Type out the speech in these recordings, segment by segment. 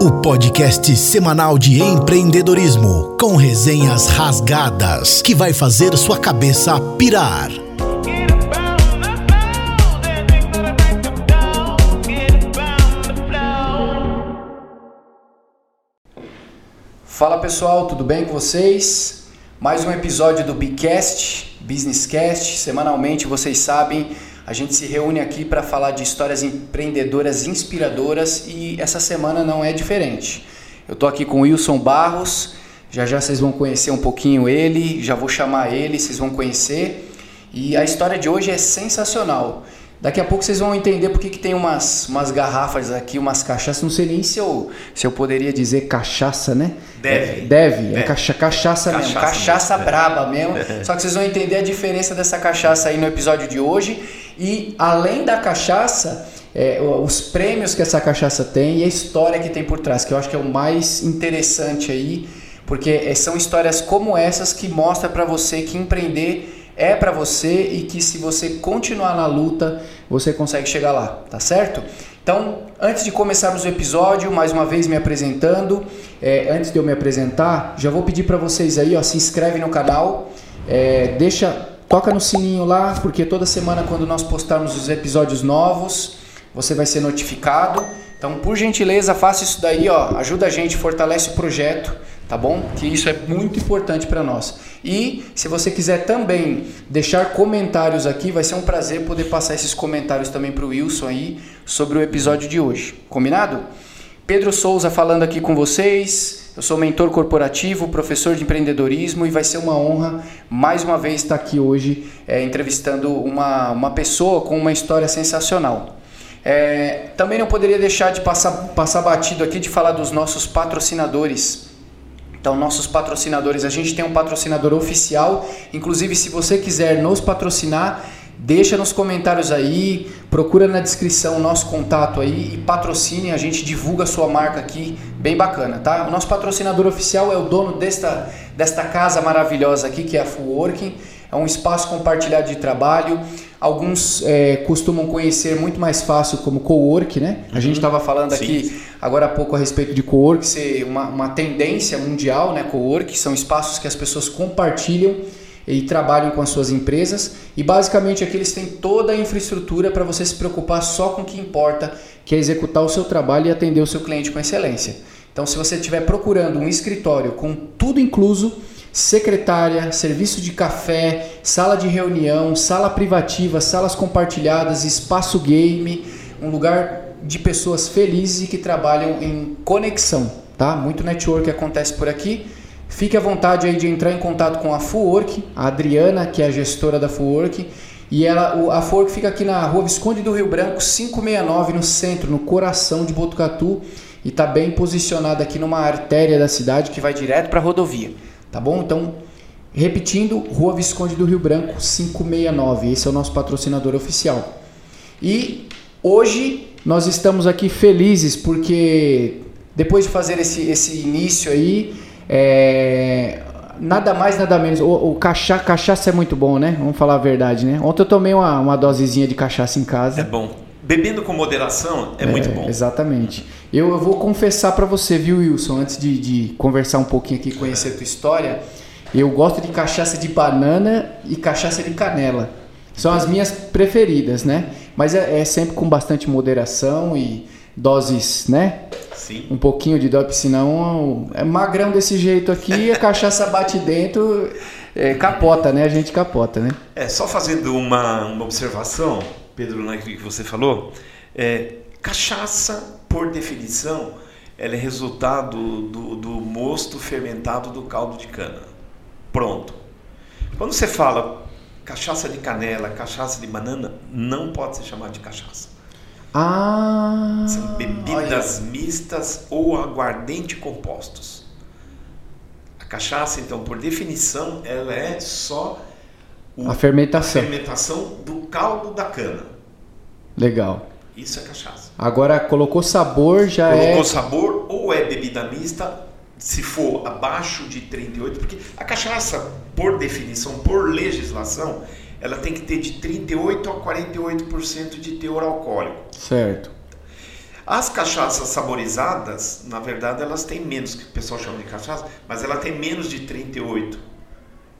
O podcast semanal de empreendedorismo com resenhas rasgadas que vai fazer sua cabeça pirar. Fala pessoal, tudo bem com vocês? Mais um episódio do Bcast, Businesscast. Semanalmente, vocês sabem, a gente se reúne aqui para falar de histórias empreendedoras inspiradoras e essa semana não é diferente. Eu estou aqui com o Wilson Barros, já já vocês vão conhecer um pouquinho ele, já vou chamar ele, vocês vão conhecer. E a história de hoje é sensacional. Daqui a pouco vocês vão entender porque que tem umas, umas garrafas aqui, umas cachaças. Não sei nem se eu, se eu poderia dizer cachaça, né? Deve. É, deve, Deve. é cacha, cachaça, mesmo. Cachaça Cachaça mesmo. braba mesmo. Só que vocês vão entender a diferença dessa cachaça aí no episódio de hoje. E além da cachaça, é, os prêmios que essa cachaça tem e a história que tem por trás, que eu acho que é o mais interessante aí, porque é, são histórias como essas que mostram para você que empreender é para você e que se você continuar na luta, você consegue chegar lá, tá certo? Então, antes de começarmos o episódio, mais uma vez me apresentando, é, antes de eu me apresentar, já vou pedir para vocês aí, ó, se inscreve no canal, é, deixa, toca no sininho lá, porque toda semana quando nós postarmos os episódios novos, você vai ser notificado. Então, por gentileza, faça isso daí, ó, ajuda a gente, fortalece o projeto, tá bom? Que isso é muito importante para nós. E se você quiser também deixar comentários aqui, vai ser um prazer poder passar esses comentários também para o Wilson aí sobre o episódio de hoje. Combinado? Pedro Souza falando aqui com vocês. Eu sou mentor corporativo, professor de empreendedorismo e vai ser uma honra mais uma vez estar aqui hoje é, entrevistando uma, uma pessoa com uma história sensacional. É, também não poderia deixar de passar, passar batido aqui de falar dos nossos patrocinadores. Então, nossos patrocinadores, a gente tem um patrocinador oficial. Inclusive, se você quiser nos patrocinar, deixa nos comentários aí, procura na descrição o nosso contato aí e patrocine, a gente divulga a sua marca aqui, bem bacana, tá? O nosso patrocinador oficial é o dono desta, desta casa maravilhosa aqui, que é a Full Working. É um espaço compartilhado de trabalho. Alguns é, costumam conhecer muito mais fácil como co-work, né? A gente estava falando Sim. aqui agora há pouco a respeito de co-work ser uma, uma tendência mundial, né? Co-work são espaços que as pessoas compartilham e trabalham com as suas empresas e basicamente aqui eles têm toda a infraestrutura para você se preocupar só com o que importa, que é executar o seu trabalho e atender o seu cliente com excelência. Então, se você estiver procurando um escritório com tudo incluso, secretária, serviço de café, sala de reunião, sala privativa, salas compartilhadas, espaço game, um lugar de pessoas felizes e que trabalham em conexão, tá? Muito network acontece por aqui. Fique à vontade aí de entrar em contato com a Fullwork, a Adriana, que é a gestora da Fullwork, e ela, a Fullwork fica aqui na Rua Visconde do Rio Branco, 569, no centro, no coração de Botucatu, e está bem posicionada aqui numa artéria da cidade que vai direto para a rodovia, tá bom? Então, repetindo, Rua Visconde do Rio Branco, 569, esse é o nosso patrocinador oficial. E hoje nós estamos aqui felizes porque depois de fazer esse, esse início aí, é, nada mais, nada menos. O, o cacha, cachaça é muito bom, né? Vamos falar a verdade, né? Ontem eu tomei uma, uma dosezinha de cachaça em casa. É bom. Bebendo com moderação é, muito bom. Exatamente. Eu, eu vou confessar pra você, viu, Wilson, antes de, de conversar um pouquinho aqui, conhecer a tua história, eu gosto de cachaça de banana e cachaça de canela. São as minhas preferidas, né? Mas é, é sempre com bastante moderação e doses, né? Sim. Um pouquinho de dose, senão é magrão desse jeito aqui, a cachaça bate dentro, é, capota, né? A gente capota, né? É, só fazendo uma, uma observação, Pedro, naquilo que você falou, é, cachaça, por definição, ela é resultado do, do mosto fermentado do caldo de cana. Pronto. Quando você fala cachaça de canela, cachaça de banana, não pode ser chamado de cachaça. Ah! São bebidas mistas ou aguardente compostos. A cachaça, então, por definição, ela é só o- A fermentação. a fermentação do caldo da cana. Legal. Isso é cachaça. Agora colocou sabor, já Colocou é. sabor ou é bebida mista, se for abaixo de 38, porque a cachaça, por definição, por legislação, ela tem que ter de 38 a 48% de teor alcoólico. Certo. As cachaças saborizadas, na verdade, elas têm menos, que o pessoal chama de cachaça, mas ela tem menos de 38.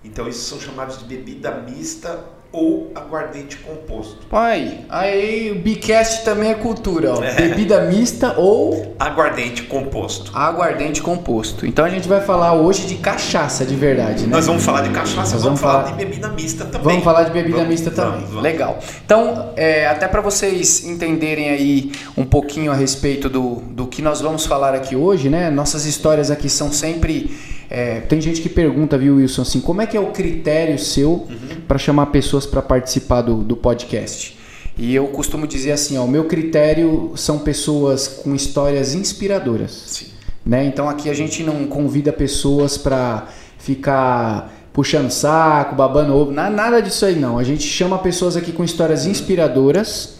Então, isso são chamados de bebida mista ou aguardente composto. Pai, aí o Bicast também é cultura, ó. É. Bebida mista ou aguardente composto. Aguardente composto. Então a gente vai falar hoje de cachaça de verdade, né? Nós vamos falar de cachaça, Nós vamos, falar... de bebida mista também. Vamos falar de bebida vamos, mista também. Vamos, vamos. Legal. Então, é, até para vocês entenderem aí um pouquinho a respeito do, do que nós vamos falar aqui hoje, né? Nossas histórias aqui são sempre é, tem gente que pergunta, viu, Wilson, assim, como é que é o critério seu uhum. para chamar pessoas para participar do, do podcast? E eu costumo dizer assim, ó, o meu critério são pessoas com histórias inspiradoras. Sim. Né? Então aqui a gente não convida pessoas para ficar puxando saco, babando ovo, nada disso aí não. A gente chama pessoas aqui com histórias inspiradoras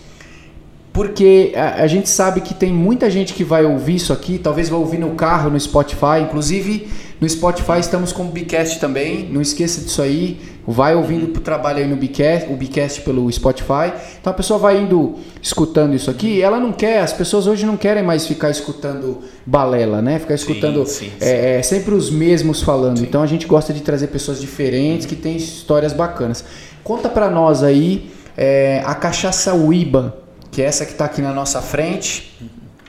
porque a, a, gente sabe que tem muita gente que vai ouvir isso aqui, talvez vai ouvir no carro, no Spotify, inclusive no Spotify estamos com o Bicast também, não esqueça disso aí, vai ouvindo pro trabalho aí no Bicast, o Bicast pelo Spotify. Então a pessoa vai indo escutando isso aqui, ela não quer, as pessoas hoje não querem mais ficar escutando balela, né? Ficar escutando sim, sim, sim. É, é, sempre os mesmos falando. Então a gente gosta de trazer pessoas diferentes que têm histórias bacanas. Conta para nós aí é, a cachaça Uiba que é essa que está aqui na nossa frente,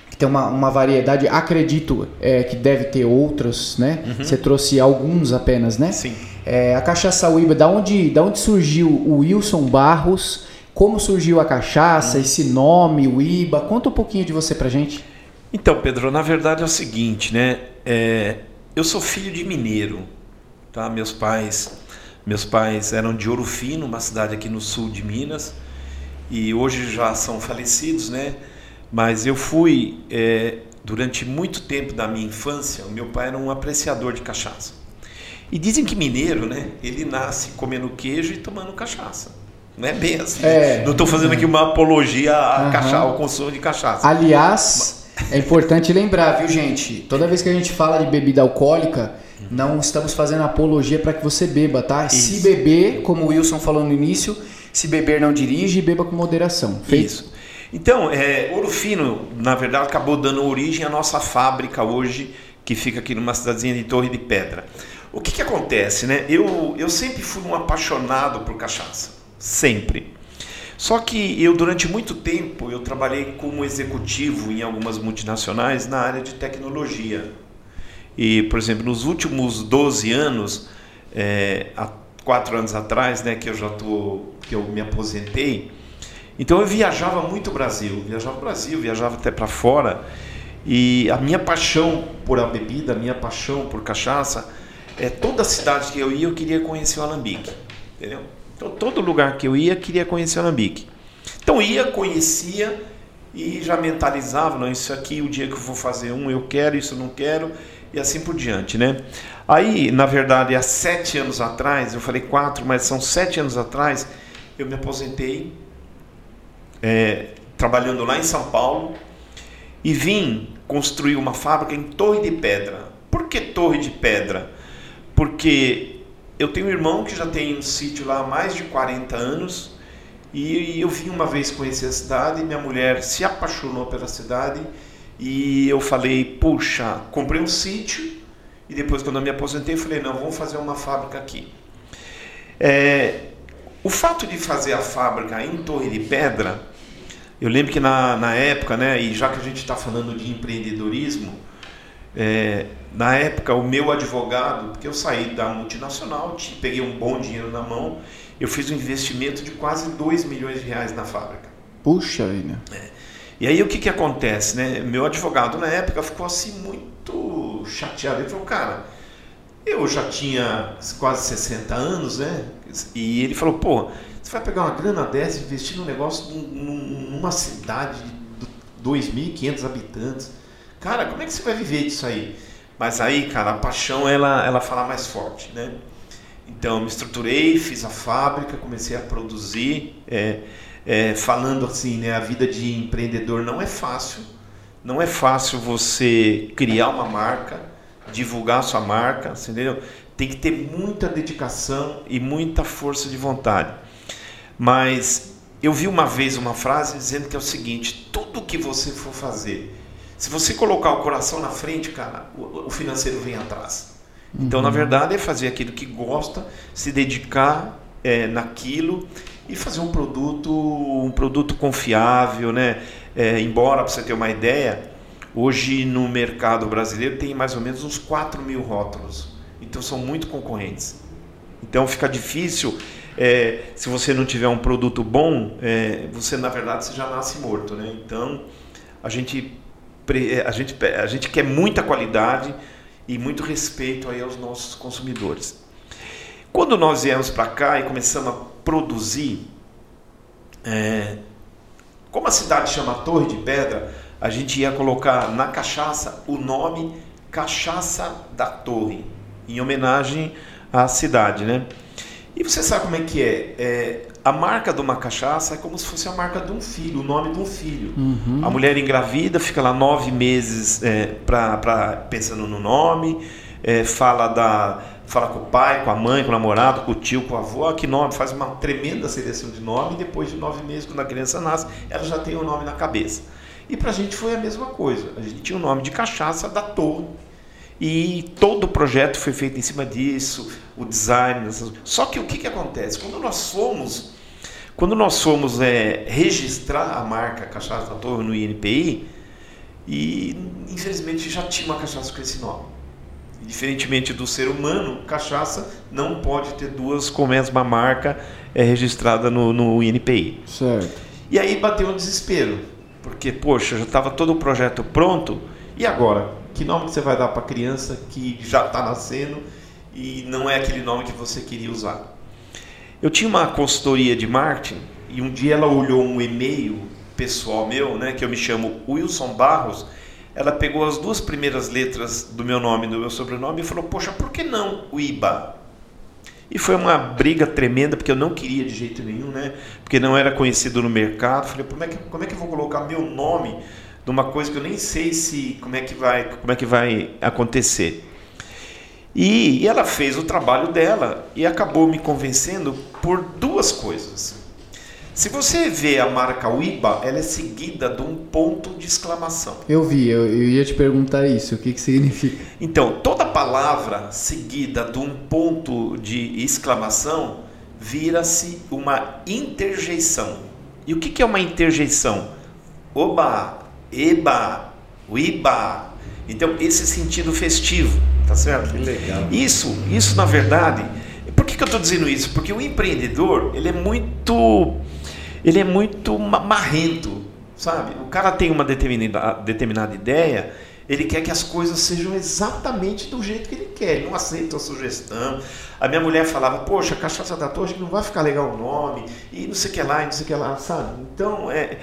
que tem uma, uma variedade, acredito é, que deve ter outros, né? Uhum. Você trouxe alguns apenas, né? Sim. É, a cachaça Uiba, da onde, da onde surgiu o Wilson Barros? Como surgiu a cachaça, uhum. esse nome, o Iba? Conta um pouquinho de você pra gente. Então, Pedro, na verdade é o seguinte, né? É, eu sou filho de mineiro, tá? Meus pais, meus pais eram de Ouro Fino, uma cidade aqui no sul de Minas e hoje já são falecidos, né? Mas eu fui, é, durante muito tempo da minha infância, o meu pai era um apreciador de cachaça. E dizem que mineiro, né? Ele nasce comendo queijo e tomando cachaça. Não é bem assim. É, não estou fazendo aqui uma apologia uhum. cachaça, ao consumo de cachaça. Aliás, é importante lembrar, viu, gente? Toda vez que a gente fala de bebida alcoólica, não estamos fazendo apologia para que você beba, tá? Isso. Se beber, como o Wilson falou no início, se beber não dirige, beba com moderação. Feito? Isso. Então, é, Ouro Fino, na verdade, acabou dando origem à nossa fábrica hoje, que fica aqui numa cidadezinha de Torre de Pedra. O que, que acontece, né? Eu, eu sempre fui um apaixonado por cachaça. Sempre. Só que eu, durante muito tempo, eu trabalhei como executivo em algumas multinacionais na área de tecnologia. E, por exemplo, nos últimos 12 anos, é, há quatro anos atrás, né, que eu já tô, que eu me aposentei, então eu viajava muito o Brasil, viajava o Brasil, viajava até para fora. E a minha paixão por a bebida, a minha paixão por cachaça, é toda cidade que eu ia, eu queria conhecer o alambique. Entendeu? Então todo lugar que eu ia, queria conhecer o alambique. Então ia, conhecia e já mentalizava, não, isso aqui, o dia que eu vou fazer um, eu quero, isso eu não quero e assim por diante, né? Aí, na verdade, há sete anos atrás, eu falei quatro, mas são sete anos atrás, eu me aposentei, é, trabalhando lá em São Paulo, e vim construir uma fábrica em Torre de Pedra. Por que Torre de Pedra? Porque eu tenho um irmão que já tem um sítio lá há mais de 40 anos, e eu vim uma vez conhecer a cidade, minha mulher se apaixonou pela cidade, e eu falei, puxa, comprei um sítio e depois quando eu me aposentei eu falei, não, vamos fazer uma fábrica aqui. É, o fato de fazer a fábrica em Torre de Pedra, eu lembro que na, na época, né, e já que a gente está falando de empreendedorismo, é, na época o meu advogado, porque eu saí da multinacional, peguei um bom dinheiro na mão, eu fiz um investimento de quase 2 milhões de reais na fábrica. Puxa vida. É. E aí o que, que acontece, né? Meu advogado na época ficou assim muito chateado. Ele falou, cara, eu já tinha quase 60 anos, né? E ele falou, pô, você vai pegar uma grana dessa e investir num negócio numa cidade de 2.500 habitantes. Cara, como é que você vai viver disso aí? Mas aí, cara, a paixão ela, ela fala mais forte, né? Então, me estruturei, fiz a fábrica, comecei a produzir. É, é, falando assim, né, a vida de empreendedor não é fácil. Não é fácil você criar uma marca, divulgar sua marca, entendeu? Tem que ter muita dedicação e muita força de vontade. Mas eu vi uma vez uma frase dizendo que é o seguinte: tudo que você for fazer, se você colocar o coração na frente, cara, o, o financeiro vem atrás. Então, na verdade, é fazer aquilo que gosta, se dedicar é, naquilo e fazer um produto, um produto confiável, né? É, embora, para você ter uma ideia, hoje no mercado brasileiro tem mais ou menos uns 4 mil rótulos. Então são muito concorrentes. Então fica difícil, é, se você não tiver um produto bom, é, você na verdade você já nasce morto. Né? Então a gente, a, gente, a gente quer muita qualidade e muito respeito aí aos nossos consumidores. Quando nós viemos para cá e começamos a produzir, é, como a cidade chama Torre de Pedra, a gente ia colocar na cachaça o nome Cachaça da Torre, em homenagem à cidade, né? E você sabe como é que é? é a marca de uma cachaça é como se fosse a marca de um filho, o nome de um filho. Uhum. A mulher engravida fica lá nove meses é, pra, pra, pensando no nome, é, fala da fala com o pai, com a mãe, com o namorado, com o tio, com a avó, que nome, faz uma tremenda seleção de nome e depois de nove meses, quando a criança nasce, ela já tem o nome na cabeça. E para a gente foi a mesma coisa. A gente tinha o nome de cachaça da torre. E todo o projeto foi feito em cima disso, o design. Só que o que, que acontece? Quando nós fomos, quando nós fomos é, registrar a marca Cachaça da Torre no INPI, e infelizmente já tinha uma cachaça com esse nome. Diferentemente do ser humano, cachaça não pode ter duas com a mesma marca é, registrada no, no INPI. Certo. E aí bateu um desespero, porque, poxa, já estava todo o projeto pronto, e agora? Que nome que você vai dar para a criança que já está nascendo e não é aquele nome que você queria usar? Eu tinha uma consultoria de marketing e um dia ela olhou um e-mail pessoal meu, né, que eu me chamo Wilson Barros, ela pegou as duas primeiras letras do meu nome e do meu sobrenome e falou: Poxa, por que não o IBA? E foi uma briga tremenda, porque eu não queria de jeito nenhum, né? Porque não era conhecido no mercado. Falei, como é que, como é que eu vou colocar meu nome numa coisa que eu nem sei se como é que vai, como é que vai acontecer? E, e ela fez o trabalho dela e acabou me convencendo por duas coisas. Se você vê a marca Uiba, ela é seguida de um ponto de exclamação. Eu vi, eu, eu ia te perguntar isso, o que, que significa? Então, toda palavra seguida de um ponto de exclamação vira-se uma interjeição. E o que, que é uma interjeição? Oba, eba, uiba. Então, esse sentido festivo, tá certo? Que legal. Isso, isso na verdade. Por que, que eu estou dizendo isso? Porque o empreendedor, ele é muito ele é muito marrento, sabe? O cara tem uma determinada, determinada ideia, ele quer que as coisas sejam exatamente do jeito que ele quer, ele não aceita a sugestão. A minha mulher falava, poxa, cachaça da torre não vai ficar legal o nome, e não sei o que lá, e não sei o que lá, sabe? Então, é,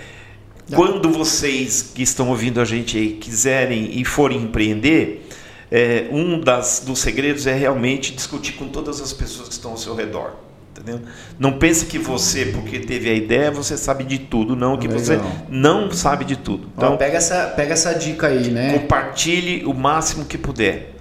quando vocês que estão ouvindo a gente aí quiserem e forem empreender, é, um das, dos segredos é realmente discutir com todas as pessoas que estão ao seu redor. Entendeu? Não pense que você, porque teve a ideia, você sabe de tudo, não, que Legal. você não sabe de tudo. Então, Ó, pega essa, pega essa dica aí, né? Compartilhe o máximo que puder.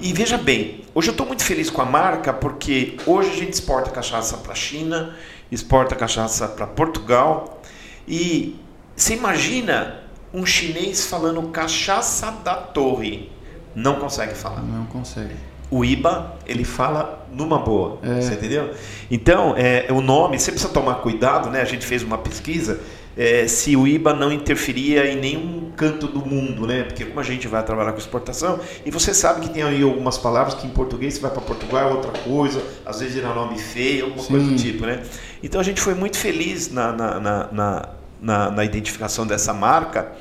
E veja bem, hoje eu estou muito feliz com a marca porque hoje a gente exporta cachaça para a China, exporta cachaça para Portugal e você imagina um chinês falando cachaça da torre? Não consegue falar. Não consegue o IBA ele fala numa boa, é. você entendeu? Então, é, o nome, você precisa tomar cuidado, né? A gente fez uma pesquisa é, se o IBA não interferia em nenhum canto do mundo, né? Porque como a gente vai trabalhar com exportação, e você sabe que tem aí algumas palavras que em português você vai para Portugal é outra coisa, às vezes era nome feio, alguma Sim. coisa do tipo, né? Então a gente foi muito feliz na, na, na, na, na identificação dessa marca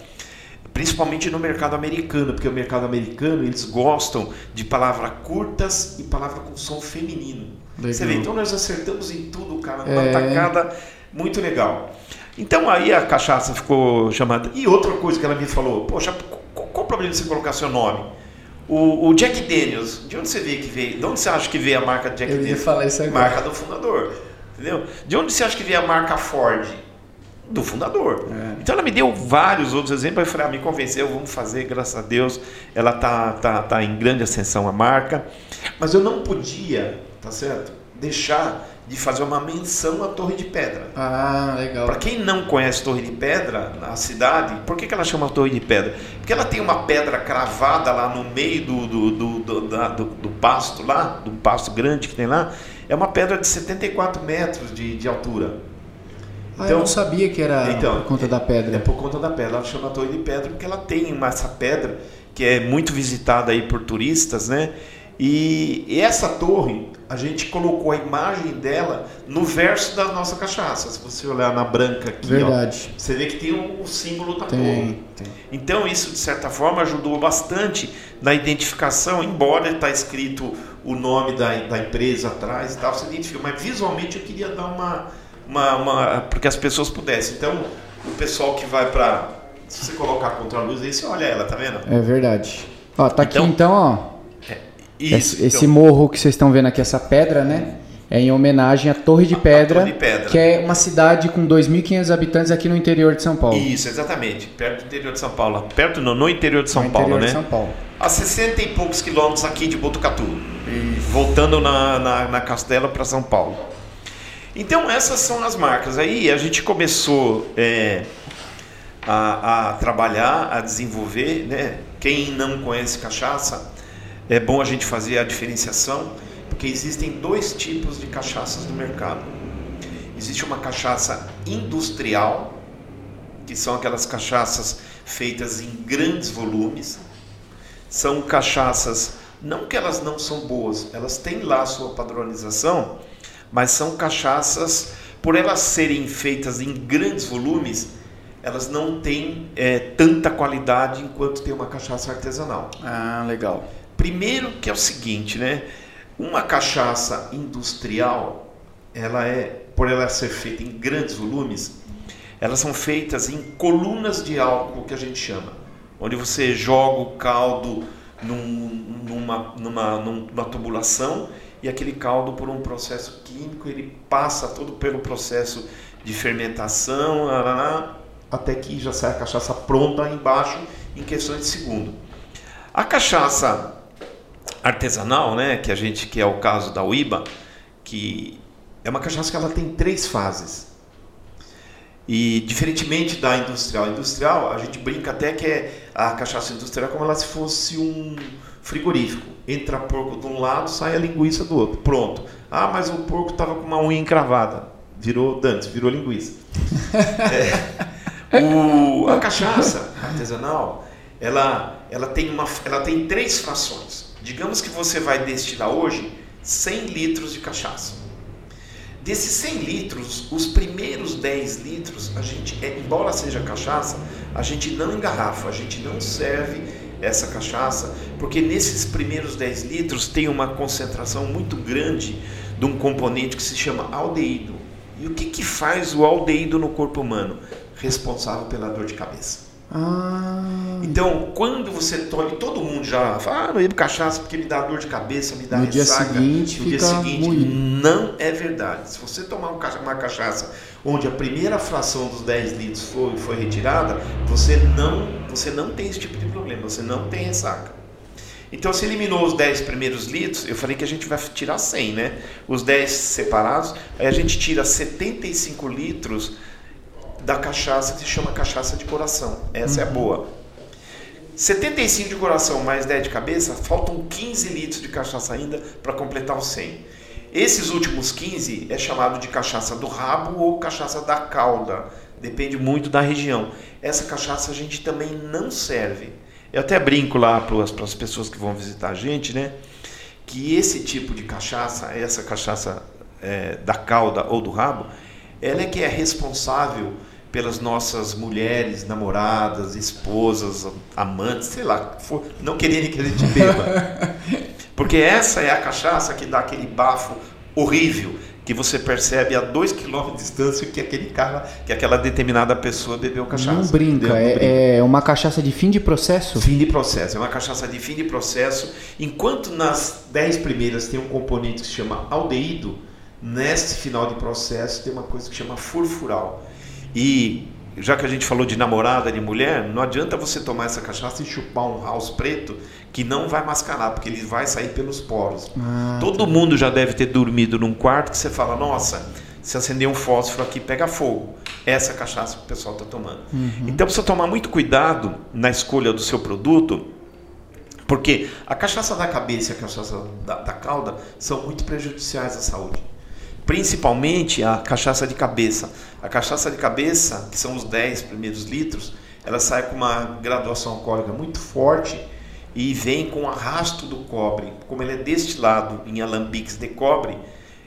principalmente no mercado americano, porque o mercado americano eles gostam de palavras curtas e palavra com som feminino. Legal. Você vê, então nós acertamos em tudo, cara, uma é... tacada muito legal. Então aí a cachaça ficou chamada. E outra coisa que ela me falou, poxa, qual, qual o problema de você colocar seu nome? O, o, Jack Daniels, de onde você vê que veio? De onde você acha que veio a marca Jack Eu Daniels? Ia falar isso agora. Marca do fundador. Entendeu? De onde você acha que veio a marca Ford? Do fundador. É. Então ela me deu vários outros exemplos, eu falei, ah, me convenceu, vamos fazer, graças a Deus, ela tá, tá, tá em grande ascensão a marca, mas eu não podia, tá certo? deixar de fazer uma menção à Torre de Pedra. Ah, legal. Para quem não conhece Torre de Pedra, na cidade, por que, que ela chama Torre de Pedra? Porque ela tem uma pedra cravada lá no meio do, do, do, do, da, do, do pasto lá, do pasto grande que tem lá. É uma pedra de 74 metros de, de altura. Ah, eu não sabia que era então, por conta da pedra. É por conta da pedra. Ela chama Torre de Pedra porque ela tem uma, essa pedra que é muito visitada aí por turistas, né? E, e essa torre, a gente colocou a imagem dela no verso da nossa cachaça. Se você olhar na branca aqui, Verdade. Ó, você vê que tem o, o símbolo da tem, torre. Tem. Então isso de certa forma ajudou bastante na identificação, embora está escrito o nome da, da empresa atrás e tal, você identifica. Mas visualmente eu queria dar uma, uma, uma porque as pessoas pudessem. Então o pessoal que vai para se você colocar contra a luz aí, você olha ela, tá vendo? É verdade. Ó, tá então, aqui então, ó. Isso, esse, esse morro que vocês estão vendo aqui, essa pedra, né? É em homenagem à Torre de, Pedra, Torre de Pedra, que é uma cidade com 2.500 habitantes aqui no interior de São Paulo. Isso, exatamente. Perto do interior de São Paulo. Perto, no, no interior de São no Paulo, interior né? De São Paulo. A 60 e poucos quilômetros aqui de Botucatu. Voltando na, na, na Castela para São Paulo. Então, essas são as marcas. Aí a gente começou é, a, a trabalhar, a desenvolver. Né? Quem não conhece cachaça é bom a gente fazer a diferenciação, porque existem dois tipos de cachaças no mercado. Existe uma cachaça industrial, que são aquelas cachaças feitas em grandes volumes. São cachaças, não que elas não são boas, elas têm lá sua padronização, mas são cachaças, por elas serem feitas em grandes volumes, elas não têm é, tanta qualidade enquanto tem uma cachaça artesanal. Ah, legal. Primeiro que é o seguinte, né? Uma cachaça industrial, ela é, por ela ser feita em grandes volumes, elas são feitas em colunas de álcool que a gente chama, onde você joga o caldo num, numa, numa, numa tubulação e aquele caldo por um processo químico ele passa todo pelo processo de fermentação até que já sai a cachaça pronta embaixo em questões de segundo. A cachaça artesanal, né, que a gente que é o caso da Uiba, que é uma cachaça que ela tem três fases. E diferentemente da industrial, industrial a gente brinca até que é a cachaça industrial como ela se fosse um frigorífico. Entra porco de um lado, sai a linguiça do outro. Pronto. Ah, mas o porco estava com uma unha encravada. Virou Dantes, virou linguiça. é, o, a cachaça artesanal, ela, ela, tem uma, ela tem três frações. Digamos que você vai destilar hoje 100 litros de cachaça. Desses 100 litros, os primeiros 10 litros, a gente, é, embora seja cachaça, a gente não engarrafa, a gente não serve essa cachaça, porque nesses primeiros 10 litros tem uma concentração muito grande de um componente que se chama aldeído. E o que, que faz o aldeído no corpo humano? Responsável pela dor de cabeça. Ah. Então, quando você toma, todo mundo já fala, ah, não bebo cachaça porque me dá dor de cabeça, me dá no ressaca. Dia seguinte, no dia seguinte, moído. não é verdade. Se você tomar uma cachaça onde a primeira fração dos 10 litros foi, foi retirada, você não, você não tem esse tipo de problema, você não tem ressaca. Então, se eliminou os 10 primeiros litros, eu falei que a gente vai tirar 100, né? Os 10 separados, aí a gente tira 75 litros da cachaça que se chama cachaça de coração. Essa uhum. é a boa. 75 de coração mais 10 de cabeça, faltam 15 litros de cachaça ainda para completar os 100. Esses últimos 15 é chamado de cachaça do rabo ou cachaça da cauda, depende muito da região. Essa cachaça a gente também não serve. Eu até brinco lá para as pessoas que vão visitar a gente, né? Que esse tipo de cachaça, essa cachaça é, da cauda ou do rabo, ela é que é responsável pelas nossas mulheres, namoradas, esposas, amantes, sei lá, não quererem que a gente beba. Porque essa é a cachaça que dá aquele bafo horrível que você percebe a dois quilômetros de distância que aquele cara, que aquela determinada pessoa bebeu cachaça. Não brinca, não brinca. É, é, uma cachaça de fim de processo? Fim de processo, é uma cachaça de fim de processo. Enquanto nas dez primeiras tem um componente que se chama aldeído, neste final de processo tem uma coisa que chama furfural. E já que a gente falou de namorada, de mulher, não adianta você tomar essa cachaça e chupar um house preto que não vai mascarar, porque ele vai sair pelos poros. Ah, Todo tá. mundo já deve ter dormido num quarto que você fala, nossa, se acender um fósforo aqui pega fogo. Essa cachaça que o pessoal está tomando. Uhum. Então precisa tomar muito cuidado na escolha do seu produto, porque a cachaça da cabeça e a cachaça da, da cauda são muito prejudiciais à saúde principalmente a cachaça de cabeça. A cachaça de cabeça, que são os 10 primeiros litros, ela sai com uma graduação alcoólica muito forte e vem com arrasto do cobre. Como ele é destilado em alambiques de cobre,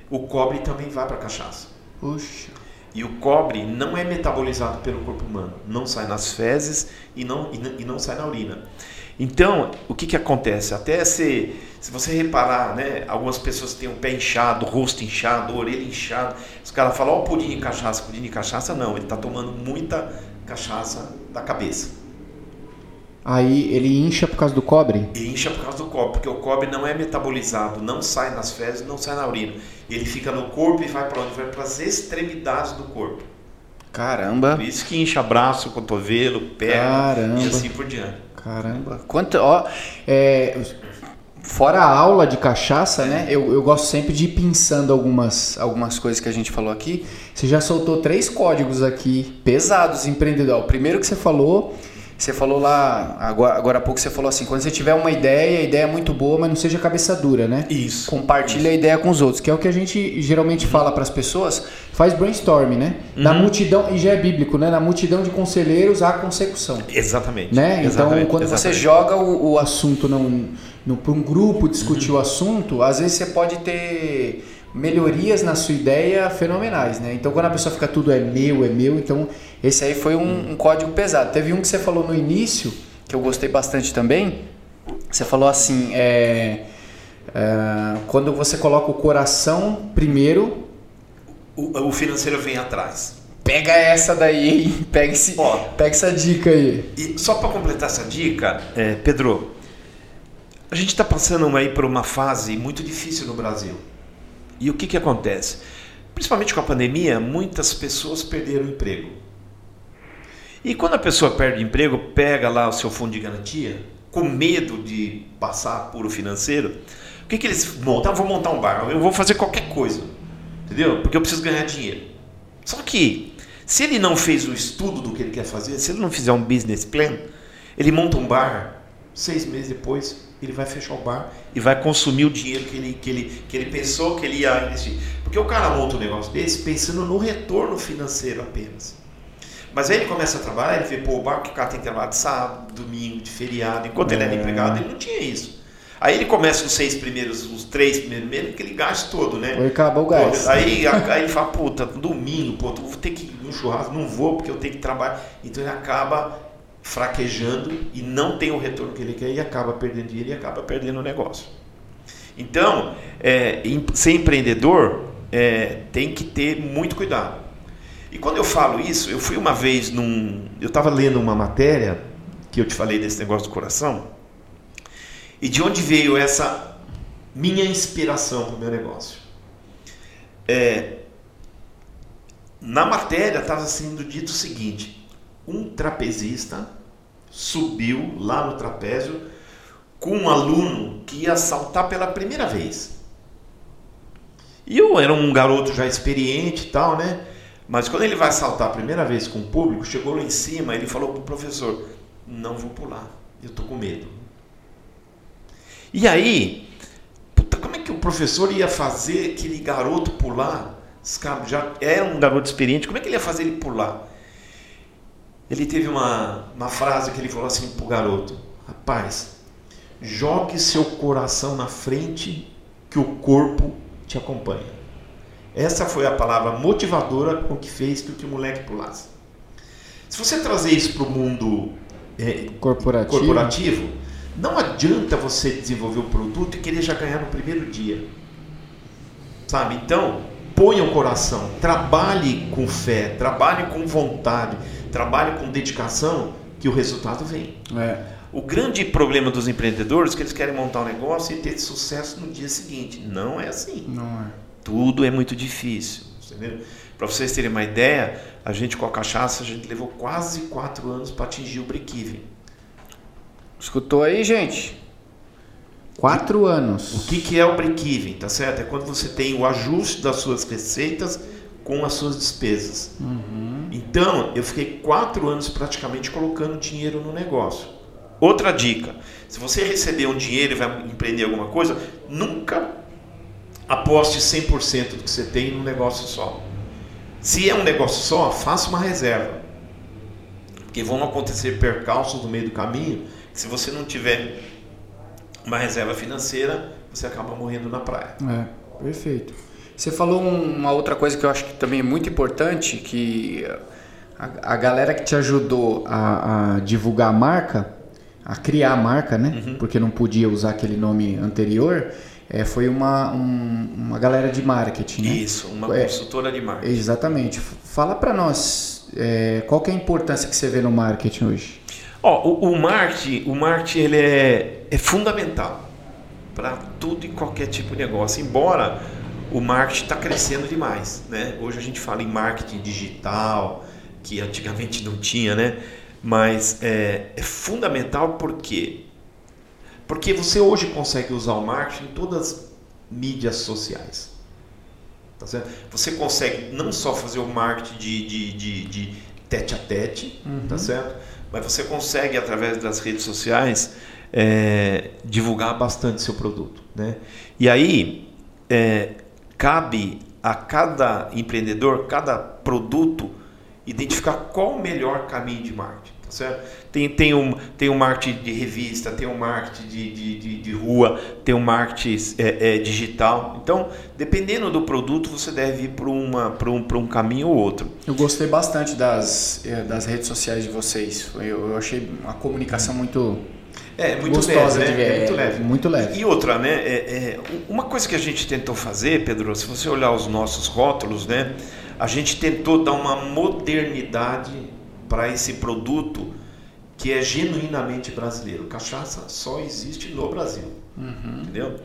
o cobre também vai para a cachaça. Puxa. E o cobre não é metabolizado pelo corpo humano, não sai nas fezes e não, e não, sai na urina. Então, o que, que acontece? Até se, se você reparar, né, algumas pessoas têm o pé inchado, o rosto inchado, a orelha inchada. Os caras falam, ó, oh, pudim de cachaça, pudim de cachaça. Não, ele está tomando muita cachaça da cabeça. Aí ele incha por causa do cobre? Ele incha por causa do cobre, porque o cobre não é metabolizado, não sai nas fezes, não sai na urina. Ele fica no corpo e vai para onde? Vai para as extremidades do corpo. Caramba! Por isso que incha braço, cotovelo, perna Caramba. e assim por diante. Caramba. Quanto, ó, é, fora a aula de cachaça, né? Eu, eu gosto sempre de ir pensando algumas, algumas coisas que a gente falou aqui. Você já soltou três códigos aqui pesados, empreendedor. O primeiro que você falou você falou lá, agora, agora há pouco você falou assim, quando você tiver uma ideia, a ideia é muito boa, mas não seja cabeça dura, né? Isso. Compartilha isso. a ideia com os outros, que é o que a gente geralmente uhum. fala para as pessoas, faz brainstorming, né? Na uhum. multidão, e já é bíblico, né? Na multidão de conselheiros há consecução. Exatamente. Né? Então, Exatamente. Quando Exatamente. você joga o, o assunto para um grupo discutir uhum. o assunto, às vezes você pode ter melhorias na sua ideia fenomenais, né? Então quando a pessoa fica tudo é meu, é meu, então esse aí foi um, um, código pesado. Teve um que você falou no início que eu gostei bastante também. Você falou assim, é, é, quando você coloca o coração primeiro, o, o financeiro vem atrás. Pega essa daí, hein? Pega, esse, Ó, pega essa dica aí. E só para completar essa dica, é, Pedro, a gente está passando aí por uma fase muito difícil no Brasil e o que, que acontece? Principalmente com a pandemia, muitas pessoas perderam o emprego. E quando a pessoa perde o emprego, pega lá o seu fundo de garantia, com medo de passar por o financeiro, o que, que eles montam? Ah, vou montar um bar, eu vou fazer qualquer coisa, entendeu? Porque eu preciso ganhar dinheiro. Só que, se ele não fez o estudo do que ele quer fazer, se ele não fizer um business plan, ele monta um bar, seis meses depois ele vai fechar o bar e vai consumir o dinheiro que ele, que ele, que ele pensou que ele ia investir. Porque o cara monta um negócio desse pensando no retorno financeiro apenas. Mas aí ele começa a trabalhar, ele vê, pô, o bar que o cara tem que trabalhar de sábado, domingo, de feriado. Enquanto é. ele era empregado, ele não tinha isso. Aí ele começa os seis primeiros, os três primeiros meses, que ele gasta todo, né? Ou acaba o gás. Aí, aí ele fala, puta, domingo, pô, vou ter que ir no churrasco, não vou porque eu tenho que trabalhar. Então ele acaba fraquejando e não tem o retorno que ele quer e acaba perdendo dinheiro e acaba perdendo o negócio. Então, é, ser empreendedor é, tem que ter muito cuidado. E quando eu falo isso, eu fui uma vez num. Eu estava lendo uma matéria que eu te falei desse negócio do coração. E de onde veio essa minha inspiração para o meu negócio? É, na matéria estava sendo dito o seguinte: um trapezista subiu lá no trapézio com um aluno que ia saltar pela primeira vez. E eu era um garoto já experiente e tal, né? Mas quando ele vai saltar a primeira vez com o público, chegou lá em cima, ele falou pro professor: "Não vou pular, eu tô com medo". E aí, puta, como é que o professor ia fazer aquele garoto pular? Já era um garoto experiente, como é que ele ia fazer ele pular? Ele teve uma, uma frase que ele falou assim para o garoto: Rapaz, jogue seu coração na frente que o corpo te acompanha. Essa foi a palavra motivadora com que fez com que o moleque pulasse. Se você trazer isso para o mundo é, corporativo. corporativo, não adianta você desenvolver o produto e querer já ganhar no primeiro dia. Sabe? Então, ponha o coração, trabalhe com fé, trabalhe com vontade, trabalhe com dedicação, que o resultado vem. É. O grande problema dos empreendedores é que eles querem montar um negócio e ter sucesso no dia seguinte. Não é assim. Não é. Tudo é muito difícil. Para vocês terem uma ideia, a gente com a cachaça, a gente levou quase quatro anos para atingir o break-even. Escutou aí, gente? Quatro anos. O que, que é o break-even, tá certo? É quando você tem o ajuste das suas receitas com as suas despesas. Uhum. Então, eu fiquei quatro anos praticamente colocando dinheiro no negócio. Outra dica: se você receber um dinheiro e vai empreender alguma coisa, nunca aposte 100% do que você tem num negócio só. Se é um negócio só, faça uma reserva. Porque vão acontecer percalços no meio do caminho, que se você não tiver uma reserva financeira, você acaba morrendo na praia. É, perfeito. Você falou uma outra coisa que eu acho que também é muito importante, que a, a galera que te ajudou a, a, divulgar a marca, a criar a marca, né? Uhum. Porque não podia usar aquele nome anterior, é, foi uma, um, uma galera de marketing, né? Isso, uma é, consultora de marketing. Exatamente. Fala para nós, é, qual que é a importância que você vê no marketing hoje? Ó, o, o marketing, o marketing ele é, é fundamental para tudo e qualquer tipo de negócio. Embora o marketing está crescendo demais. Né? Hoje a gente fala em marketing digital, que antigamente não tinha, né? mas é, é fundamental porque porque você hoje consegue usar o marketing em todas as mídias sociais. Tá certo? Você consegue não só fazer o marketing de, de, de, de tete a tete, uhum. tá certo? mas você consegue, através das redes sociais, é, divulgar bastante seu produto. Né? E aí, é, cabe a cada empreendedor, cada produto, identificar qual o melhor caminho de marketing. Tá certo? Tem, tem, um, tem um marketing de revista, tem um marketing de, de, de, de rua, tem um marketing é, é, digital. Então, dependendo do produto, você deve ir para um, um caminho ou outro. Eu gostei bastante das, é, das redes sociais de vocês. Eu, eu achei a comunicação muito é, muito gostosa leve, né? de ver. É muito leve. Muito leve. E outra, né? É, é, uma coisa que a gente tentou fazer, Pedro, se você olhar os nossos rótulos, né? A gente tentou dar uma modernidade para esse produto que é genuinamente brasileiro. Cachaça só existe no Brasil. Uhum. Entendeu?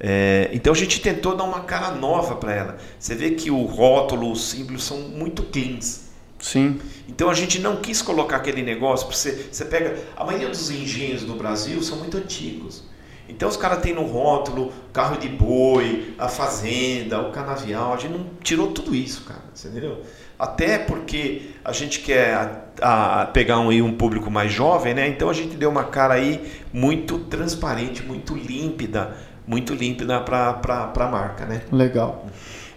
É, então a gente tentou dar uma cara nova para ela. Você vê que o rótulo, os símbolos são muito cleans. Sim. Então a gente não quis colocar aquele negócio, você, você pega. A maioria dos engenhos do Brasil são muito antigos. Então os caras têm no rótulo carro de boi, a fazenda, o canavial. A gente não tirou tudo isso, cara. Você entendeu? Até porque a gente quer a, a pegar um, um público mais jovem, né? Então a gente deu uma cara aí muito transparente, muito límpida, muito límpida para a marca, né? Legal.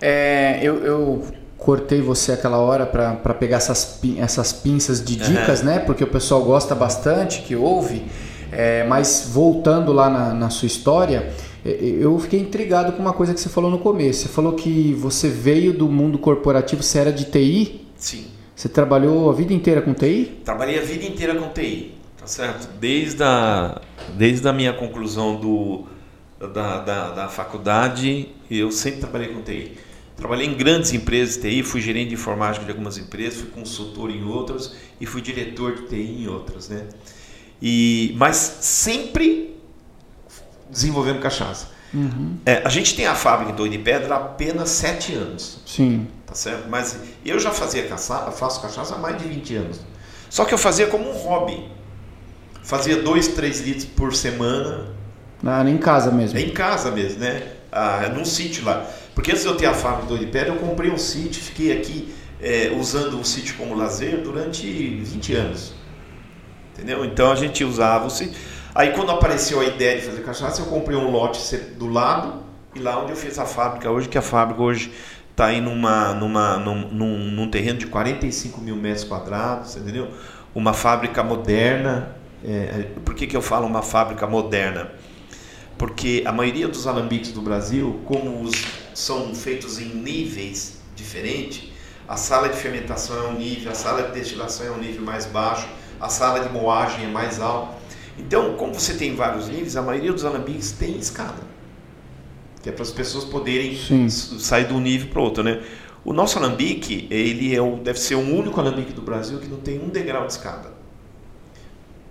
É, eu, eu cortei você aquela hora para pegar essas, essas pinças de dicas, uhum. né? Porque o pessoal gosta bastante, que ouve. É, mas voltando lá na, na, sua história, eu fiquei intrigado com uma coisa que você falou no começo. Você falou que você veio do mundo corporativo, você era de TI? Sim. Você trabalhou a vida inteira com TI? Trabalhei a vida inteira com TI, tá certo? Desde a, desde a minha conclusão do, da, da, da faculdade, eu sempre trabalhei com TI. Trabalhei em grandes empresas de TI, fui gerente de informática de algumas empresas, fui consultor em outras e fui diretor de TI em outras, né? E, mas sempre desenvolvendo cachaça. Uhum. É, a gente tem a fábrica do de Pedra há apenas sete anos. Sim. Tá certo? Mas eu já fazia cachaça, faço cachaça há mais de 20 anos. Só que eu fazia como um hobby. Fazia dois, três litros por semana. Ah, em casa mesmo. Em casa mesmo, né? Ah, num sítio lá. Porque antes de eu ter a fábrica do Olipédia, eu comprei um sítio, fiquei aqui é, usando o sítio como lazer durante 20 anos. Entendeu? Então a gente usava o sítio. Aí quando apareceu a ideia de fazer cachaça, eu comprei um lote do lado e lá onde eu fiz a fábrica hoje, que a fábrica hoje está aí numa, numa, num, num, num, terreno de 45 mil metros quadrados, entendeu? Uma fábrica moderna. É, por que, que eu falo uma fábrica moderna? Porque a maioria dos alambiques do Brasil, como os são feitos em níveis diferentes. A sala de fermentação é um nível, a sala de destilação é um nível mais baixo, a sala de moagem é mais alta. Então, como você tem vários níveis, a maioria dos alambiques tem escada. Que é para as pessoas poderem Sim. sair de um nível para o outro, né? O nosso alambique, ele é o, deve ser o único alambique do Brasil que não tem um degrau de escada.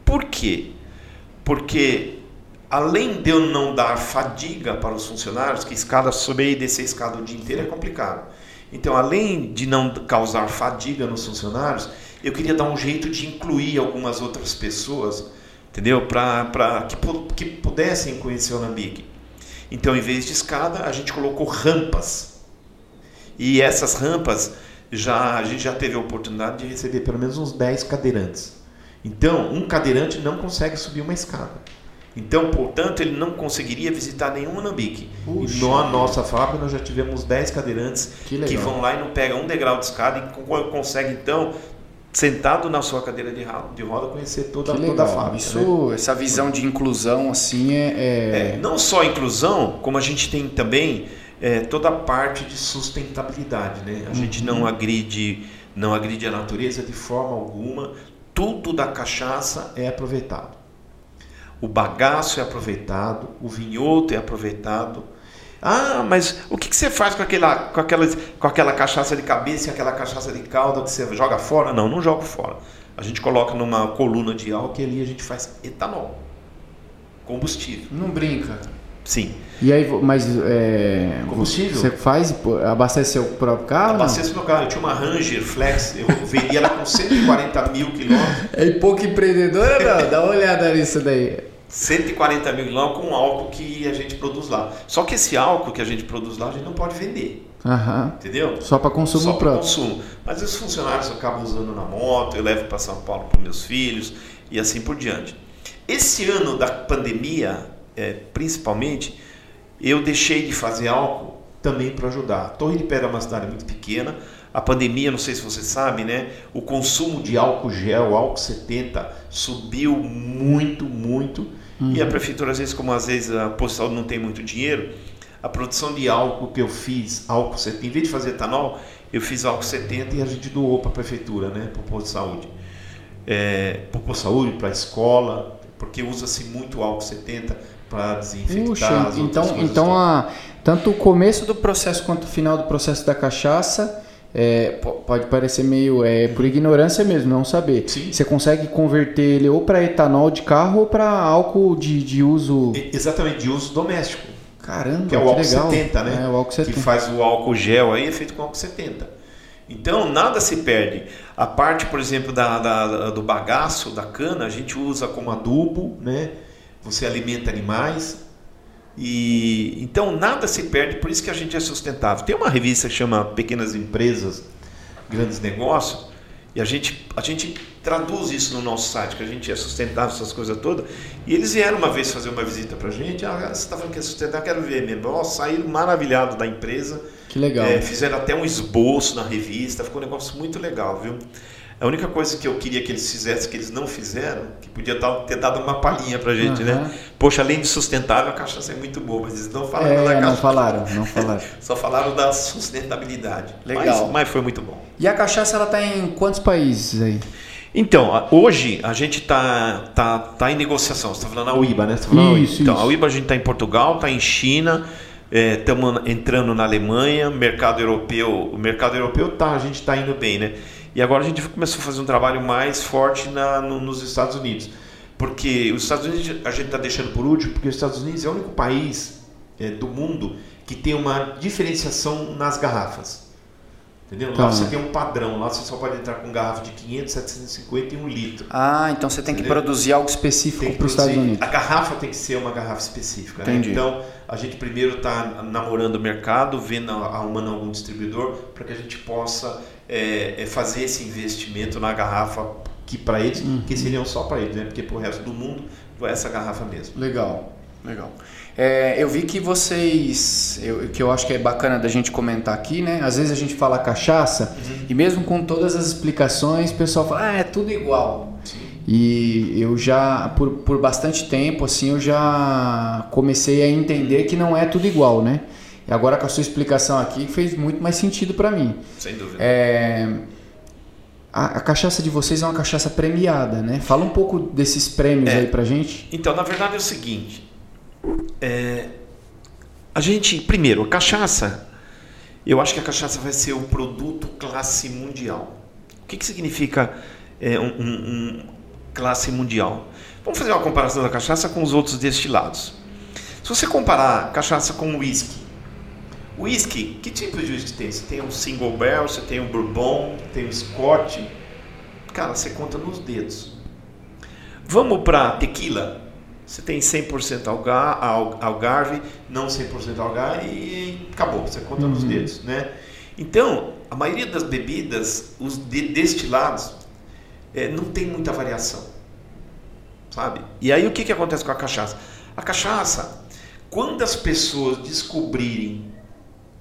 Por quê? Porque além de eu não dar fadiga para os funcionários, que escada subir e descer a escada o dia inteiro é complicado. Então, além de não causar fadiga nos funcionários, eu queria dar um jeito de incluir algumas outras pessoas, entendeu? Para que, que pudessem conhecer o Alambique. Então, em vez de escada, a gente colocou rampas. E essas rampas, já a gente já teve a oportunidade de receber pelo menos uns 10 cadeirantes. Então, um cadeirante não consegue subir uma escada. Então, portanto, ele não conseguiria visitar nenhum Alambique. E na nossa fábrica nós já tivemos 10 cadeirantes que, que, vão lá e não pegam um degrau de escada e conseguem, então, sentado na sua cadeira de, de roda, conhecer toda, toda a fábrica. Isso, né? Essa visão de inclusão, assim, é, é... é Não só inclusão, como a gente tem também é, toda a parte de sustentabilidade. Né? A uhum. gente não agride, não agride a natureza de forma alguma. Tudo da cachaça é aproveitado. O bagaço é aproveitado, o vinhoto é aproveitado. Ah, mas o que, que você faz com aquela, com, aquela, com aquela cachaça de cabeça e aquela cachaça de calda que você joga fora? Não, não jogo fora. A gente coloca numa coluna de álcool e ali a gente faz etanol, combustível. Não brinca. Sim. E aí, mas é, combustível? Você faz, abastece seu próprio carro? Abastece meu carro. Eu tinha uma Ranger Flex, eu vendia ela com 140 mil quilômetros. É pouco empreendedora, não? Dá uma olhada nisso daí. 140 mil quilômetros com álcool que a gente produz lá. Só que esse álcool que a gente produz lá, a gente não pode vender. Uhum. Entendeu? Só para consumo Só próprio. consumo. Mas os funcionários acabam usando na moto, eu levo para São Paulo para meus filhos e assim por diante. Esse ano da pandemia, é, principalmente, eu deixei de fazer álcool também para ajudar. A Torre de Pedra é uma cidade muito pequena. A pandemia, não sei se você sabe, né? O consumo de álcool gel, álcool 70, subiu muito, muito. Uhum. E a prefeitura, às vezes, como às vezes a posto não tem muito dinheiro, a produção de álcool que eu fiz, álcool 70, em vez de fazer etanol, eu fiz álcool 70 e a gente doou para a prefeitura, né? Para o posto de saúde. É, para o posto de saúde, para a escola, porque usa-se muito álcool 70 para desinfectar. Puxa, as então, então a, tanto o começo do processo quanto o final do processo da cachaça é, pode parecer meio é, por ignorância mesmo, não saber. Sim. Você consegue converter ele ou para etanol de carro ou para álcool de, de uso. Exatamente, de uso doméstico. Caramba, que é o álcool legal. 70, né? É, o álcool 70. Que faz o álcool gel aí é feito com álcool 70. Então nada se perde. A parte, por exemplo, da, da, do bagaço da cana, a gente usa como adubo, né? Você alimenta animais, e então nada se perde, por isso que a gente é sustentável. Tem uma revista que chama Pequenas Empresas, Grandes Negócios, e a gente, a gente traduz isso no nosso site, que a gente é sustentável, essas coisas todas. E eles vieram uma vez fazer uma visita para a gente. Ah, você está falando que é sustentável, quero ver mesmo. Oh, saíram maravilhados da empresa. Que legal. É, fizeram até um esboço na revista, ficou um negócio muito legal, viu? A única coisa que eu queria que eles fizessem, que eles não fizeram, que podia ter dado uma palhinha pra gente, uhum. né? Poxa, além de sustentável, a cachaça é muito boa, mas eles não falaram é, da cachaça. Não falaram, não falaram. Só falaram da sustentabilidade. Legal. Mas, mas foi muito bom. E a cachaça, ela tá em quantos países aí? Então, hoje a gente está tá, tá em negociação. Você está falando a UIBA, né? Tá falando isso, então, isso. a UIBA a gente está em Portugal, está em China, estamos é, entrando na Alemanha, mercado europeu. O mercado europeu tá, a gente está indo bem, né? E agora a gente começou a fazer um trabalho mais forte na, no, nos Estados Unidos. Porque os Estados Unidos a gente está deixando por último, porque os Estados Unidos é o único país é, do mundo que tem uma diferenciação nas garrafas. Entendeu? Lá tá. você tem um padrão, lá você só pode entrar com garrafa de 500, 750 e 1 litro. Ah, então você tem Entendeu? que produzir algo específico para os Estados Unidos. A garrafa tem que ser uma garrafa específica. Né? Então a gente primeiro está namorando o mercado, vendo, arrumando algum distribuidor para que a gente possa é, é fazer esse investimento na garrafa que para eles, uhum. que seriam só para eles, né? porque para o resto do mundo vai essa garrafa mesmo. Legal, legal. É, eu vi que vocês, eu, que eu acho que é bacana da gente comentar aqui, né? Às vezes a gente fala cachaça uhum. e mesmo com todas as explicações, o pessoal fala, ah, é tudo igual. Sim. E eu já, por, por bastante tempo, assim, eu já comecei a entender que não é tudo igual, né? E agora com a sua explicação aqui fez muito mais sentido para mim. Sem dúvida. É, a, a, cachaça de vocês é uma cachaça premiada, né? Fala um pouco desses prêmios é, aí pra gente. Então, na verdade é o seguinte. É, a gente, primeiro, a cachaça, eu acho que a cachaça vai ser um produto classe mundial. O que, que significa é, um, um, um classe mundial? Vamos fazer uma comparação da cachaça com os outros destilados. Se você comparar cachaça com uísque, Whisky, que tipo de whisky tem? Você tem um single barrel, você tem um bourbon, tem um scotch. Cara, você conta nos dedos. Vamos para tequila. Você tem 100% algar, algarve, não 100% algarve e acabou. Você conta uhum. nos dedos, né? Então, a maioria das bebidas, os destilados, é, não tem muita variação, sabe? E aí o que, que acontece com a cachaça? A cachaça, quando as pessoas descobrirem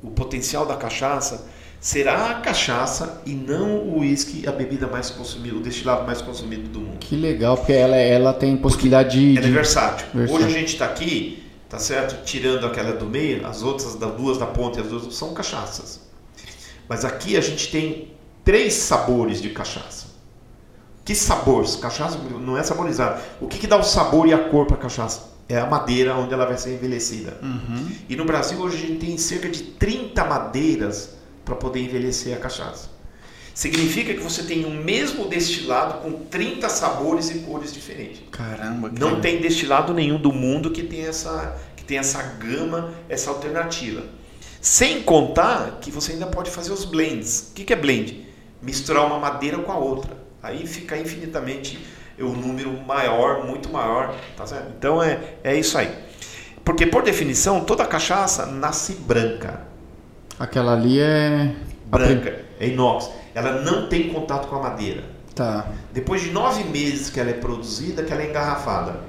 o potencial da cachaça, será a cachaça e não o uísque a bebida mais consumida, o destilado mais consumido do mundo. Que legal, porque ela, ela tem possibilidade de. Ela é versátil. versátil. Hoje a gente está aqui, tá certo? Tirando aquela do meio, as outras, das duas da ponta e as duas são cachaças. Mas aqui a gente tem três sabores de cachaça. Que sabores? Cachaça não é saborizada. O que, que dá o sabor e a cor para a cachaça? É a madeira onde ela vai ser envelhecida. Uhum. E no Brasil hoje a gente tem cerca de 30 madeiras para poder envelhecer a cachaça. Significa que você tem o mesmo destilado com 30 sabores e cores diferentes. Caramba, cara. Não tem destilado nenhum do mundo que tem essa, que tem essa gama, essa alternativa. Sem contar que você ainda pode fazer os blends. O que é blend? Misturar uma madeira com a outra. Aí fica infinitamente um número maior, muito maior. Tá certo? Então é, é isso aí. Porque, por definição, toda cachaça nasce branca. Aquela ali é. Branca, é inox. Ela não tem contato com a madeira. Tá. Depois de nove meses que ela é produzida, que ela é engarrafada.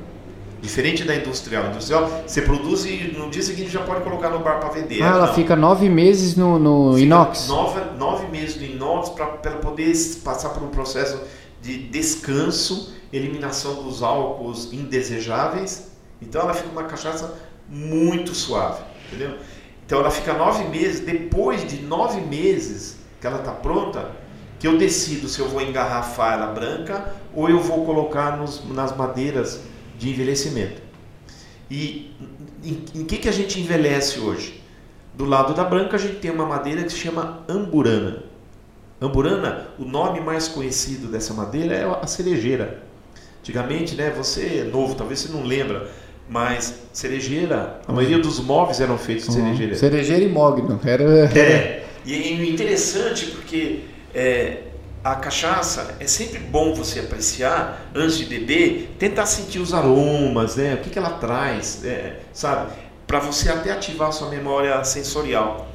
Diferente da industrial. Industrial, você produz e no dia seguinte já pode colocar no bar para vender. Ah, ela não. fica nove meses no, no inox? Nove, nove meses no inox para poder passar por um processo de descanso, eliminação dos álcools indesejáveis. Então ela fica uma cachaça muito suave, entendeu? Então ela fica nove meses. Depois de nove meses que ela está pronta, que eu decido se eu vou engarrafar ela branca ou eu vou colocar nos, nas madeiras de envelhecimento. E em, em, que, que a gente envelhece hoje? Do lado da branca a gente tem uma madeira que se chama amburana. Amburana, o nome mais conhecido dessa madeira é a cerejeira. Antigamente, né, você é novo, talvez você não lembra, mas cerejeira, a maioria dos móveis eram feitos de cerejeira. Cerejeira e mogno, era... É, e interessante porque é, a cachaça é sempre bom você apreciar antes de beber, tentar sentir os aromas, né? O que, que ela traz, é, sabe? Para você até ativar a sua memória sensorial.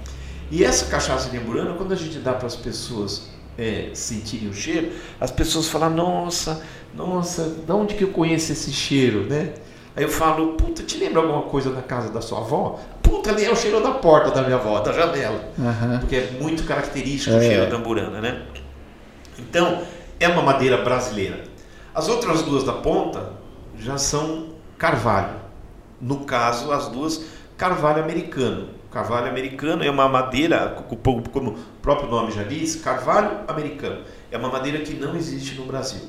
E essa cachaça de Emburana, quando a gente dá para as pessoas é, sentirem o cheiro, as pessoas falam: Nossa, nossa, de onde que eu conheço esse cheiro, né? Aí eu falo: Puta, te lembra alguma coisa da casa da sua avó? Puta, ali é o cheiro da porta da minha avó, da janela. Uhum. Porque é muito característico é. o cheiro da Amburana, né? Então, é uma madeira brasileira. As outras duas da ponta já são carvalho. No caso, as duas, carvalho americano. Carvalho americano é uma madeira, como o próprio nome já diz, carvalho americano. É uma madeira que não existe no Brasil.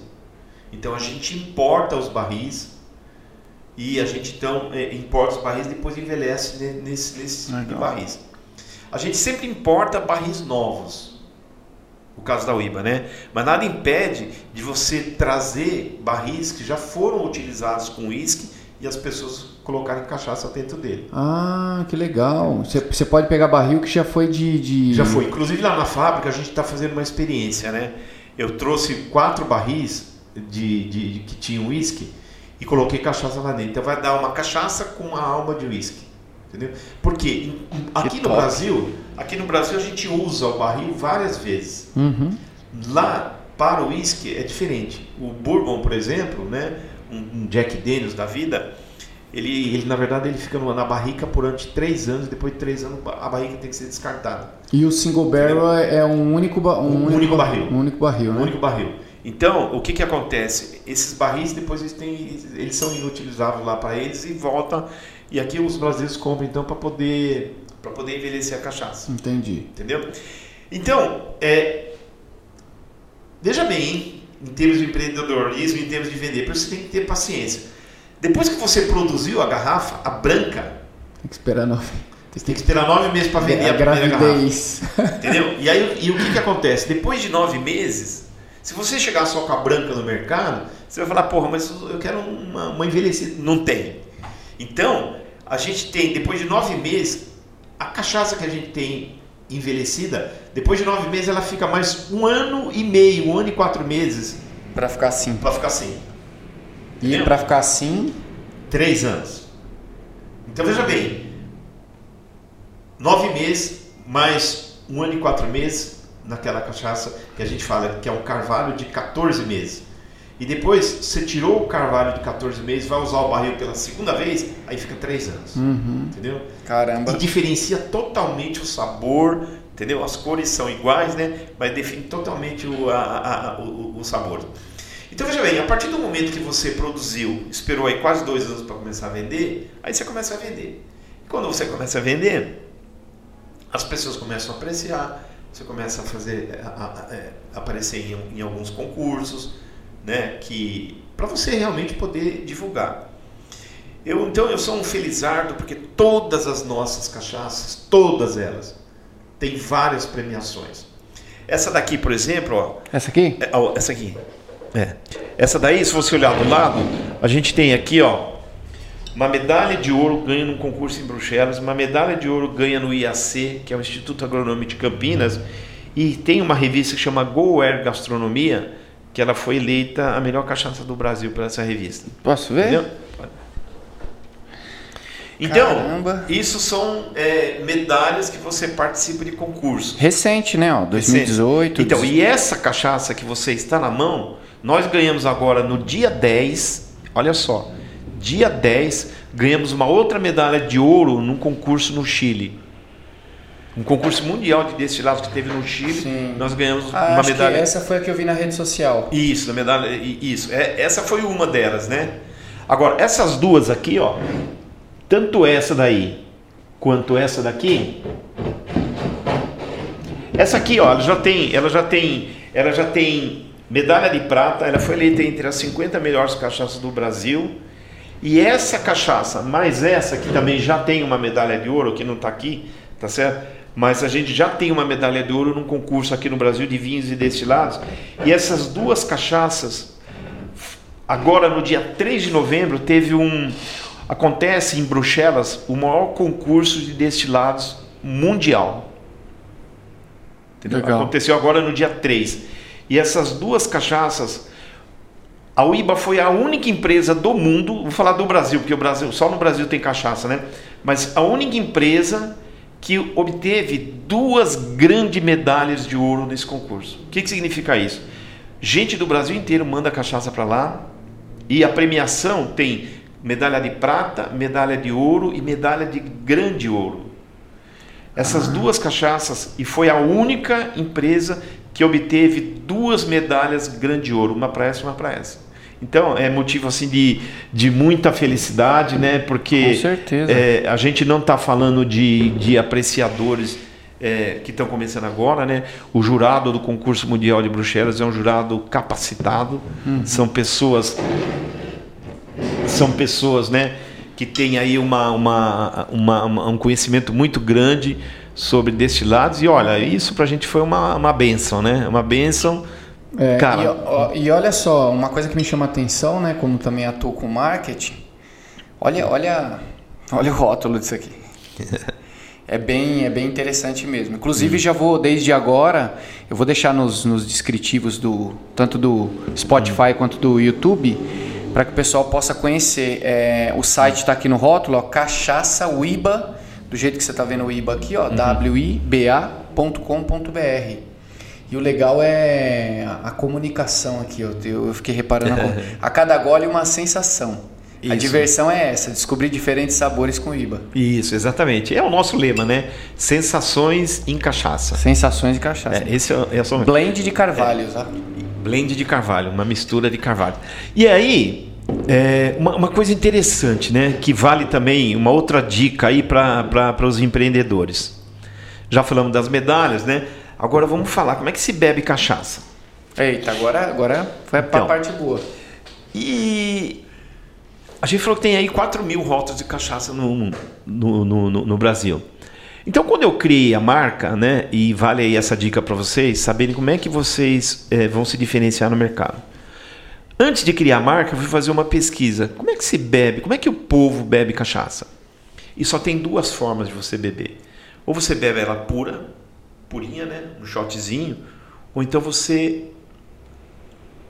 Então a gente importa os barris e a gente então é, importa os barris e depois envelhece nesse, nesse tipo de barris. A gente sempre importa barris novos o caso da UIBA, né? Mas nada impede de você trazer barris que já foram utilizados com uísque e as pessoas colocarem cachaça dentro dele. Ah, que legal. Você, pode pegar barril que já foi de, de... Já foi. Inclusive lá na fábrica a gente está fazendo uma experiência, né? Eu trouxe quatro barris de, de, de que tinham uísque e coloquei cachaça lá dentro. Então vai dar uma cachaça com a alma de uísque. Entendeu? Porque aqui no Brasil, aqui no Brasil a gente usa o barril várias vezes. Uhum. Lá para o whisky é diferente. O bourbon, por exemplo, né, um, Jack Daniels da vida, ele, ele na verdade ele fica na barrica durante três anos. Depois de três anos a barrica tem que ser descartada. E o single barrel é um único, um, um único, único barril. Um único barril, né? Um único barril. Então, o que, que acontece? Esses barris depois eles, têm, eles são inutilizáveis lá para eles e voltam e aqui os brasileiros compram então para poder para poder envelhecer a cachaça. Entendi. Entendeu? Então, é, veja bem, hein? em termos de empreendedorismo, em termos de vender, por isso você tem que ter paciência. Depois que você produziu a garrafa, a branca, tem que esperar nove. Você tem que esperar nove meses para vender a, a primeira gravidez. garrafa. Entendeu? E aí e o que, que acontece? Depois de nove meses, se você chegar só com a branca no mercado, você vai falar, porra, mas eu quero uma, uma envelhecida. Não tem. Então, a gente tem, depois de nove meses, A cachaça que a gente tem envelhecida, depois de nove meses ela fica mais um ano e meio, um ano e quatro meses Pra ficar assim. para ficar assim. E pra ficar assim, Três anos. Então veja bem, nove meses mais um ano e quatro meses naquela cachaça que a gente fala que é um carvalho de 14 meses. E depois você tirou o carvalho de 14 meses, vai usar o barril pela segunda vez, aí fica três anos. Entendeu? caramba. E diferencia totalmente o sabor, entendeu? As cores são iguais, né? Mas define totalmente o, a- a- a- o, o sabor. Então veja bem, a partir do momento que você produziu, esperou aí quase dois anos para começar a vender, aí você começa a vender. E quando você começa a vender, as pessoas começam a apreciar, você começa a fazer a- a- a- é, aparecer em, em alguns concursos, né? Que para você realmente poder divulgar. Eu, então eu sou um felizardo porque todas as nossas cachaças, todas elas, têm várias premiações. Essa daqui, por exemplo, ó, Essa aqui? é, ó, essa aqui. É. Essa daí, se você olhar do lado, a gente tem aqui, ó, uma medalha de ouro ganha num concurso em Bruxelas, uma medalha de ouro ganha no IAC, que é o Instituto Agronômico de Campinas, e tem uma revista que chama Go Air Gastronomia, que ela foi eleita a melhor cachaça do Brasil por essa revista. Posso ver? Entendeu? Então, Caramba. isso são é, medalhas que você participa de concursos. Recente, né? Ó, 2018. Então, e essa cachaça que você está na mão, nós ganhamos agora no dia 10, olha só, dia 10, ganhamos uma outra medalha de ouro num concurso no Chile. Um concurso mundial de destilados que teve no Chile, Sim. nós ganhamos Ah, uma acho medalha. que essa foi a que eu vi na rede social. Isso, a medalha, isso. É, essa foi uma delas, né? Agora, essas duas aqui, ó, tanto essa daí quanto essa daqui, essa aqui, ó, ela já tem, ela já tem, ela já tem medalha de prata, ela foi eleita entre as 50 melhores cachaças do Brasil. E essa cachaça, mais essa que também já tem uma medalha de ouro, que não está aqui, tá certo? Mas a gente já tem uma medalha de ouro num concurso aqui no Brasil de vinhos e destilados. E essas duas cachaças, agora no dia 3 de novembro, teve um. Acontece em Bruxelas o maior concurso de destilados mundial. Aconteceu agora no dia 3. E essas duas cachaças, a UIBA foi a única empresa do mundo, vou falar do Brasil, porque o Brasil, só no Brasil tem cachaça, né? Mas a única empresa que obteve duas grandes medalhas de ouro nesse concurso. O que, que significa isso? Gente do Brasil inteiro manda cachaça para lá e a premiação tem medalha de prata, medalha de ouro e medalha de grande ouro. Essas duas cachaças, e foi a única empresa que obteve duas medalhas grande ouro, uma para essa e uma para essa. Então é motivo assim de, de muita felicidade, né? Porque é, a gente não está falando de, de apreciadores é, que estão começando agora, né? O jurado do concurso mundial de Bruxelas é um jurado capacitado, são pessoas são pessoas né, que têm aí uma, uma, uma- uma- um conhecimento muito grande sobre destilados. E olha, isso pra gente foi uma, uma benção, né? Uma benção. É, Cara, e, ó, e olha só, uma coisa que me chama a atenção, né? Como também atuo com marketing. Olha, olha, olha o rótulo disso aqui. É bem, é bem interessante mesmo. Hum. Inclusive, já vou, desde agora, eu vou deixar nos, nos descritivos do tanto do Spotify quanto do YouTube, para que o pessoal possa conhecer. É, o site está aqui no rótulo, ó, Cachaça Uiba, do jeito que você está vendo o Iba aqui, ó, wiba.com.br. E o legal é a, a comunicação aqui, ó, eu, eu fiquei reparando. A, a cada gole uma sensação. A Isso. diversão é essa, descobrir diferentes sabores com Iba. Isso, exatamente. É o nosso lema, né? Sensações em cachaça. Sensações de cachaça. É, esse é, é o Blend de carvalho, tá? blend de carvalho, uma mistura de carvalho. E aí, é, uma, uma coisa interessante, né? Que vale também uma outra dica aí para os empreendedores. Já falamos das medalhas, né? Agora vamos falar como é que se bebe cachaça. Eita, agora, agora foi pra Então. parte boa. E a gente falou que tem aí 4 mil rótulos de cachaça no, no, no, no- Brasil. Então, quando eu criei a marca, né, e vale aí essa dica para vocês, saberem como é que vocês eh, vão se diferenciar no mercado. Antes de criar a marca, eu fui fazer uma pesquisa. Como é que se bebe? Como é que o povo bebe cachaça? E só tem duas formas de você beber. Ou você bebe ela pura, purinha, né? Um shotzinho. Ou então você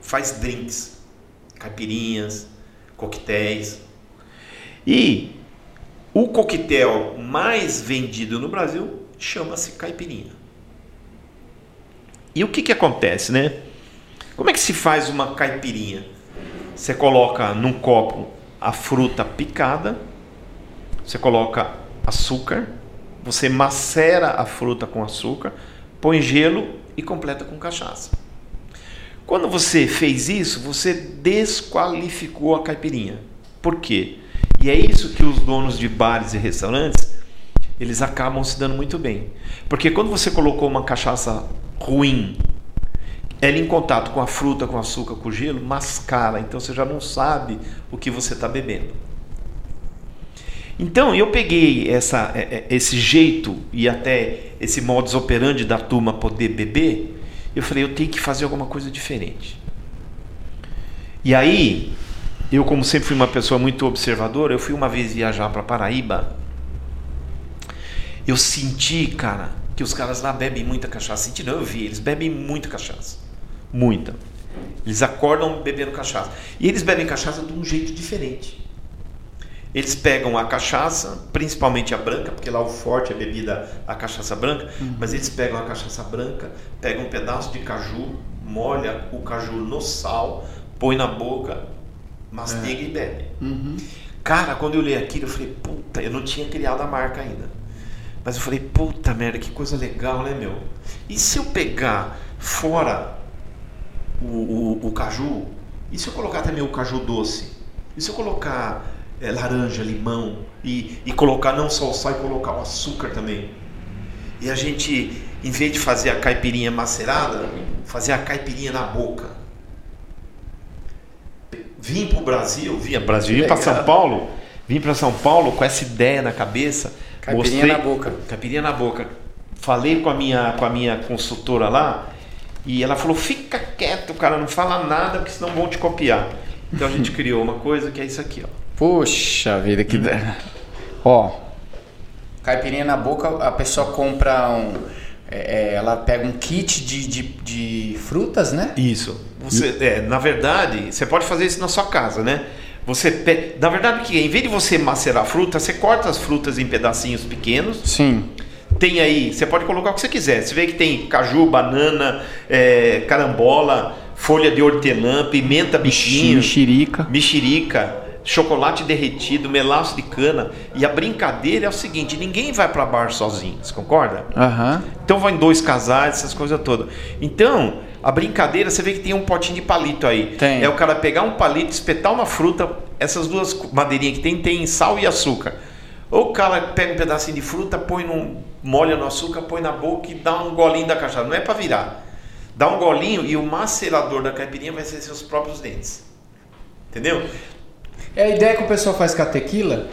faz drinks, caipirinhas, coquetéis. E o coquetel mais vendido no Brasil chama-se caipirinha. E o que, que acontece, né? Como é que se faz uma caipirinha? Você coloca num copo a fruta picada, você coloca açúcar, você macera a fruta com açúcar, põe gelo e completa com cachaça. Quando você fez isso, você desqualificou a caipirinha. Por quê? E é isso que os donos de bares e restaurantes eles acabam se dando muito bem. Porque quando você colocou uma cachaça ruim, ela em contato com a fruta, com açúcar, com gelo, mascara. Então você já não sabe o que você está bebendo. Então eu peguei essa, é, é, esse jeito e até esse modus operandi da turma poder beber. Eu falei, eu tenho que fazer alguma coisa diferente. E aí, eu como sempre fui uma pessoa muito observadora, eu fui uma vez viajar para Paraíba. Eu senti, cara, que os caras lá bebem muita cachaça. Senti não, eu vi, eles bebem muita cachaça. Muita. Eles acordam bebendo cachaça. E eles bebem cachaça de um jeito diferente. Eles pegam a cachaça, principalmente a branca, porque lá o forte é bebida a cachaça branca, uhum. mas eles pegam a cachaça branca, pegam um pedaço de caju, molha o caju no sal, põe na boca, mastiga é. e bebe. Uhum. Cara, quando eu li aquilo, eu falei, puta, eu não tinha criado a marca ainda. Mas eu falei, puta merda, que coisa legal, né, meu? E se eu pegar fora o, o, o caju, e se eu colocar também o caju doce? E se eu colocar é, laranja, limão, e, e colocar não só o sal, e colocar o açúcar também? E a gente, em vez de fazer a caipirinha macerada, fazer a caipirinha na boca. Vim para o Brasil, vim Brasil, vim para São Paulo, vim para São Paulo com essa ideia na cabeça. Caipirinha mostrei, na boca. Caipirinha na boca. Falei com a minha, com a minha consultora lá e ela falou: fica quieto, cara, não fala nada, porque senão vão te copiar. Então a gente criou uma coisa que é isso aqui, ó. Poxa vida, que. Ó. Caipirinha na boca, a pessoa compra um. É, é, ela pega um kit de, de, de frutas, né? Isso. Você, é, na verdade, você pode fazer isso na sua casa, né? Você pe... na verdade que em vez de você macerar a fruta, você corta as frutas em pedacinhos pequenos. Sim. Tem aí, você pode colocar o que você quiser. Você vê que tem caju, banana, é, carambola, folha de hortelã, pimenta bichinho, mexerica, mexerica chocolate derretido, melaço de cana. E a brincadeira é o seguinte: ninguém vai para bar sozinho, você concorda? Uhum. Então vai em dois casais, essas coisas todas. Então, a brincadeira, você vê que tem um potinho de palito aí. Tem. É o cara pegar um palito, espetar uma fruta, essas duas madeirinhas que tem, tem sal e açúcar. Ou o cara pega um pedacinho de fruta, põe num, molha no açúcar, põe na boca e dá um golinho da cachaça. Não é para virar. Dá um golinho e o macerador da caipirinha vai ser seus próprios dentes. Entendeu? É a ideia que o pessoal faz com a tequila.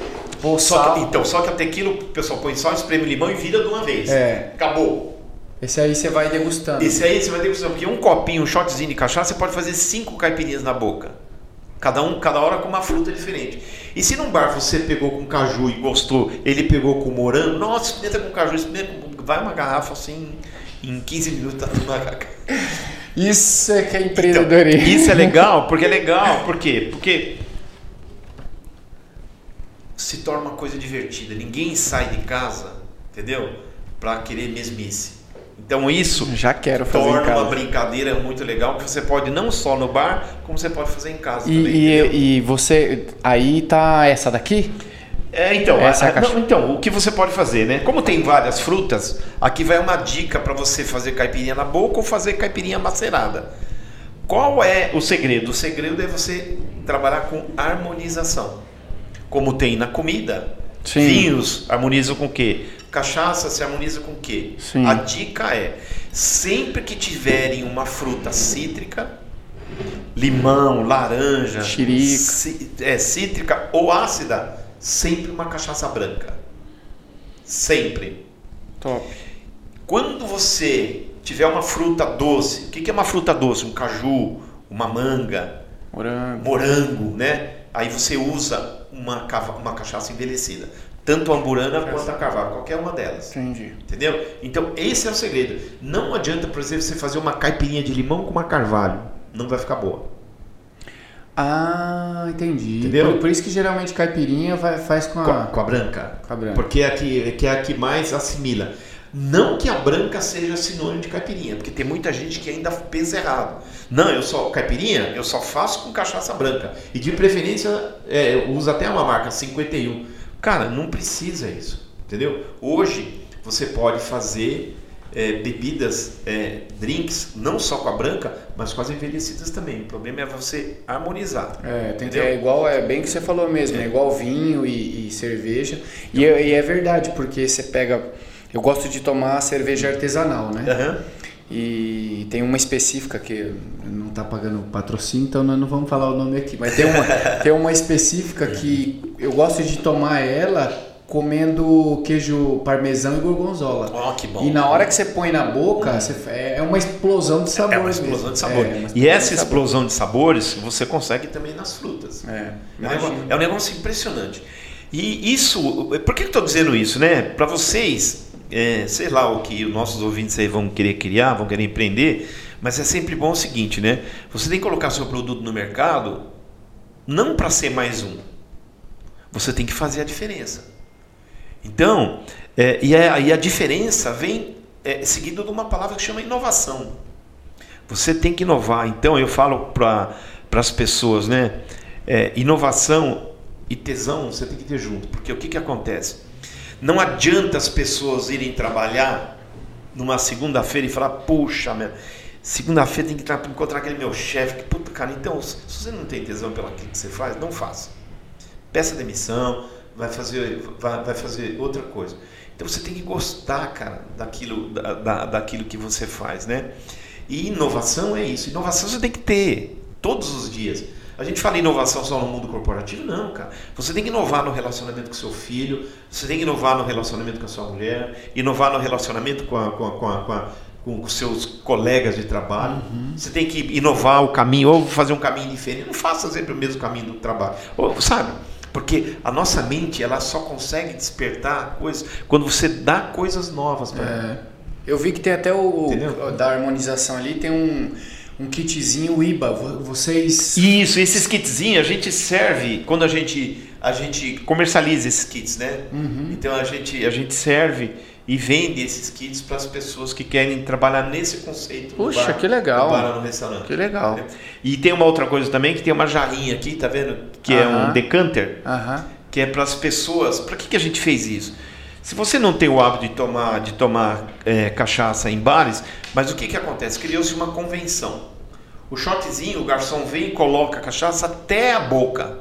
Só que, então, só que a tequila o pessoal põe só, espreme limão e vira de uma vez. É. Acabou. Esse aí você vai degustando. Esse aí você vai degustando, porque um copinho, um shotzinho de cachaça, você pode fazer cinco caipirinhas na boca. Cada um, cada hora com uma fruta diferente. E se num bar você pegou com caju e gostou, ele pegou com morango, nossa, experimenta com caju, experimenta com... Vai uma garrafa assim, em 15 minutos tá tudo na Isso é que é empreendedorismo. Então, isso é legal, porque é legal, por quê? Porque se torna uma coisa divertida. Ninguém sai de casa, entendeu? Para querer mesmice. Então isso já quero fazer torna uma brincadeira muito legal que você pode não só no bar, como você pode fazer em casa e, também. E, e você aí tá essa daqui? É, então, essa a, não, então, o que você pode fazer, né? Como tem várias frutas, aqui vai uma dica para você fazer caipirinha na boca ou fazer caipirinha macerada. Qual é o segredo? O segredo é você trabalhar com harmonização como tem na comida. Sim. Vinhos harmonizam com o quê? Cachaça se harmoniza com o quê? Sim. A dica é, sempre que tiverem uma fruta cítrica, limão, laranja, é, cítrica ou ácida, sempre uma cachaça branca. Sempre. Top. Quando você tiver uma fruta doce, o que é uma fruta doce? Um caju, uma manga, morango, morango né? Aí você usa uma, uma cachaça envelhecida. Tanto a Amburana quanto a Carvalho, qualquer uma delas. Entendi. Entendeu? Então, esse é o segredo. Não adianta, por exemplo, você fazer uma caipirinha de limão com uma Carvalho. Não vai ficar boa. Ah, entendi. Entendeu? Por, por isso que geralmente caipirinha vai- faz com Com a, a, com a branca. com a branca. Porque é a, que, que é a que mais assimila. Não que a branca seja sinônimo de caipirinha, porque tem muita gente que ainda pensa errado. Não, eu só caipirinha, eu só faço com cachaça branca. E de preferência, é, eu uso até uma marca 51. Cara, não precisa isso. Entendeu? Hoje você pode fazer é, bebidas, é, drinks, não só com a branca, mas com as envelhecidas também. O problema é você harmonizar. É, tem é igual, é bem que você falou mesmo, é, igual vinho e, e cerveja. E, é- e é verdade, porque você pega. Eu gosto de tomar cerveja artesanal, né? Aham. E tem uma específica que não tá pagando patrocínio, então nós não vamos falar o nome aqui. Mas tem uma, tem uma específica que eu gosto de tomar ela comendo queijo parmesão e gorgonzola. Ó, que bom. E na hora que você põe na boca, você- é uma explosão de sabor. É uma explosão de sabor. É, uma e essa explosão de sabores você consegue também nas frutas. É, É um, negócio, é um negócio impressionante. E isso, por que eu estou dizendo isso, né? Para vocês, é, sei lá o que os nossos ouvintes aí vão querer criar, vão querer empreender, mas é sempre bom o seguinte, né? Você tem que colocar seu produto no mercado não para ser mais um. Você tem que fazer a diferença. Então, é, e, a, e a diferença vem é, seguido de uma palavra que chama inovação. Você tem que inovar. Então eu falo para as pessoas, né? É, inovação e tesão você tem que ter junto. Porque o que, que acontece? Não adianta as pessoas irem trabalhar numa segunda-feira e falar, puxa, segunda-feira tem que tra- encontrar aquele meu chefe. Que puta, cara, então, se você não tem tesão pelo que você faz, não faça. Peça demissão, vai fazer, vai, vai fazer outra coisa. Então você tem que gostar, cara, daquilo, da, da- daquilo que você faz, né? E inovação é isso. Inovação você tem que ter todos os dias. A gente fala inovação só no mundo corporativo? Não, cara. Você tem que inovar no relacionamento com seu filho, você tem que inovar no relacionamento com a sua mulher, inovar no relacionamento com, a, com, a, com, a, com, a, com os seus colegas de trabalho. Você tem que inovar o caminho, ou fazer um caminho diferente. Não faça sempre o mesmo caminho do trabalho. Ou, sabe? Porque a nossa mente ela só consegue despertar coisas quando você dá coisas novas para ela. É. Eu vi que tem até o Entendeu? da harmonização ali, tem um, um kitzinho IBA. Vo- Vocês. Isso, esses kitzinhos a gente serve quando a gente a gente comercializa esses kits, né? Então a gente a gente serve e vende esses kits para as pessoas que querem trabalhar nesse conceito. Puxa, bar- que legal. No bar no restaurante. Que legal. E tem uma outra coisa também que tem uma jarrinha aqui, tá vendo? Que é um decanter. Aham. que é para as pessoas. Para que, que a gente fez isso? Se você não tem o hábito de tomar, de tomar é, cachaça em bares, mas o que, que acontece? Criou-se uma convenção. O shotzinho, o garçom vem e coloca a cachaça até a boca.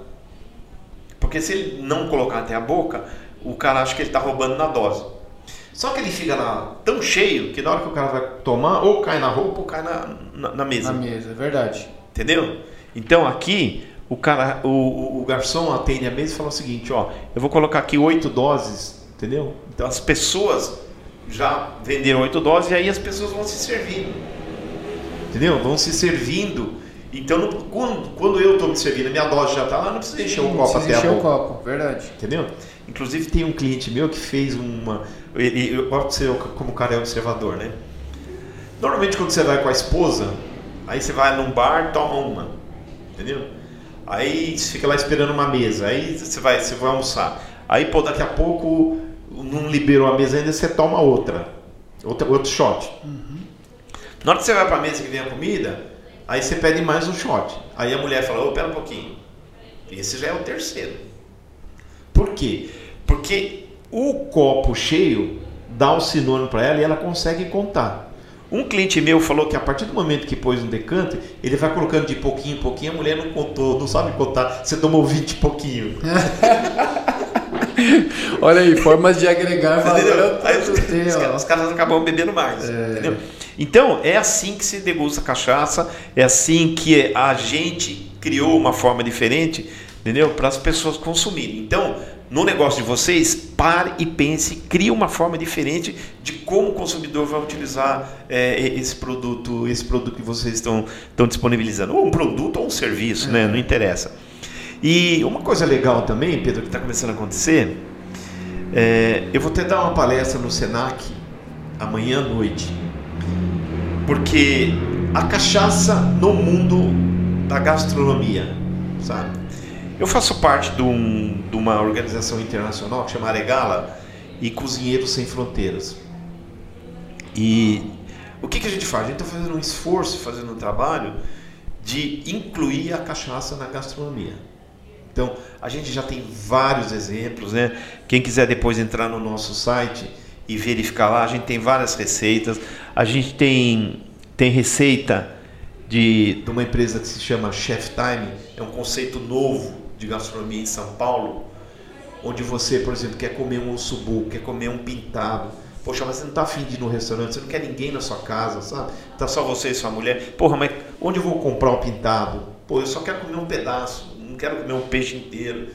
Porque se ele não colocar até a boca, o cara acha que ele está roubando na dose. Só que ele fica lá tão cheio que na hora que o cara vai tomar, ou cai na roupa ou cai na, na, na mesa. Na mesa, é verdade. Entendeu? Então aqui o cara, o, o, o garçom atende a mesa e fala o seguinte, ó, eu vou colocar aqui oito doses, entendeu? Então as pessoas já venderam oito doses e aí as pessoas vão se servindo, entendeu? Vão se servindo. Então não- quando, quando eu estou me servindo, minha dose já está lá, não precisa encher o copo Precisa até a encher o copo, verdade. Entendeu? Inclusive tem um cliente meu que fez uma. Ele, eu como o cara é observador, né? Normalmente quando você vai com a esposa, aí você vai num bar, toma uma. Entendeu? Aí você fica lá esperando uma mesa, aí você vai, você vai almoçar. Aí, pô, daqui a pouco não liberou a mesa ainda, você toma outra. Outra outro shot. Na hora que você vai pra mesa que vem a comida, aí você pede mais um shot. Aí a mulher fala, ô, pera um pouquinho. Esse já é o terceiro. Por quê? Porque o copo cheio dá o sinônimo para ela e ela consegue contar. Um cliente meu falou que a partir do momento que pôs um decanter, ele vai colocando de pouquinho em pouquinho, a mulher não contou, não sabe contar. Você tomou 20 e pouquinho. Olha aí, formas de agregar valor. Aí os, caras- os caras acabam bebendo mais. entendeu? Então, é assim que se degusta cachaça, é assim que a gente criou uma forma diferente, entendeu? Para as pessoas consumirem. Então, no negócio de vocês, pare e pense, crie uma forma diferente de como o consumidor vai utilizar é, esse produto, esse produto que vocês estão, estão disponibilizando. Ou um produto ou um serviço, né? Não interessa. E uma coisa legal também, Pedro, que está começando a acontecer, É, eu vou dar uma palestra no Senac amanhã à noite, porque a cachaça no mundo da gastronomia, sabe? Eu faço parte de, um, de uma organização internacional que chama Aregala e Cozinheiros Sem Fronteiras. E o que, que a gente faz? A gente está fazendo um esforço, fazendo um trabalho de incluir a cachaça na gastronomia. Então, a gente já tem vários exemplos, né? Quem quiser depois entrar no nosso site e verificar lá, a gente tem várias receitas. A gente tem, tem receita de, de uma empresa que se chama Chef Time, é um conceito novo de gastronomia em São Paulo, onde você, por exemplo, quer comer um ossobuco, quer comer um pintado. Poxa, mas você não está afim de ir no restaurante, você não quer ninguém na sua casa, sabe? Tá só você e sua mulher. Porra, mas onde eu vou comprar um pintado? Pô, eu só quero comer um pedaço não quero comer um peixe inteiro.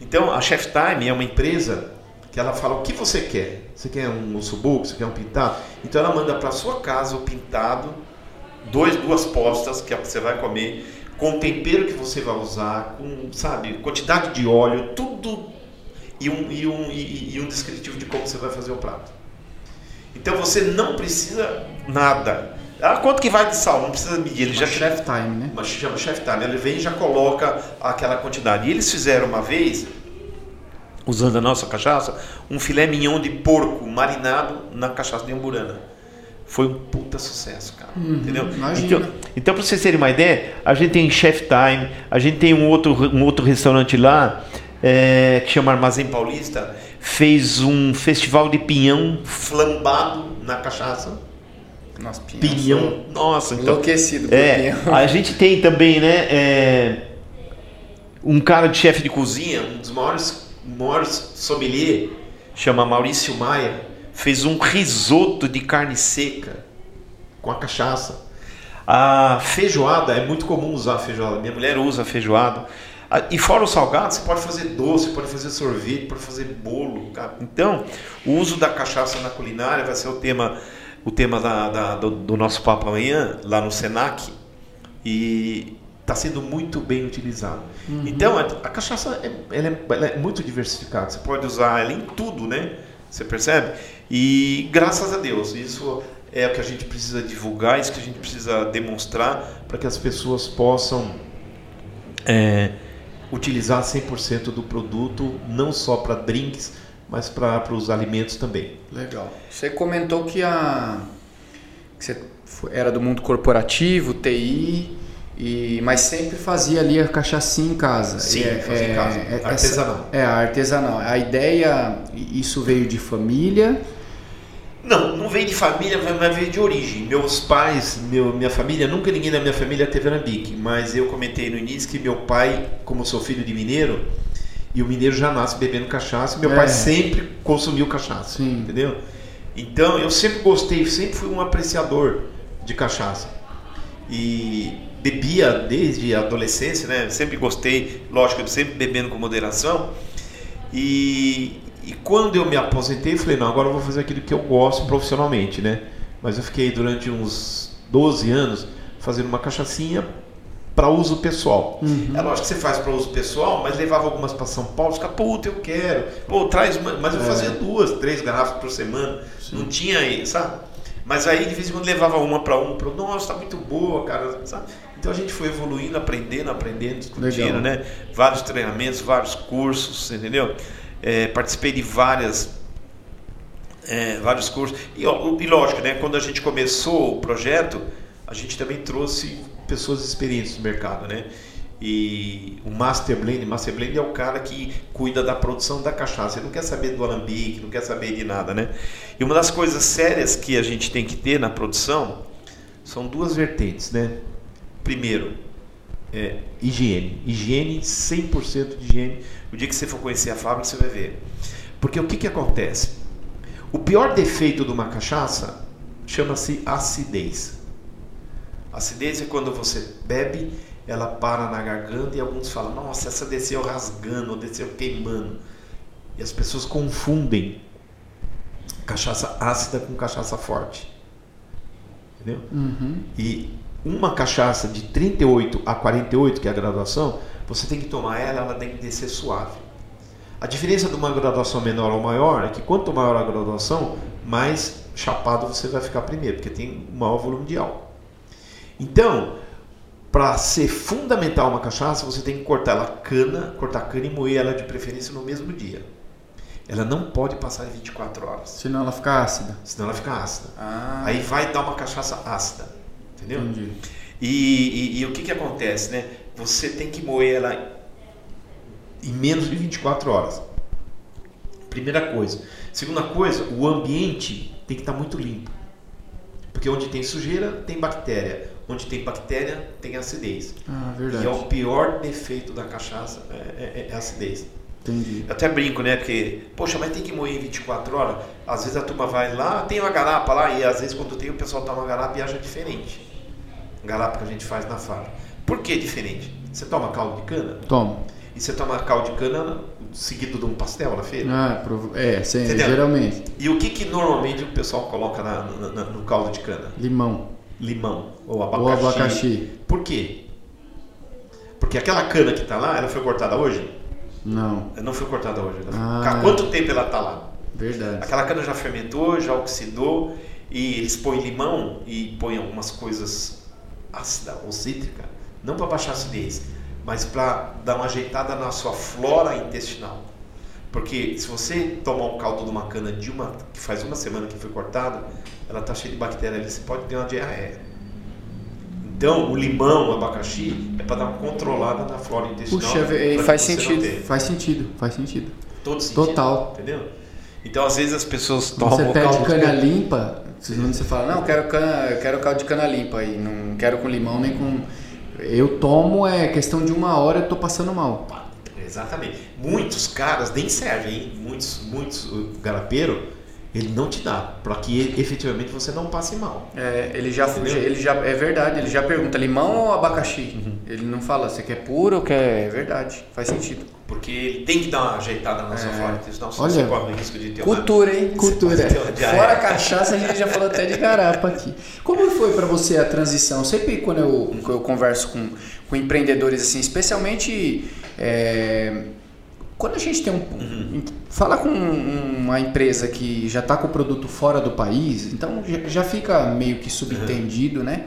Então, a Chef Time é uma empresa que ela fala o que você quer. Você quer um ossobuco, você quer um pintado? Então, ela manda para sua casa o pintado, dois, duas postas que você vai comer, com o tempero que você vai usar, com, sabe, quantidade de óleo, tudo e um, e um, e, e um descritivo de como você vai fazer o prato. Então, você não precisa nada. Ah, quanto que vai de sal? Não precisa medir. Ele já chef time, né? Mas chama chef time. Ele vem e já coloca aquela quantidade. E eles fizeram uma vez, usando a nossa cachaça, um filé mignon de porco marinado na cachaça de amburana. Foi um puta sucesso, cara. Uhum, entendeu? Imagina. Então, então para vocês terem uma ideia, a gente tem Chef Time, a gente tem um outro, um outro restaurante lá, é, que chama Armazém Paulista, fez um festival de pinhão flambado na cachaça nossa, pinhão. pinhão. Nossa, então. Enlouquecido é, pinhão. A gente tem também, né? É, um cara de chefe de cozinha, um dos maiores, maiores sommelier, chama Maurício Maia, fez um risoto de carne seca com a cachaça. A feijoada, é muito comum usar a feijoada. Minha mulher usa feijoada. E fora o salgado, você pode fazer doce, pode fazer sorvete, pode fazer bolo. Cara. Então, o uso da cachaça na culinária vai ser o tema o tema da, da, do, do, nosso papo amanhã, lá no Senac, e está sendo muito bem utilizado. Uhum. Então, a, a cachaça é, ela é, ela é, muito diversificada, você pode usar ela em tudo, né? Você percebe? E graças a Deus, isso é o que a gente precisa divulgar, isso que a gente precisa demonstrar para que as pessoas possam é, utilizar 100% do produto, não só para drinks, mas para os alimentos também. Legal. Você comentou que a que você era do mundo corporativo, TI, e, mas sempre fazia ali a cachaçinha em casa. Sim, é, fazia é, em casa. É, artesanal. é, artesanal. A ideia, isso veio de família? Não, não veio de família, mas veio de origem. Meus pais, meu, minha família, nunca ninguém da minha família teve alambique, mas eu comentei no início que meu pai, como sou filho de mineiro, e o mineiro já nasce bebendo cachaça. Meu é. pai sempre consumiu cachaça, Sim. entendeu? Então eu sempre gostei, sempre fui um apreciador de cachaça. E bebia desde a adolescência, né? Sempre gostei, lógico, sempre bebendo com moderação. E, e quando eu me aposentei, falei, não, agora eu vou fazer aquilo que eu gosto profissionalmente, né? Mas eu fiquei durante uns 12 anos fazendo uma cachaçinha para uso pessoal. Uhum. É lógico que você faz para uso pessoal, mas levava algumas para São Paulo, fica, puta, eu quero. Pô, traz uma, mas eu é. fazia duas, três garrafas por semana. Sim. Não tinha aí, sabe? Mas aí de vez em quando levava uma para um, para nossa, tá muito boa, cara, sabe? Então a gente foi evoluindo, aprendendo, aprendendo, discutindo, Legal. né? Vários treinamentos, vários cursos, entendeu? É, participei de várias é, vários cursos. E, e lógico, né? Quando a gente começou o projeto, a gente também trouxe pessoas experientes no mercado, né? E o Master Blend, Master Blend é o cara que cuida da produção da cachaça. Ele não quer saber do alambique, não quer saber de nada, né? E uma das coisas sérias que a gente tem que ter na produção são duas vertentes, né? Primeiro, é, higiene. Higiene, 100% de higiene. O dia que você for conhecer a fábrica, você vai ver. Porque o que, que acontece? O pior defeito de uma cachaça chama-se acidez. Acidez é quando você bebe, ela para na garganta e alguns falam: Nossa, essa desceu rasgando, ou desceu queimando. E as pessoas confundem cachaça ácida com cachaça forte. Entendeu? Uhum. E uma cachaça de 38 a 48, que é a graduação, você tem que tomar ela, ela tem que descer suave. A diferença de uma graduação menor ou maior é que quanto maior a graduação, mais chapado você vai ficar primeiro, porque tem um maior volume de álcool. Então, para ser fundamental uma cachaça, você tem que cortar ela cana, cortar cana e moer ela de preferência no mesmo dia. Ela não pode passar de 24 horas. Senão ela fica ácida. Senão ela fica ácida. Ah, Aí vai dar uma cachaça ácida. Entendeu? entendi. E, e- e o que, que acontece, né? Você tem que moer ela Em menos de 24 horas. Primeira coisa. Segunda coisa, o ambiente tem que estar muito limpo. Porque onde tem sujeira, tem bactéria. Onde tem bactéria, tem acidez. Ah, E verdade. é o pior defeito da cachaça, é, é- é a acidez. Entendi. Eu até brinco, né? Porque, poxa, mas tem que moer em 24 horas. Às vezes a turma vai lá, tem uma garapa lá, e às vezes quando tem o pessoal toma uma garapa e acha diferente. Garapa que a gente faz na fábrica. Por que diferente? Você toma caldo de cana Toma. e você toma caldo de cana seguido de um pastel na feira. Ah, é, sim, Entendeu? geralmente. E o que, que normalmente o pessoal coloca na- na- na- no caldo de cana? Limão. Limão ou abacaxi. Ou abacaxi. Por quê? Porque aquela cana que está lá, ela foi cortada hoje? Não, Ela não foi cortada hoje. Ah. Há quanto tempo ela está lá? verdade. Aquela cana já fermentou, já oxidou, e eles põem limão e põem algumas coisas Ácida ou cítrica. Não para baixar a acidez, mas para dar uma ajeitada na sua flora intestinal. Porque se você tomar um caldo de uma cana de uma que faz uma semana que foi cortada, ela está cheia de bactéria ali, você pode ter uma diarreia. Então, o limão, o abacaxi, é para dar uma controlada na flora intestinal. Puxa, faz sentido. Faz sentido, faz sentido. Todo sentido. Total. Entendeu? Então, às vezes as pessoas tomam você pede caldo de cana limpa, quando você fala, não, eu quero, cana, eu quero caldo de cana limpa aí, não quero com limão nem com. Eu tomo, é questão de uma hora eu tô passando mal. Exatamente. Muitos caras nem servem, hein? Muitos, muitos uh, garapeiro, ele não te dá, para que efetivamente você não passe mal. É, ele já, Entendeu? ele já é verdade, ele já pergunta limão ou abacaxi. Ele não fala você quer puro ou quer. É verdade, faz sentido. Porque ele tem que dar uma ajeitada na sua É. flora intestinal, senão Olha, você corre o risco de ter uma... Cultura, hein? Cultura. uma. Fora a cachaça, a gente já falou até de garapa aqui. Como foi pra você a transição? Sempre quando eu, eu converso com, com empreendedores, assim, especialmente é, quando a gente tem um. Uhum. Fala com uma empresa que já está com o produto fora do país, então já, fica meio que subentendido, né?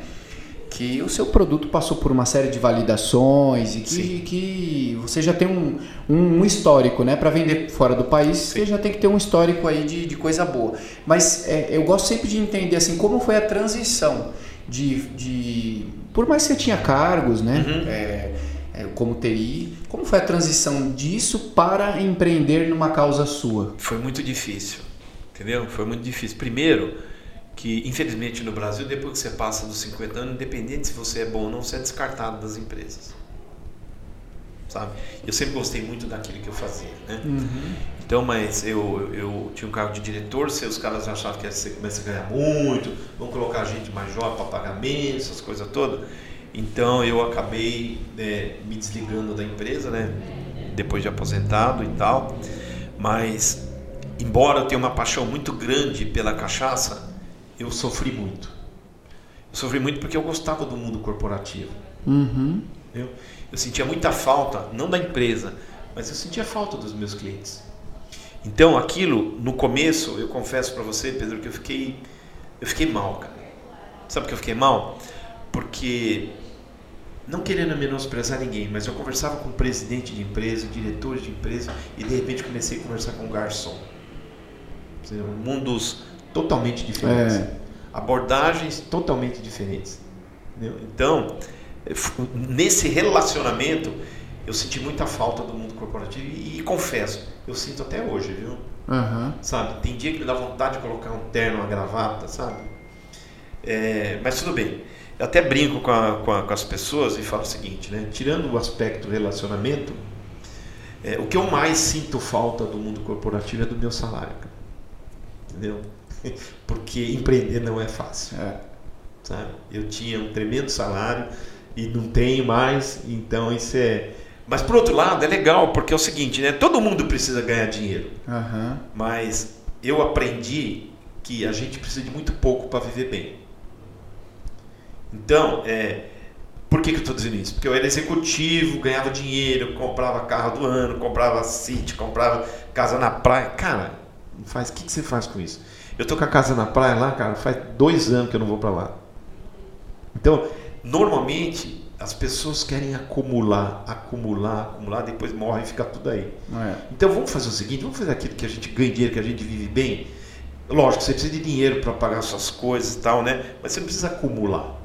Que o seu produto passou por uma série de validações e que, Sim. que você já tem um, um, histórico, né? Para vender fora do país, você já tem que ter um histórico aí de, de coisa boa. Mas é, eu gosto sempre de entender assim como foi a transição de, de por mais que você tinha cargos, né? É, é, como TI, como foi a transição disso para empreender numa causa sua? Foi muito difícil, entendeu? Foi muito difícil. Primeiro, que infelizmente no Brasil, depois que você passa dos 50 anos, independente se você é bom ou não, você é descartado das empresas. Sabe? Eu sempre gostei muito daquilo que eu fazia, né? Então, mas eu, eu, eu tinha um cargo de diretor, se os caras achavam que você começa a ganhar muito, vão colocar gente mais jovem para pagar menos, essas coisas todas. Então eu acabei né, me desligando da empresa, né? Depois de aposentado e tal. Mas, embora eu tenha uma paixão muito grande pela cachaça, Eu sofri muito. Eu sofri muito porque eu gostava do mundo corporativo. Uhum. Eu, eu sentia muita falta, não da empresa, mas eu sentia falta dos meus clientes. Então, aquilo, no começo, eu confesso para você, Pedro, que eu fiquei, eu fiquei mal, cara. Sabe por que eu fiquei mal? Porque, Não querendo menosprezar ninguém, mas eu conversava com presidente de empresa, diretores de empresa, e de repente comecei a conversar com um garçom. Mundos totalmente diferentes. É. Abordagens totalmente diferentes. Entendeu? então, nesse relacionamento, eu senti muita falta do mundo corporativo e, e confesso, Eu sinto até hoje, viu? Aham. Sabe? Tem dia que me dá vontade de colocar um terno, uma gravata, sabe? é, mas tudo bem. Eu até brinco com, a- com a- com as pessoas e falo o seguinte, né? Tirando o aspecto relacionamento, é, o que eu mais sinto falta do mundo corporativo é do meu salário. Entendeu? Porque empreender não é fácil. É. Sabe? Eu tinha um tremendo salário e não tenho mais, então isso é. Mas por outro lado, é legal, porque é o seguinte, né? Todo mundo precisa ganhar dinheiro. Aham. Mas eu aprendi que a gente precisa de muito pouco para viver bem. Então, é, Por que, que eu estou dizendo isso? Porque eu era executivo, ganhava dinheiro, comprava carro do ano, comprava sítio, comprava casa na praia. Cara, faz, o que, que você faz com isso? Eu tô com a casa na praia lá, cara, faz dois anos que eu não vou para lá. Então, normalmente as pessoas querem acumular, acumular, acumular, depois morre e fica tudo aí. É. Então vamos fazer o seguinte, vamos fazer aquilo que a gente ganha dinheiro, que a gente vive bem. Lógico, você precisa de dinheiro para pagar suas coisas e tal, né? Mas você não precisa acumular.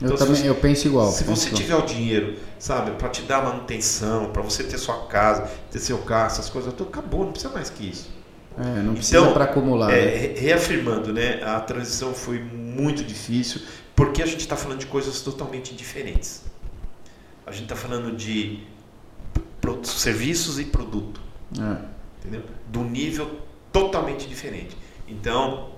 Eu Então, se também você- eu penso igual. Se penso você igual. tiver o dinheiro, sabe, para te dar manutenção, para você ter sua casa, ter seu carro, essas coisas, tudo acabou, não precisa mais que isso. É, não precisa Então, para acumular. É, né? re- reafirmando, né, a transição foi muito difícil, porque a gente está falando de coisas totalmente diferentes. A gente está falando de serviços e produto, É. entendeu? Do nível totalmente diferente. Então,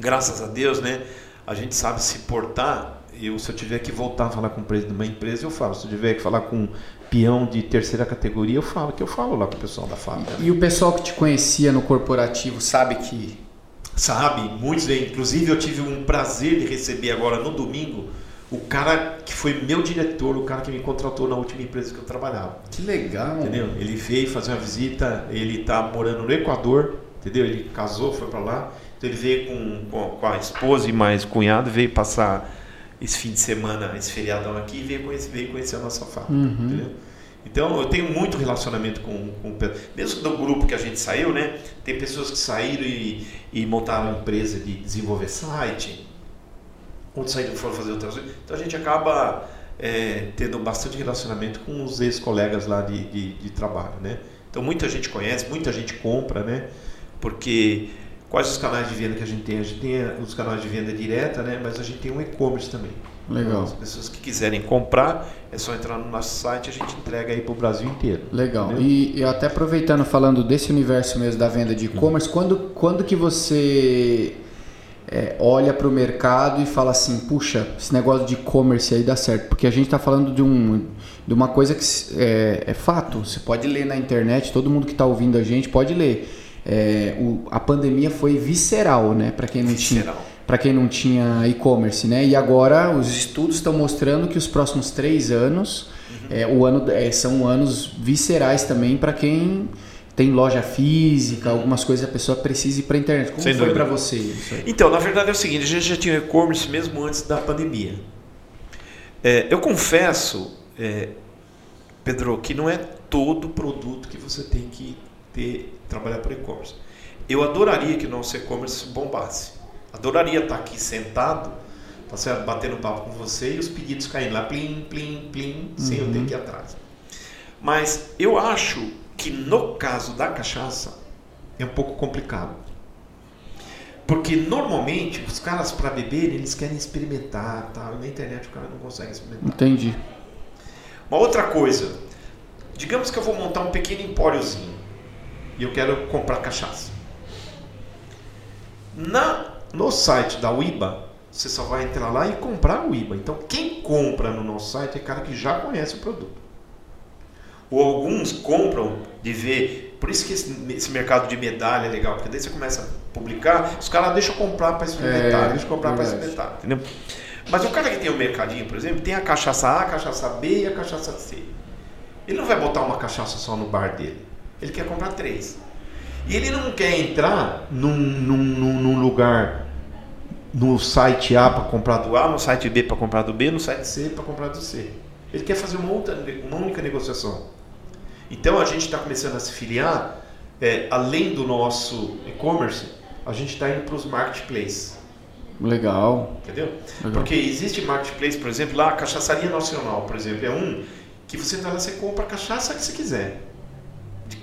graças a Deus, né, a gente sabe se portar. Eu, se eu tiver que voltar a falar com o presidente de uma empresa, eu falo. Se eu tiver que falar com um peão de terceira categoria, eu falo, que eu falo lá com o pessoal da fábrica. E o pessoal que te conhecia no corporativo sabe que. Sabe, muitos bem. Inclusive, eu tive um prazer de receber agora no domingo o cara que foi meu diretor, o cara que me contratou na última empresa que eu trabalhava. Que legal. Entendeu? Ele veio fazer uma visita, ele tá morando no Equador, entendeu? Ele casou, foi para lá. Então ele veio com, com, com a esposa e mais cunhado, veio passar esse fim de semana, esse feriadão aqui e veio conhecer, veio conhecer a nossa fábrica, Uhum. entendeu? Então eu tenho muito relacionamento com, com mesmo do grupo que a gente saiu, né? Tem pessoas que saíram e, e montaram empresa de desenvolver site, outros saíram e foram fazer outras coisas. Então a gente acaba é, tendo bastante relacionamento com os ex-colegas lá de, de, de trabalho, né? Então muita gente conhece, muita gente compra, né? Porque quais os canais de venda que a gente tem? A gente tem os canais de venda direta, né? Mas a gente tem um e-commerce também. Legal. As pessoas que quiserem comprar, é só entrar no nosso site, a gente entrega aí para o Brasil inteiro. Legal. E, e até aproveitando, falando desse universo mesmo da venda de e-commerce, quando, quando que você é, olha para o mercado e fala assim, puxa, esse negócio de e-commerce aí dá certo? Porque a gente está falando de, um, de uma coisa que é, é fato, você pode ler na internet, todo mundo que está ouvindo a gente pode ler. É, o- a pandemia foi visceral, né? Para quem não tinha Visceral. para quem não tinha e-commerce, né? E agora os estudos estão mostrando que os próximos três anos é, o ano, é, são anos viscerais também para quem tem loja física, algumas coisas a pessoa precisa ir para internet. Como Sem foi para você isso aí? Então, na verdade é o seguinte, a gente já tinha e-commerce mesmo antes da pandemia. É, eu confesso, é, Pedro, que não é todo produto que você tem que ter, trabalhar por e-commerce. Eu adoraria que o nosso e-commerce bombasse. Adoraria estar aqui sentado, tá certo? batendo papo com você e os pedidos caindo lá, plim, plim, plim, sem eu ter que ir atrás. Mas eu acho que no caso da cachaça é um pouco complicado. Porque normalmente os caras para beber eles querem experimentar, tá? Na internet o cara não consegue experimentar. Entendi. Uma outra coisa, digamos que eu vou montar um pequeno empóriozinho e eu quero comprar cachaça. Na, no site da UIBA, você só vai entrar lá e comprar o IBA. Então quem compra no nosso site é cara que já conhece o produto. Ou alguns compram de ver. Por isso que esse, esse mercado de medalha é legal, porque daí você começa a publicar, os caras deixam comprar para experimentar, É, deixam comprar para experimentar, entendeu? Mas o cara que tem o mercadinho, por exemplo, tem a cachaça A, a cachaça B e a cachaça C. Ele não vai botar uma cachaça só no bar dele. Ele quer comprar três. E ele não quer entrar num, num, num, lugar no site A para comprar do A, no site B para comprar do B, no site C para comprar do C. Ele quer fazer uma, outra, uma única negociação. Então a gente está começando a se filiar, é, além do nosso e-commerce, a gente está indo para os marketplaces. Legal. Entendeu? Legal. Porque existe marketplace, por exemplo, lá a Cachaçaria Nacional, por exemplo, é um que você vai lá você compra a cachaça que você quiser.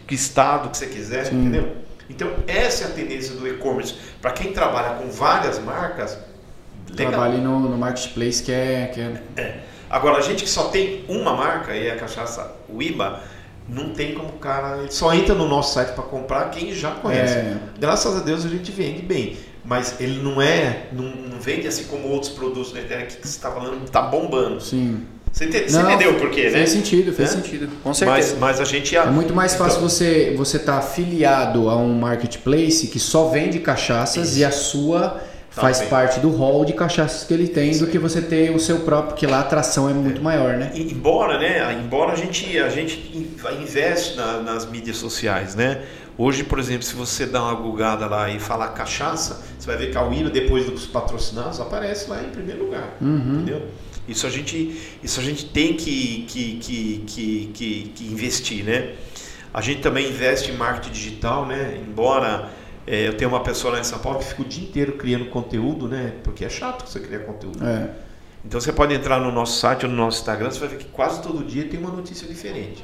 Que estado que você quiser, Sim. entendeu? Então, essa é a tendência do e-commerce. Para quem trabalha com várias marcas, legal. Trabalhe no, no marketplace que é, que é Agora, a gente que só tem uma marca, e é a cachaça Uiba, não tem como o cara. Ele só entra no nosso site para comprar quem já conhece. É. Graças a Deus a gente vende bem. Mas ele não é. Não, não vende assim como outros produtos na internet que você está falando, está bombando. sim. Você, ente- você Não, entendeu por quê, né? Fez sentido, fez É? sentido. Com Mas, certeza. mas a gente. É muito mais fácil Então, você você estar afiliado a um marketplace que só vende cachaças Isso. e a sua faz Também. parte do hall de cachaças que ele tem do que você ter o seu próprio, porque lá a atração é muito maior, né? E- Embora, né? Embora a gente, a gente in- investe na- nas mídias sociais, né? Hoje, por exemplo, se você dá uma gulgada lá e falar cachaça, você vai ver que a Wino, depois dos patrocinados, aparece lá em primeiro lugar. Entendeu? Isso a gente, isso a gente tem que, que, que, que, que, que investir, né? A gente também investe em marketing digital, né? Embora eh, eu tenha uma pessoa lá em São Paulo que fica o dia inteiro criando conteúdo, né? Porque é chato você criar conteúdo. É. Então você pode entrar no nosso site ou no nosso Instagram, você vai ver que quase todo dia tem uma notícia diferente.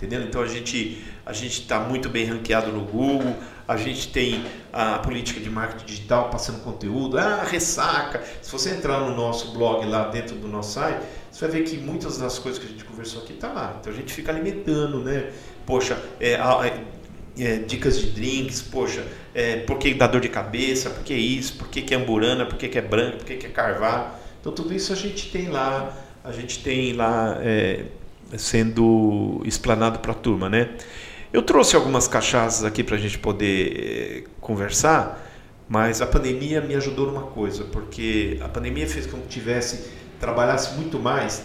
Entendeu? Então a gente a gente está muito bem ranqueado no Google, a gente tem a política de marketing digital passando conteúdo, ah, ressaca. Se você entrar no nosso blog lá dentro do nosso site, você vai ver que muitas das coisas que a gente conversou aqui tá lá. Então a gente fica alimentando, né? Poxa, é, é, dicas de drinks, poxa, é, por que dá dor de cabeça, por que isso, por que, que é amburana, por que, que é branco, por que, que é carvalho. Então tudo isso a gente tem lá, a gente tem lá é, sendo explanado para a turma, né? Eu trouxe algumas cachaças aqui para a gente poder eh, conversar, mas a pandemia me ajudou numa coisa, porque a pandemia fez com que eu tivesse trabalhasse muito mais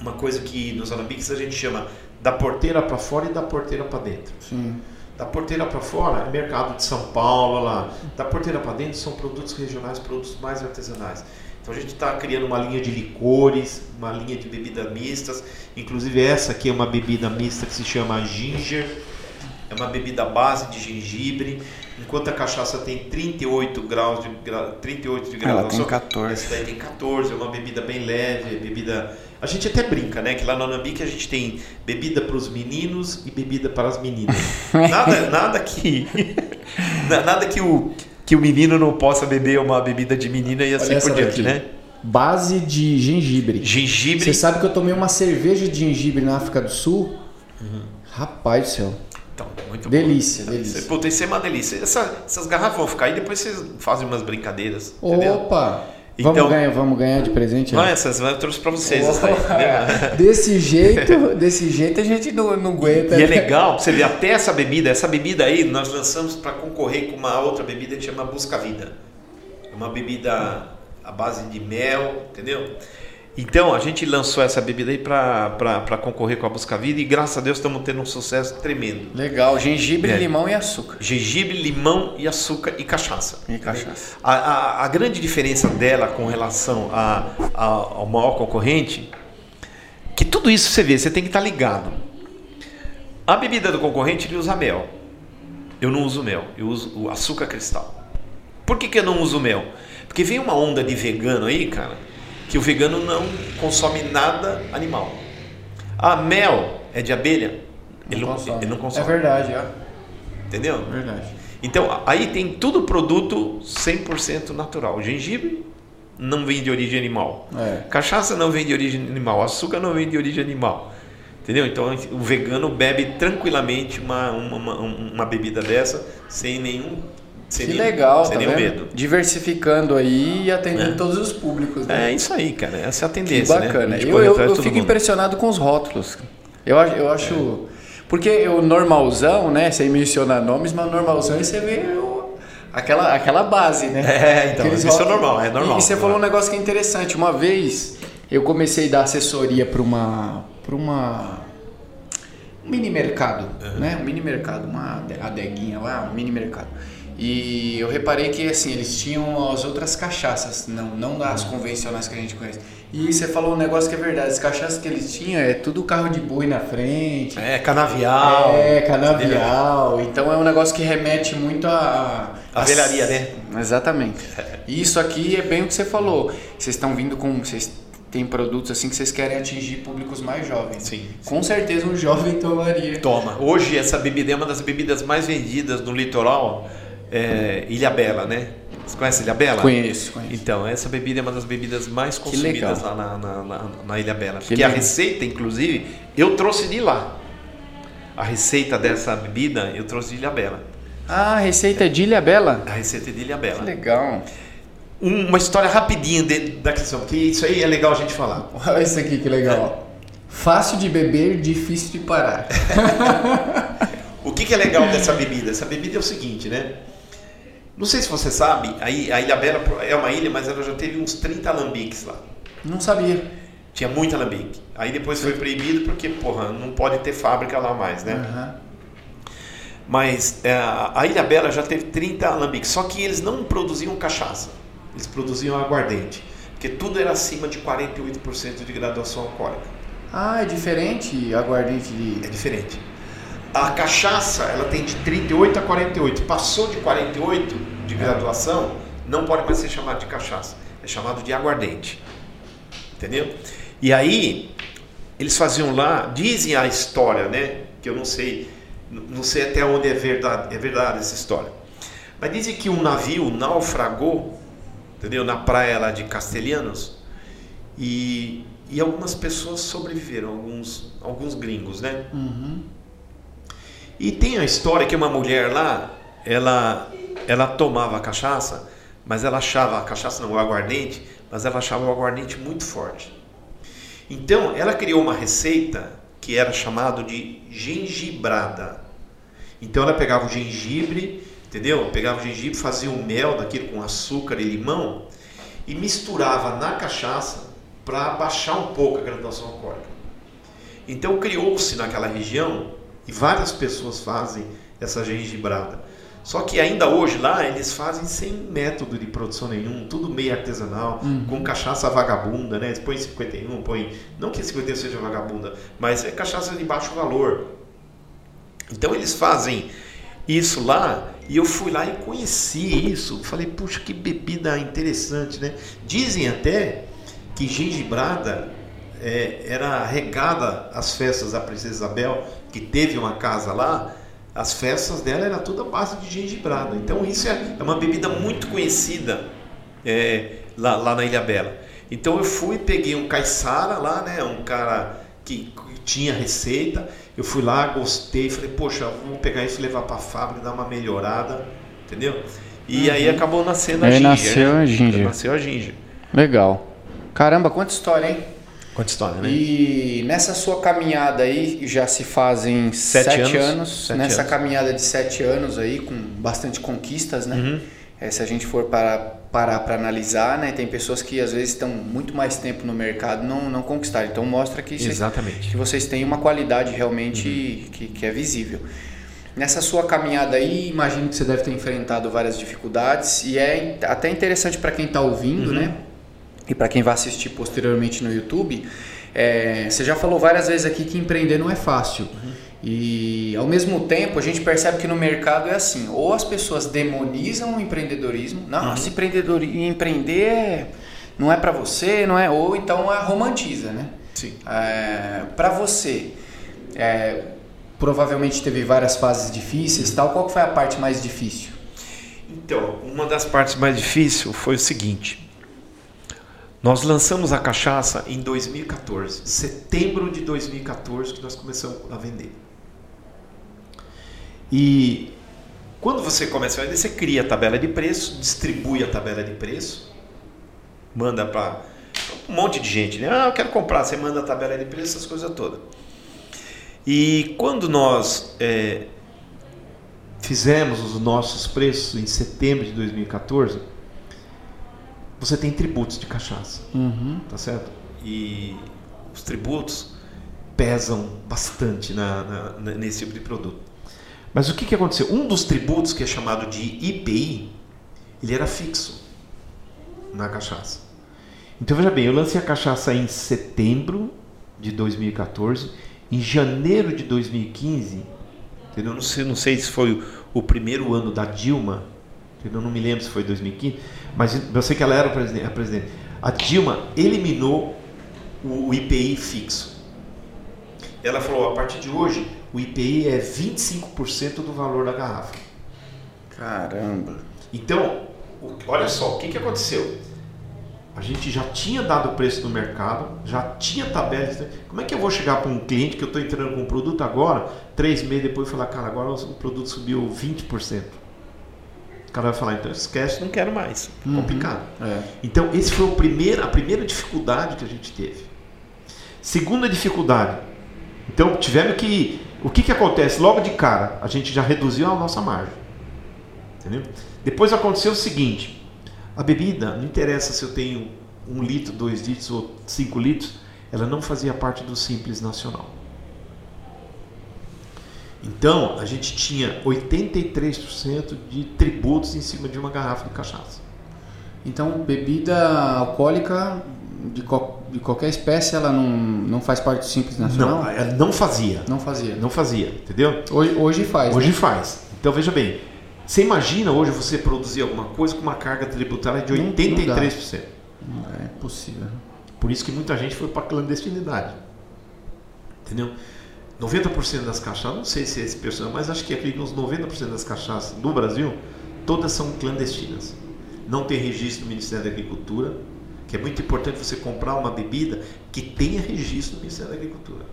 uma coisa que nos alambiques a gente chama da porteira para fora e da porteira para dentro. Sim. Da porteira para fora é mercado de São Paulo, lá. Da porteira para dentro são produtos regionais, produtos mais artesanais. Então a gente está criando uma linha de licores, uma linha de bebidas mistas. Inclusive essa aqui é uma bebida mista que se chama Ginger. É uma bebida base de gengibre. Enquanto a cachaça tem 38 graus de, gra- 38 de Ela tem graduação, 14. essa daí tem 14, é uma bebida bem leve, é bebida. A gente até brinca, né? Que lá no Anambique a gente tem bebida para os meninos e bebida para as meninas. Nada, nada que. na- nada que o, que o menino não possa beber uma bebida de menina e assim Olha por diante, daqui. né? Base de gengibre. Gengibre. Você sabe que eu tomei uma cerveja de gengibre na África do Sul? Rapaz do céu. Então, muito bom. Delícia, delícia. Puta, isso é uma delícia. Essa- essas garrafas vão ficar aí, depois vocês fazem umas brincadeiras. Entendeu? Então- vamos, ganhar, vamos ganhar de presente? Não, né? essas eu trouxe para vocês. né? Desse jeito, desse jeito a gente não, não aguenta. E é né? legal, você vê até essa bebida, essa bebida aí nós lançamos para concorrer com uma outra bebida que chama Busca Vida. É uma bebida à base de mel, entendeu? Então a gente lançou essa bebida aí para concorrer com a Busca Vida e graças a Deus estamos tendo um sucesso tremendo. Legal, gengibre, É. limão e açúcar. Gengibre, limão e açúcar e cachaça. E cachaça. A, a, a grande diferença dela com relação a, a- ao maior concorrente, que tudo isso você vê, você tem que estar ligado. A bebida do concorrente ele usa mel. Eu não uso mel, eu uso o açúcar cristal. Por que, que eu não uso mel? Porque vem uma onda de vegano aí, cara, que o vegano não consome nada animal. A mel é de abelha, ele não, ele não consome. É verdade, ó. Entendeu? Verdade. Então, aí tem tudo produto 100% natural. Gengibre não vem de origem animal. É. Cachaça não vem de origem animal. Açúcar não vem de origem animal. Entendeu? Então, o vegano bebe tranquilamente uma, uma, uma, uma bebida dessa sem nenhum, sem Que legal, sem tá medo. Diversificando aí e atendendo É. todos os públicos. Né? É isso aí, cara. Essa é a Que tendência. bacana. Né? A gente Eu, eu, eu fico mundo. impressionado com os rótulos. Eu, acho- eu acho. Porque o normalzão, né? Sem mencionar nomes, mas o normalzão aí você vê o- aquela, aquela base, né? É, então, Aqueles isso é rótulos. normal, é normal. E, você falou um negócio que é interessante. Uma vez eu comecei a dar assessoria para uma. Pra uma um mini mercado, né? Um mini mercado, uma ade- adeguinha lá, um mini mercado. E eu reparei que assim, eles tinham as outras cachaças, não, não as convencionais que a gente conhece. E você falou um negócio que é verdade, as cachaças que eles tinham é tudo carro de boi na frente. É, canavial. É, canavial. Então é um negócio que remete muito a. A velharia, né? Exatamente. E isso aqui é bem o que você falou. Vocês estão vindo com. Vocês têm produtos assim que vocês querem atingir públicos mais jovens. Sim. Com certeza um jovem tomaria. Toma. Hoje essa bebida é uma das bebidas mais vendidas no litoral, é, Ilha Bela, né? Você conhece Ilha Bela? Conheço, conheço. Então, essa bebida é uma das bebidas mais consumidas lá na, na, na- na Ilha Bela. Porque a receita, inclusive, eu trouxe de lá. A receita dessa bebida eu trouxe de Ilha Bela. Ah, a receita é de Ilha Bela? A receita é de Ilha Bela. Que legal. Um- uma história rapidinha de, da questão, porque isso aí é legal a gente falar. Olha isso aqui que legal. Fácil de beber, difícil de parar. O que, que é legal dessa bebida? Essa bebida é o seguinte, né? Não sei se você sabe, a Ilha Bela é uma ilha, mas ela já teve uns 30 alambiques lá. Não sabia. Tinha muito alambique. Aí depois foi proibido porque, porra, não pode ter fábrica lá mais, né? Uhum. Mas é, a Ilha Bela já teve 30 alambiques, só que eles não produziam cachaça, eles produziam aguardente, porque tudo era acima de 48% de graduação alcoólica. Ah, é diferente aguardente de... É diferente. A cachaça, ela tem de 38 a 48. Passou de 48 de graduação, não pode mais ser chamado de cachaça. É chamado de aguardente. Entendeu? E aí, eles faziam lá, dizem a história, né? Que eu não sei, não sei até onde é verdade, é verdade essa história. Mas dizem que um navio naufragou, entendeu? Na praia lá de Castelhanos. E, e algumas pessoas sobreviveram, alguns, alguns gringos, né? Uhum. E tem a história que uma mulher lá, ela, ela tomava cachaça, mas ela achava a cachaça não, o aguardente, mas ela achava o aguardente muito forte. Então, ela criou uma receita que era chamado de gengibrada. Então, ela pegava o gengibre, entendeu? Pegava o gengibre, fazia o mel daquilo com açúcar e limão e misturava na cachaça para baixar um pouco a graduação alcoólica. Então, criou-se naquela região e várias pessoas fazem essa gengibrada. Só que ainda hoje lá eles fazem sem método de produção nenhum, tudo meio artesanal, uhum. com cachaça vagabunda, né? Eles põem 51, põem. Não que 51 seja vagabunda, mas é cachaça de baixo valor. Então eles fazem isso lá e eu fui lá e conheci isso. Falei, puxa, que bebida interessante, né? Dizem até que gengibrada é, era regada às festas da Princesa Isabel que teve uma casa lá, as festas dela era tudo a base de gengibrada. Então isso é, é uma bebida muito conhecida é, lá, lá, na Ilha Bela. Então eu fui, peguei um caiçara lá, né, um cara que tinha receita. Eu fui lá, gostei, falei, poxa, vamos pegar isso e levar para a fábrica, dar uma melhorada, entendeu? E uhum. aí acabou nascendo a aí ginger. Nasceu né? a ginger. Nasceu a ginger. Legal. Caramba, quanta história, hein? Conta história, né? E nessa sua caminhada aí, já se fazem sete, sete anos, anos. Sete nessa anos. caminhada de sete anos aí, com bastante conquistas, né? Uhum. É, se a gente for para parar para analisar, né? Tem pessoas que às vezes estão muito mais tempo no mercado não não conquistaram. Então mostra que Exatamente. Vocês, que vocês têm uma qualidade realmente uhum. que, que é visível. Nessa sua caminhada aí, imagino que você deve ter enfrentado várias dificuldades e é até interessante para quem está ouvindo, uhum. né? E para quem vai assistir posteriormente no YouTube, é, você já falou várias vezes aqui que empreender não é fácil. Uhum. E ao mesmo tempo a gente percebe que no mercado é assim, ou as pessoas demonizam o empreendedorismo, não, uhum. empreendedor, empreender é, não é para você, não é, ou então a romantiza, né? Sim. É, para você, é, provavelmente teve várias fases difíceis, tal. Qual foi a parte mais difícil? Então, uma das partes mais difíceis foi o seguinte. Nós lançamos a cachaça em 2014, setembro de 2014 que nós começamos a vender. E quando você começa a vender, você cria a tabela de preço, distribui a tabela de preço, manda para um monte de gente, né? Ah, eu quero comprar, você manda a tabela de preço, essas coisas todas. E quando nós é, fizemos os nossos preços em setembro de 2014, você tem tributos de cachaça. Uhum. Tá certo? E os tributos pesam bastante na, na, nesse tipo de produto. Mas o que, que aconteceu? Um dos tributos, que é chamado de IPI, ele era fixo na cachaça. Então veja bem, eu lancei a cachaça em setembro de 2014, em janeiro de 2015, entendeu? Não sei, não sei se foi o, o primeiro ano da Dilma, eu não me lembro se foi 2015, mas eu sei que ela era a presidente. A, presidente. a Dilma eliminou o, IPI fixo. Ela falou: a partir de hoje, o IPI é 25% do valor da garrafa. Caramba! Então, olha só, o que, que aconteceu? A gente já tinha dado o preço no mercado, já tinha tabela. Como é que eu vou chegar para um cliente que eu estou entrando com um produto agora, três meses depois, e falar, cara, agora o produto subiu 20%? O cara vai falar, então esquece, não quero mais. Uhum. Complicado. É. Então, esse foi o primeiro, a primeira dificuldade que a gente teve. Segunda dificuldade. Então, tivemos que. O que, que acontece? Logo de cara, a gente já reduziu a nossa margem. Entendeu? Depois aconteceu o seguinte: a bebida, não interessa se eu tenho um litro, dois litros ou cinco litros, ela não fazia parte do Simples Nacional. Então, a gente tinha 83% de tributos em cima de uma garrafa de cachaça. Então, bebida alcoólica de, co de qualquer espécie, ela não, não faz parte do Simples Nacional? Não, ela não fazia. Não fazia. Não fazia, entendeu? Hoje, hoje faz. Hoje né? faz. Então, veja bem, você imagina hoje você produzir alguma coisa com uma carga tributária de Não- não 83%. Não é possível. Por isso que muita gente foi para a clandestinidade. Entendeu? 90% das cachaças, não sei se é esse pessoal, mas acho que acredito que uns 90% das cachaças do Brasil, todas são clandestinas. Não tem registro no Ministério da Agricultura, que é muito importante você comprar uma bebida que tenha registro no Ministério da Agricultura.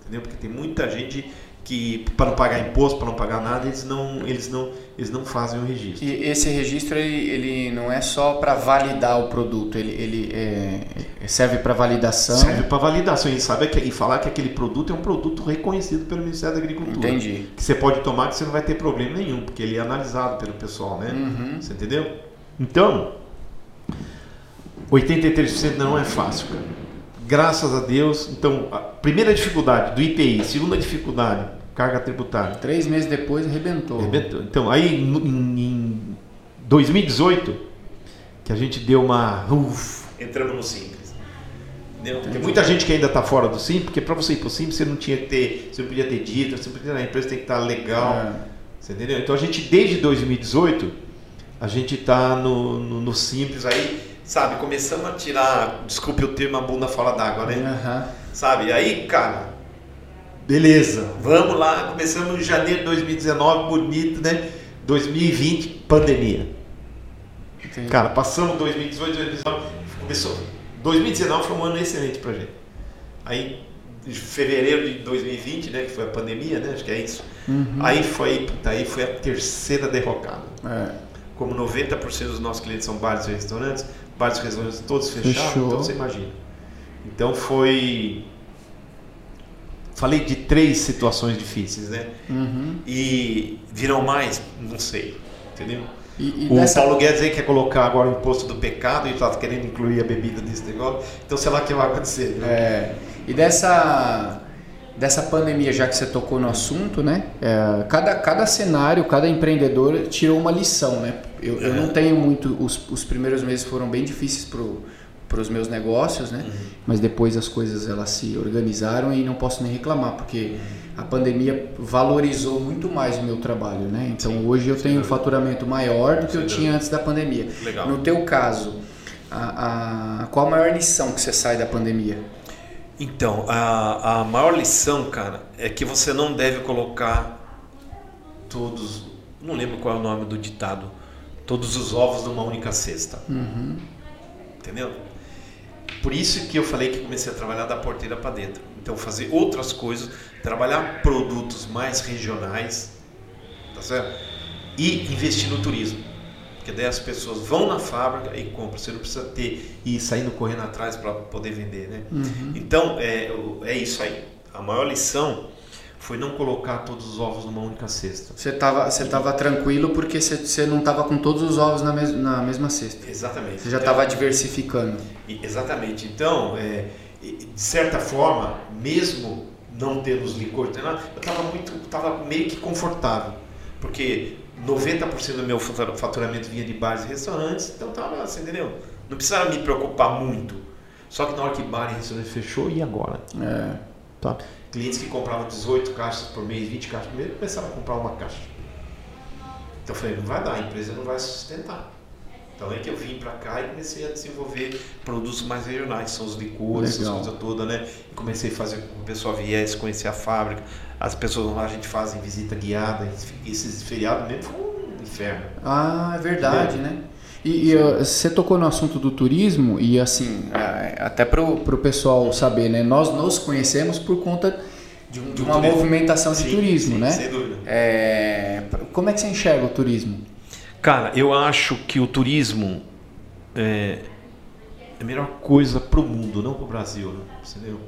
Entendeu? Porque tem muita gente que para não pagar imposto, para não pagar nada, eles não, eles não, eles não fazem o registro. E esse registro ele, ele não é só para validar o produto, ele, ele é- serve para validação. Serve para validação e sabe e falar que aquele produto é um produto reconhecido pelo Ministério da Agricultura. Entendi. Que você pode tomar que você não vai ter problema nenhum, porque ele é analisado pelo pessoal, né? Uhum. Você entendeu? Então, 83% não é fácil, cara. Graças a Deus. Então, a primeira dificuldade do IPI, segunda dificuldade, carga tributária. Três meses depois arrebentou. Arrebentou. Então, aí no- em, em 2018, que a gente deu uma. Uf, entramos no Simples. Entendeu? Tem muita gente que ainda está fora do Simples, porque para você ir para o Simples você não tinha que ter, você não podia ter dívida, você podia, a empresa tem que estar legal. É. Você entendeu? Então a gente, desde 2018, a gente está no, no, no Simples aí, sabe? Começamos a tirar, desculpe o termo, a bunda fora d'água, né? Aham. Sabe? Aí, cara, beleza, vamos lá. Começamos em janeiro de 2019, bonito, né? 2020, pandemia. Entendi. Cara, passamos 2018, 2019, começou. 2019 foi um ano excelente pra gente. Aí, em fevereiro de 2020, né, que foi a pandemia, né? Acho que é isso. Uhum. Aí foi, puta, aí foi a terceira derrocada. É. Como 90% dos nossos clientes são bares e restaurantes, e restaurantes todos fechados, Fechou. então você imagina. Então foi. Falei de três situações difíceis, né? Uhum. E virão mais? Não sei. Entendeu? E, e O dessa- Paulo Guedes aí quer colocar agora o imposto do pecado e está querendo incluir a bebida nesse negócio. Então sei lá o que vai acontecer. Né? É, e dessa, dessa pandemia, já que você tocou no assunto, né? é, cada, cada cenário, cada empreendedor tirou uma lição, né? Eu, eu não tenho muito. Os, os primeiros meses foram bem difíceis para os meus negócios, né? Mas depois as coisas elas se organizaram e não posso nem reclamar, porque a pandemia valorizou muito mais o meu trabalho, né? Então hoje eu tenho um faturamento maior do que eu tinha antes da pandemia. Legal. No teu caso, a, a- qual a maior lição que você sai da pandemia? Então, a, a maior lição, cara, é que você não deve colocar todos. Não lembro qual é o nome do ditado. Todos os ovos numa única cesta. Entendeu? Por isso que eu falei que comecei a trabalhar da porteira para dentro. Então, fazer outras coisas, trabalhar produtos mais regionais, tá certo? E investir no turismo. Porque daí as pessoas vão na fábrica e compram. Você não precisa ter e ir saindo correndo atrás para poder vender, né? Então, é, é isso aí. A maior lição foi não colocar todos os ovos numa única cesta. Você estava você tava tranquilo porque você, você não estava com todos os ovos na, mes, na mesma cesta. Exatamente. Você já estava diversificando. Exatamente. Então, é, de certa forma, mesmo não tendo os licores, eu estava muito, tava meio que confortável, porque 90% do meu fatura- faturamento vinha de bares e restaurantes, então tava, assim, entendeu? Não precisava me preocupar muito. Só que na hora que bar e restaurante fechou, e agora? É. Tá? Clientes que compravam 18 caixas por mês, 20 caixas por mês, começaram a comprar uma caixa. Então eu falei, não vai dar, a empresa não vai sustentar. Então é que eu vim para cá e comecei a desenvolver produtos mais regionais, são os licores, essas Legal. coisas todas, né? E comecei a fazer com que o pessoal viesse conhecer a fábrica. As pessoas lá a gente faz visita guiada, esses feriados mesmo foi um inferno. Ah, é verdade, né? E, e, você tocou no assunto do turismo e assim, até pro, pro pessoal saber, né? Nós nos conhecemos por conta de, um- de uma turismo. movimentação de Sim, turismo, sim, né? Sem dúvida. É, como é que você enxerga o turismo? Cara, eu acho que o turismo é a melhor coisa para o mundo, não para o Brasil, né? entendeu?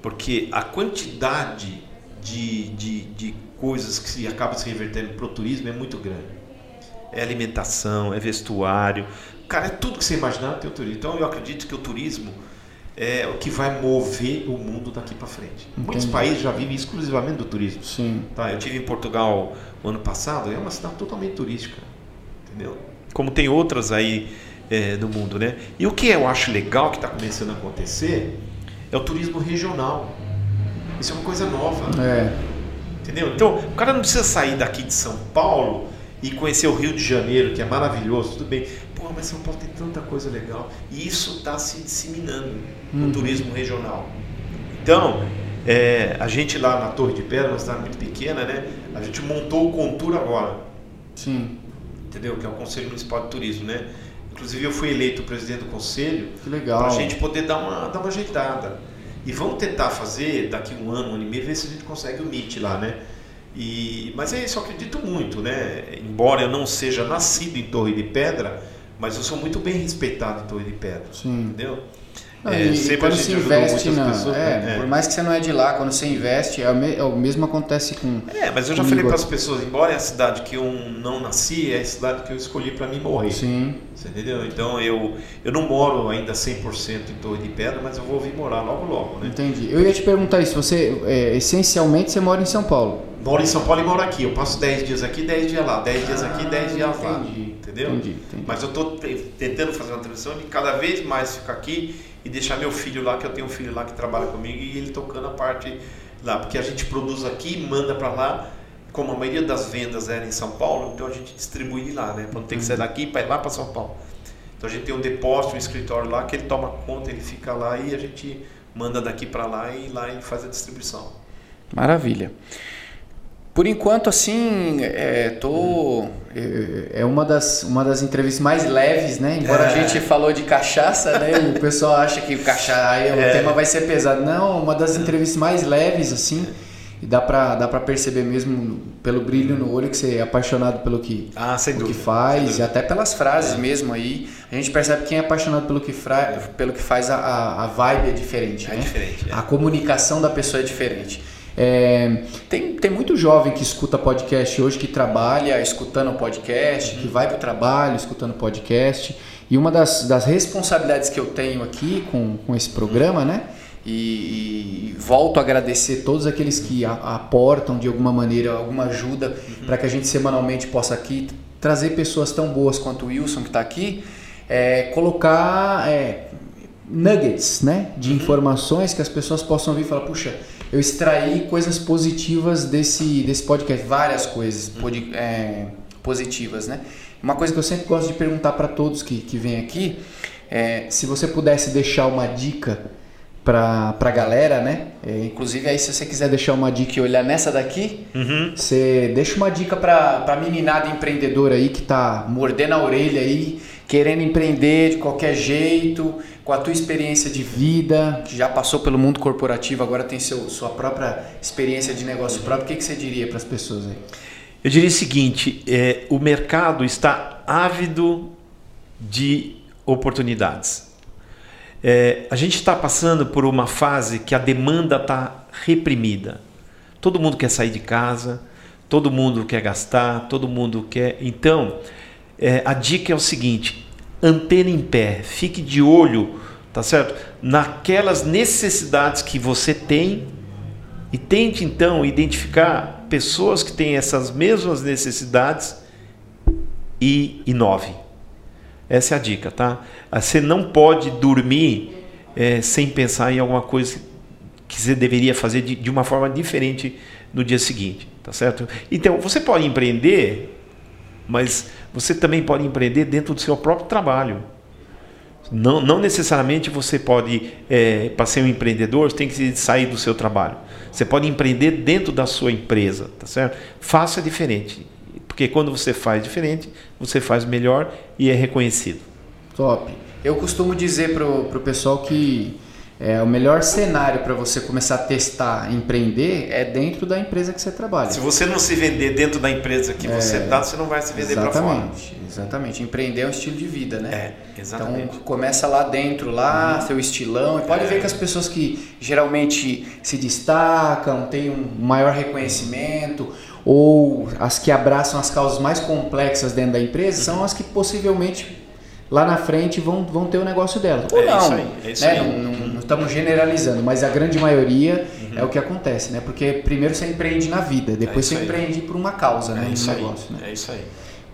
Porque a quantidade de, de, de coisas que se acaba se revertendo para o turismo é muito grande. É alimentação, é vestuário. Cara, é tudo que você imaginar tem o turismo. Então eu acredito que o turismo é o que vai mover o mundo daqui para frente. Entendi. Muitos países já vivem exclusivamente do turismo. Sim. Tá, eu tive em Portugal o ano passado, é uma cidade totalmente turística, entendeu? Como tem outras aí é, no mundo, né? E o que eu acho legal que está começando a acontecer é o turismo regional. Isso é uma coisa nova. É. Entendeu? Então, o cara não precisa sair daqui de São Paulo e conhecer o Rio de Janeiro, que é maravilhoso, tudo bem. Pô, mas São Paulo tem tanta coisa legal. E isso está se disseminando no uhum. turismo regional. Então, é, a gente lá na Torre de Pedra, uma cidade muito pequena, né? A gente montou o Contura agora. Sim. Entendeu? Que é o Conselho Municipal de Turismo, né? Inclusive eu fui eleito presidente do conselho. Que legal. Para a gente poder dar uma, dar uma ajeitada. E vamos tentar fazer daqui um ano, um ano e meio, ver se a gente consegue o MIT lá, né? E, mas é isso, eu acredito muito, né? Embora eu não seja nascido em Torre de Pedra, mas eu sou muito bem respeitado em Torre de Pedra. Sim. Entendeu? Não, é, e, quando se investe na. Pessoas, é, né? Por mais que você não é de lá, quando você investe, é o, me, é o mesmo acontece com. É, mas eu já falei para as pessoas, embora é a cidade que eu não nasci, é a cidade que eu escolhi para mim morrer. Sim. Você entendeu? Então eu, eu não moro ainda 100% em Torre de Pedra, mas eu vou vir morar logo logo, né? Entendi. Eu ia te perguntar isso, você, é, essencialmente, você mora em São Paulo? Moro em São Paulo e moro aqui. Eu passo 10 dias aqui, 10 dias lá. 10 dias aqui, 10 dias lá. Entendi. Entendeu? Entendi, entendi. Mas eu estou tentando fazer uma transição de cada vez mais ficar aqui e deixar meu filho lá, que eu tenho um filho lá que trabalha comigo e ele tocando a parte lá, porque a gente produz aqui, manda para lá, como a maioria das vendas era em São Paulo, então a gente distribui lá, né? Para não ter que sair daqui para ir lá para São Paulo. Então a gente tem um depósito, um escritório lá que ele toma conta, ele fica lá e a gente manda daqui para lá e lá ele faz a distribuição. Maravilha. Por enquanto, assim, é, tô. É, é uma das, uma das entrevistas mais leves, né? Embora é. a gente falou de cachaça, né? o pessoal acha que o cachaça, o é. tema vai ser pesado. Não, uma das entrevistas mais leves, assim. E dá pra, dá pra perceber mesmo pelo brilho no olho que você é apaixonado pelo que, ah, sem que faz, e até pelas frases é. mesmo aí. A gente percebe quem é apaixonado pelo que, fra, pelo que faz, a, a vibe é diferente. É né? diferente. É. A comunicação da pessoa é diferente. É, tem, tem muito jovem que escuta podcast hoje, que trabalha escutando podcast, que vai para o trabalho escutando podcast. E uma das, das responsabilidades que eu tenho aqui com, com esse programa, né? E, e, volto a agradecer todos aqueles que a, aportam de alguma maneira alguma ajuda uhum. para que a gente semanalmente possa aqui trazer pessoas tão boas quanto o Wilson que está aqui, é, colocar é, nuggets né, de uhum. informações que as pessoas possam ouvir e falar, puxa, eu extraí coisas positivas desse, desse podcast, várias coisas uhum. é, positivas, né? Uma coisa que eu sempre gosto de perguntar para todos que, que vêm aqui é se você pudesse deixar uma dica para a galera, né? É, inclusive aí se você quiser deixar uma dica e olhar nessa daqui, uhum. você deixa uma dica para a meninada empreendedora aí que tá mordendo a orelha aí, querendo empreender de qualquer jeito, com a tua experiência de vida, que já passou pelo mundo corporativo, agora tem seu, sua própria experiência de negócio próprio, o que, que você diria para as pessoas aí? Eu diria o seguinte: é, o mercado está ávido de oportunidades. É, a gente está passando por uma fase que a demanda está reprimida. Todo mundo quer sair de casa, todo mundo quer gastar, todo mundo quer. Então, é, a dica é o seguinte: antena em pé, fique de olho, tá certo? Naquelas necessidades que você tem e tente então identificar pessoas que têm essas mesmas necessidades e inove. Essa é a dica, tá? Você não pode dormir é, sem pensar em alguma coisa que você deveria fazer de, de uma forma diferente no dia seguinte, tá certo? Então, você pode empreender mas você também pode empreender dentro do seu próprio trabalho. Não, não necessariamente você pode, é, para ser um empreendedor, tem que sair do seu trabalho. Você pode empreender dentro da sua empresa, tá certo? Faça diferente, porque quando você faz diferente, você faz melhor e é reconhecido. Top. Eu costumo dizer para o pessoal que é, o melhor cenário para você começar a testar, empreender, é dentro da empresa que você trabalha. Se você não se vender dentro da empresa que é, você está, você não vai se vender para fora. Exatamente, exatamente. Empreender é um estilo de vida, né? É, exatamente. Então começa lá dentro, lá, uhum. seu estilão. E pode é. ver que as pessoas que geralmente se destacam, têm um maior reconhecimento, ou as que abraçam as causas mais complexas dentro da empresa, são as que possivelmente lá na frente vão, vão ter o negócio delas. Ou É não, isso aí, é isso né? aí. Não, não- não estamos generalizando, mas a grande maioria é o que acontece, né? Porque primeiro você empreende na vida, depois Uhum. É você aí. empreende por uma causa, né? É Um isso aí. negócio, né? É isso aí.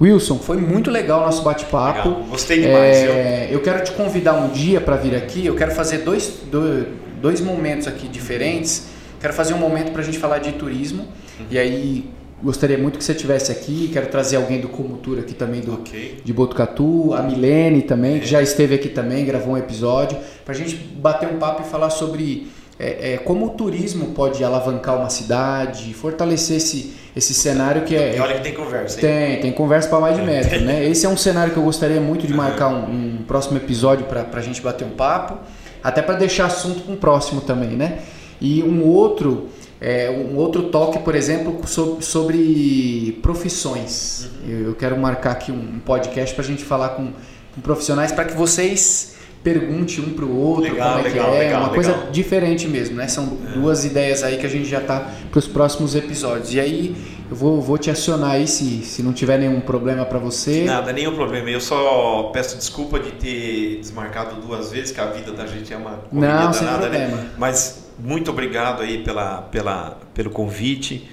Wilson, foi muito legal o nosso bate-papo. Gostei demais, É, eu quero te convidar um dia para vir aqui. Eu quero fazer dois, dois, dois momentos aqui diferentes. Quero fazer um momento para a gente falar de turismo. Uhum. E aí gostaria muito que você estivesse aqui. Quero trazer alguém do Comutura aqui também do, Ok. de Botucatu, a Milene também, que já esteve aqui também, gravou um episódio, para a gente bater um papo e falar sobre é, é, como o turismo pode alavancar uma cidade, fortalecer esse, esse cenário que é, E olha que tem conversa, hein? tem, tem conversa para mais de metro, né? Esse é um cenário que eu gostaria muito de marcar um, um próximo episódio para a gente bater um papo, até para deixar assunto para um próximo também, né? E um outro, é, um outro toque, por exemplo, so- sobre profissões. Eu, eu quero marcar aqui um podcast para a gente falar com, com profissionais para que vocês perguntem um para o outro Legal, como é legal, que é, legal, uma coisa diferente mesmo, né? São duas ideias aí que a gente já tá para os próximos episódios. E aí eu vou, vou te acionar aí se, se não tiver nenhum problema para você. Nada, nenhum problema. Eu só peço desculpa de ter desmarcado duas vezes, que a vida da gente é uma correria Não, sem danada, problema. né? Mas muito obrigado aí pela, pela, pelo convite.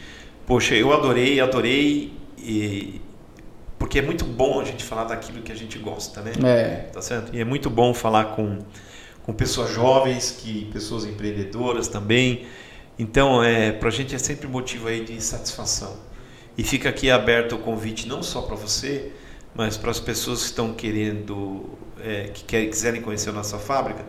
Poxa, eu adorei, adorei. E... Porque é muito bom a gente falar daquilo que a gente gosta, né? É, Tá certo? E é muito bom falar com, com pessoas jovens, que pessoas empreendedoras também. Então, é, para a gente é sempre motivo aí de satisfação. E fica aqui aberto o convite não só para você, mas para as pessoas que estão querendo, é, que querem, quiserem conhecer a nossa fábrica.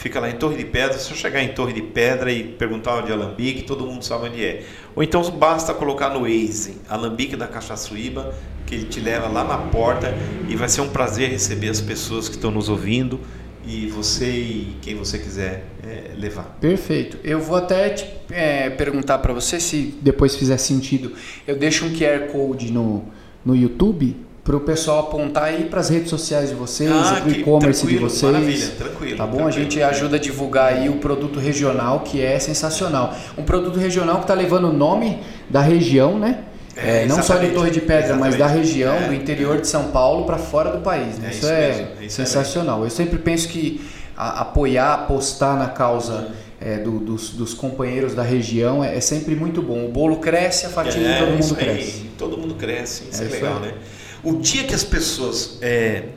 Fica lá em Torre de Pedra, se eu chegar em Torre de Pedra e perguntar onde é Alambique, todo mundo sabe onde é. Ou então basta colocar no Waze, Alambique da Cachaçuíba, que ele te leva lá na porta e vai ser um prazer receber as pessoas que estão nos ouvindo e você e quem você quiser é, levar. perfeito. Eu vou até te é, perguntar para você se depois fizer sentido. Eu deixo um QR Code no, no YouTube para o pessoal apontar aí para as redes sociais de vocês, Ah, para o e-commerce de vocês. maravilha, tranquilo, Tá bom? tranquilo. A gente ajuda a divulgar aí o produto regional que é sensacional. Um produto regional que está levando o nome da região, né? É, É, não só de exatamente, Torre de Pedra, mas da exatamente. região, É, do interior de São Paulo para fora do país. Né? É isso, isso é é isso sensacional. Eu sempre penso que a- apoiar, apostar na causa é, do- dos, dos companheiros da região é, é sempre muito bom. O bolo cresce, a fatia de todo mundo aí, cresce. todo mundo cresce, isso É é, legal, aí. né? O dia que as pessoas é,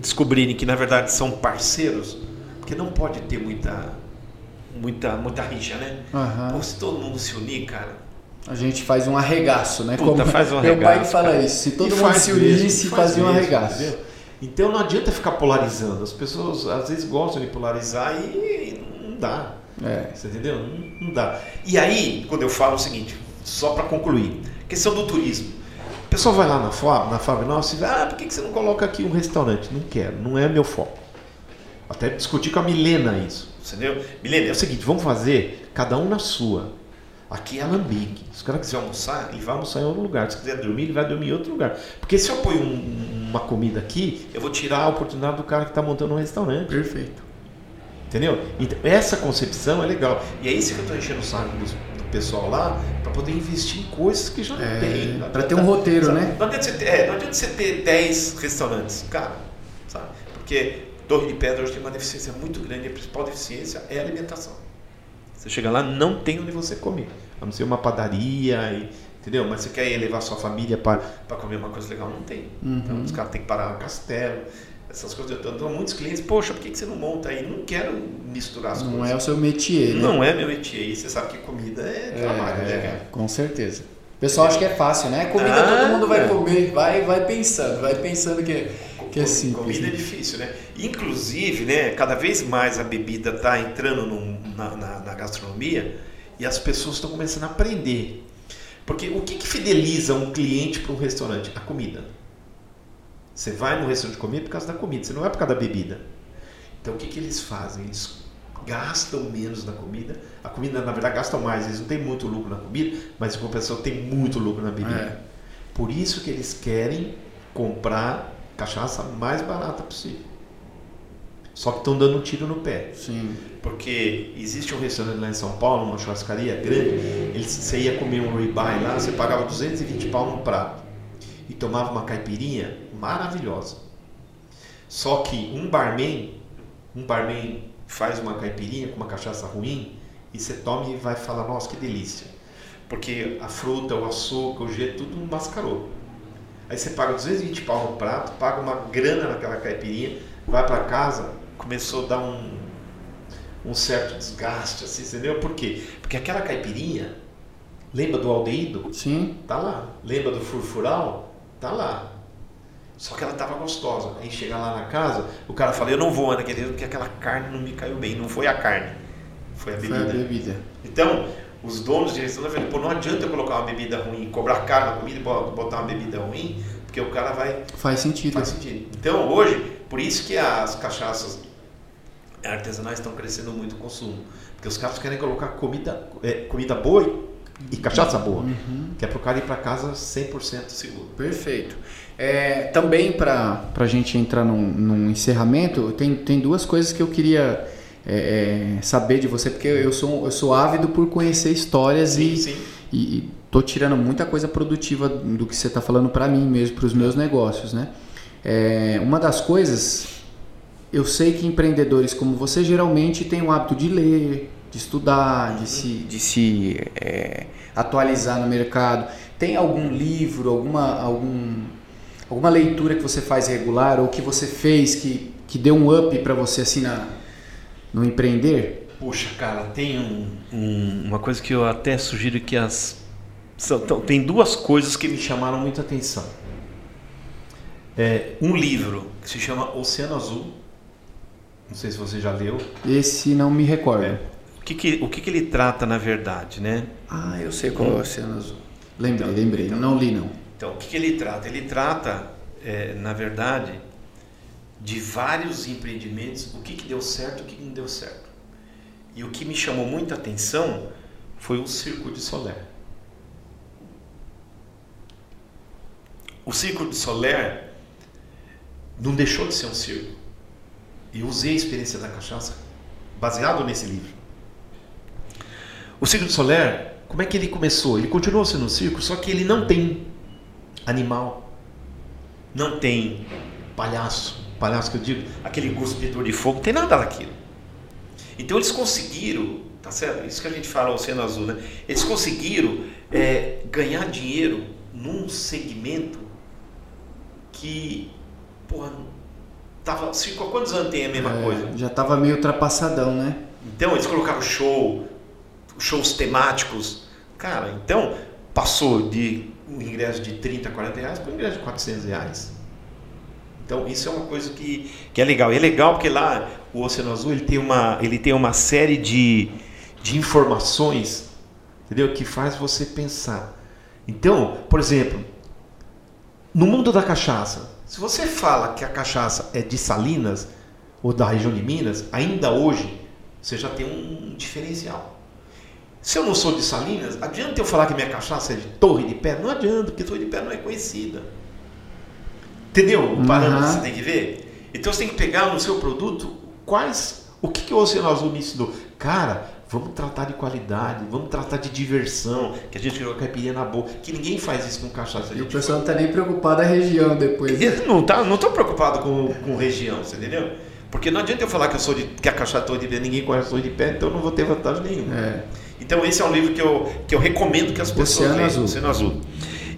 descobrirem que na verdade são parceiros, porque não pode ter muita muita muita rixa, né? Aham. Pô, se todo mundo se unir, cara, A gente faz um arregaço, né? Puta, faz um Meu pai arregaço, fala cara. isso. Se todo E mundo se unisse, faz fazia um arregaço. entendeu? Então não adianta ficar polarizando. As pessoas às vezes gostam de polarizar e não dá. É. Você entendeu? Não, não dá. E aí, quando eu falo o seguinte, só para concluir, questão do turismo. O pessoal vai lá na fábrica, na fábrica nossa e diz, ah, por que você não coloca aqui um restaurante? Não quero, não é meu foco. Até discutir com a Milena isso. Entendeu? Milene, É o seguinte, vamos fazer cada um na sua. Aqui é Alambique. Se o cara quiser almoçar, ele vai almoçar em outro lugar. Se quiser dormir, ele vai dormir em outro lugar. Porque se eu apoio um- uma comida aqui, eu vou tirar a oportunidade do cara que está montando um restaurante. Perfeito. Entendeu? Então, essa concepção é legal. E é isso que eu estou enchendo o saco dos- do, pessoal lá, para poder investir em coisas que já É, tem. Adianta- ter um roteiro, Sabe? né? Não adianta, você ter, é, não adianta você ter 10 restaurantes, cara, sabe? Porque Torre de Pedra hoje tem uma deficiência muito grande, a principal deficiência é a alimentação. Você chega lá, não tem onde você comer. A não ser uma padaria, e, entendeu? Mas Você quer levar sua família para comer uma coisa legal? Não tem. Uhum. Então os caras têm que parar no castelo, essas coisas. Então muitos clientes, poxa, por que que você não monta aí? Não quero misturar as Não coisas. é o seu métier, né? Não é meu métier. E você sabe que comida é trabalho, né, É, cara? com certeza. O pessoal acha que é fácil, né? Comida Ah, todo mundo vai não. comer, vai, vai pensando, vai pensando que, é- que é simples. Comida é né? difícil, né? Inclusive, né, cada vez mais a bebida está entrando num- na, na- na gastronomia e as pessoas estão começando a aprender. Porque o que, que fideliza um cliente para um restaurante? A comida. Você vai no restaurante comer por causa da comida, você não vai por causa da bebida. Então o que, que eles fazem? Eles gastam menos na comida. A comida, na verdade, gastam mais. Eles não têm muito lucro na comida, mas em compensação tem muito lucro na bebida. É. Por isso que eles querem comprar cachaça mais barata possível. Só que estão dando um tiro no pé. Sim. Porque existe um restaurante lá em São Paulo, uma churrascaria grande, ele, você ia comer um ribeye lá, você pagava 220 pau no prato. E tomava uma caipirinha maravilhosa. Só que um barman, um barman faz uma caipirinha com uma cachaça ruim, e você toma e vai falar, nossa, que delícia. Porque a fruta, o açúcar, o jeito, tudo mascarou. Aí você paga 220 pau no prato, paga uma grana naquela caipirinha, vai para casa, começou a dar um, um certo desgaste, assim, entendeu? Por quê? Porque aquela caipirinha, lembra do aldeído? Sim. Tá lá. Lembra do furfural? Tá lá. Só que ela tava gostosa. Aí chega lá na casa, o cara fala, eu não vou naquele porque aquela carne não me caiu bem. Não foi a carne, foi a bebida. Foi a bebida. Então, os donos de restaurante falam, pô, não adianta eu colocar uma bebida ruim, cobrar caro na comida e botar uma bebida ruim, porque o cara vai... Faz sentido. Faz sentido. Então, hoje, por isso que as cachaças artesanais estão crescendo muito o consumo. Porque os caras querem colocar comida, é, comida boa e cachaça boa. Uhum. Que é pro cara ir para casa 100% seguro. Perfeito. É, também para a gente entrar num, num, encerramento, tem, tem duas coisas que eu queria é, é, saber de você, porque eu sou, eu sou ávido por conhecer histórias sim, e, sim. e, e tô tirando muita coisa produtiva do que você está falando para mim mesmo, para os meus negócios, né? É, uma das coisas, eu sei que empreendedores como você geralmente têm o hábito de ler, de estudar, de se, de se é, atualizar no mercado. Tem algum livro, alguma, algum, alguma leitura que você faz regular ou que você fez que, que deu um up para você assim na, no empreender? Puxa, cara, tem um, um, uma coisa que eu até sugiro que as. São, tem duas coisas que me chamaram muita atenção. É, um livro que se chama Oceano Azul. Não sei se você já leu. Esse não me recordo. É. O, que, que, o que, que ele trata na verdade, né? Ah, eu sei qual é o Oceano Azul. Lembrei, então, lembrei. Então, não li não. Então, o que, que ele trata? Ele trata, é, na verdade, de vários empreendimentos, o que, que deu certo e o que, que não deu certo. E o que me chamou muita atenção foi o Circo de Soler. O Circo de Soler não deixou de ser um circo. E usei a experiência da cachaça baseado nesse livro. O Circo de Soler, como é que ele começou? Ele continuou sendo um circo, só que ele não tem animal, não tem palhaço, palhaço que eu digo, aquele cuspidor de fogo, tem nada daquilo. Então eles conseguiram, tá certo? Isso que a gente fala, o Oceano Azul, né? Eles conseguiram é, ganhar dinheiro num segmento que, porra, tava, circo há quantos anos tem a mesma É, coisa? Já tava meio ultrapassadão, né? Então eles colocaram show, shows temáticos. Cara, então passou de um ingresso de 30, 40 reais para um ingresso de 400 reais. Então isso é uma coisa que, que é legal. E é legal porque lá o Oceano Azul ele tem uma, ele tem uma série de, de informações, entendeu? Que faz você pensar. Então, por exemplo, no mundo da cachaça, se você fala que a cachaça é de Salinas ou da região de Minas, ainda hoje você já tem um diferencial. Se eu não sou de Salinas, adianta eu falar que minha cachaça é de Torre de Pé? Não adianta, porque Torre de Pé não é conhecida. Entendeu? O parâmetro Uhum. que você tem que ver. Então você tem que pegar no seu produto quais. O que, que o Oceano Azul me ensinou? Cara, vamos tratar de qualidade, vamos tratar de diversão, que a gente tirou a caipirinha na boca, que ninguém faz isso com cachaça. A E o pessoal não tá nem preocupado a região depois. né? não tá, não tô preocupado com, com região, você entendeu? Porque não adianta eu falar que eu sou de que a cachaça toda de pé, ninguém conhece Torre de Pé, então eu não vou ter vantagem nenhuma. É. Então esse é um livro que eu, que eu recomendo que as pessoas Oceano leiam. Oceano Azul.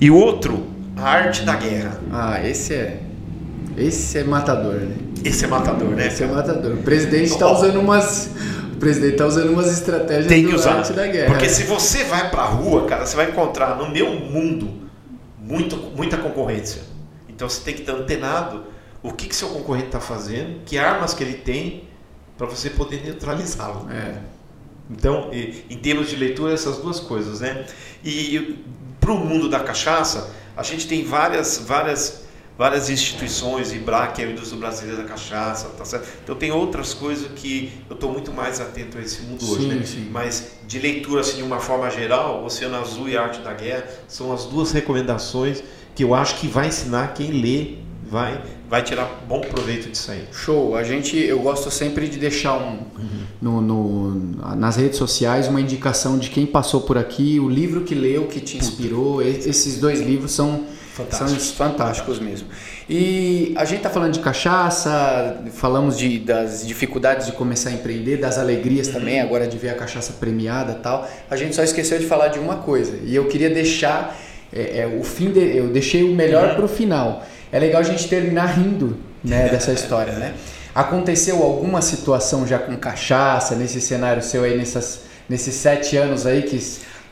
E outro, A Arte da Guerra. Ah, esse é. Esse é matador, né? Esse é matador, né? Esse é matador. O presidente tá usando umas. O presidente tá usando umas estratégias Tem que usar. arte da guerra. Porque se você vai pra rua, cara, você vai encontrar no meu mundo muito, muita concorrência. Então você tem que estar antenado o que, que seu concorrente está fazendo, que armas que ele tem para você poder neutralizá-lo. É. Então, em termos de leitura, essas duas coisas, né? E para o mundo da cachaça, a gente tem várias, várias, várias instituições, IBRA, que é a Indústria Brasileira da Cachaça, tá certo? Então tem outras coisas que eu estou muito mais atento a esse mundo hoje, Sim, né? sim. Mas de leitura, assim, de uma forma geral, Oceano Azul e Arte da Guerra são as duas recomendações que eu acho que vai ensinar quem lê vai, vai tirar bom proveito disso aí. Show. A gente, eu gosto sempre de deixar um, no, no- nas redes sociais uma indicação de quem passou por aqui, o livro que leu, que te inspirou. Esses dois livros são Fantásticos. são fantásticos mesmo. E a gente tá falando de cachaça, falamos de, das dificuldades de começar a empreender, das alegrias também, agora de ver a cachaça premiada e tal. A gente só esqueceu de falar de uma coisa. E eu queria deixar é, é, o fim de, eu deixei o melhor pro final. É legal a gente terminar rindo, né, dessa história, né? Aconteceu alguma situação já com cachaça nesse cenário seu aí nessas nesses sete anos aí que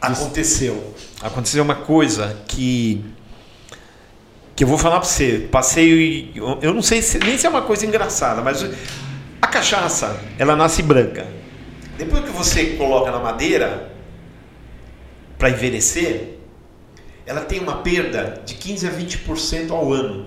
Aconteceu. Aconteceu uma coisa que que eu vou falar para você. Passei, e- eu eu não sei se, nem se é uma coisa engraçada, mas a cachaça, ela nasce branca. Depois que você coloca na madeira para envelhecer, ela tem uma perda de 15 a 20% ao ano.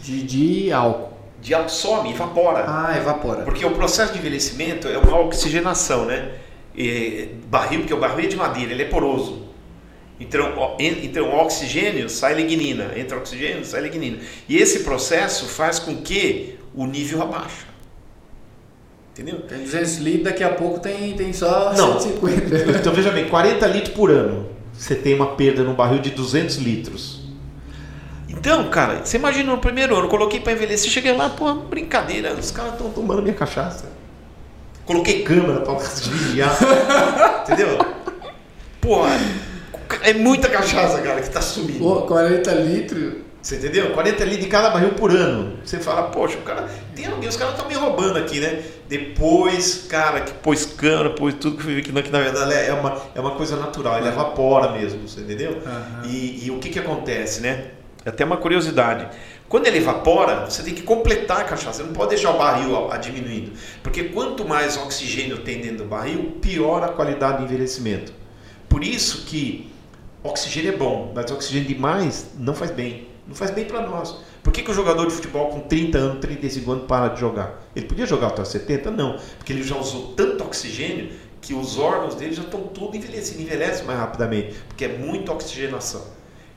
de, de álcool. De some, evapora. Ah, evapora. Porque o processo de envelhecimento é uma oxigenação, né? E, barril, porque o barril é de madeira, ele é poroso. Então, então oxigênio sai lignina, entra oxigênio, sai lignina. E esse processo faz com que o nível abaixa. Entendeu? Tem 200 litros, daqui a pouco tem, tem só Não. 150. Então veja bem, 40 litros por ano. Você tem uma perda no barril de 200 litros. Então, cara, você imagina no primeiro ano, eu coloquei para envelhecer, cheguei lá, pô, brincadeira, os caras estão Tomando minha cachaça. Coloquei câmera pra vigiar. Entendeu? Porra, é muita cachaça, cara, que tá sumindo. Pô, 40 litros. Você entendeu? 40 litros de cada barril por ano. Você fala, poxa, o cara. Tem alguém, os caras estão me roubando aqui, né? Depois, cara, que pôs câmera, pôs tudo que foi que, na- que na Na verdade. verdade, é uma, é uma coisa natural, ele evapora mesmo, você entendeu? E, e o que que acontece, né? É até uma curiosidade. Quando ele evapora, você tem que completar a cachaça. Você não pode deixar o barril a, a diminuindo. Porque quanto mais oxigênio tem dentro do barril, Piora a qualidade de envelhecimento. por isso que Oxigênio é bom, mas oxigênio demais não faz bem. Não faz bem para nós. Por que, que o jogador de futebol com 30 anos, 35 anos para de jogar? Ele podia jogar até os 70? Não. porque ele já usou tanto oxigênio que os órgãos dele já estão tudo envelhecidos, envelhece mais rapidamente, porque é muita oxigenação.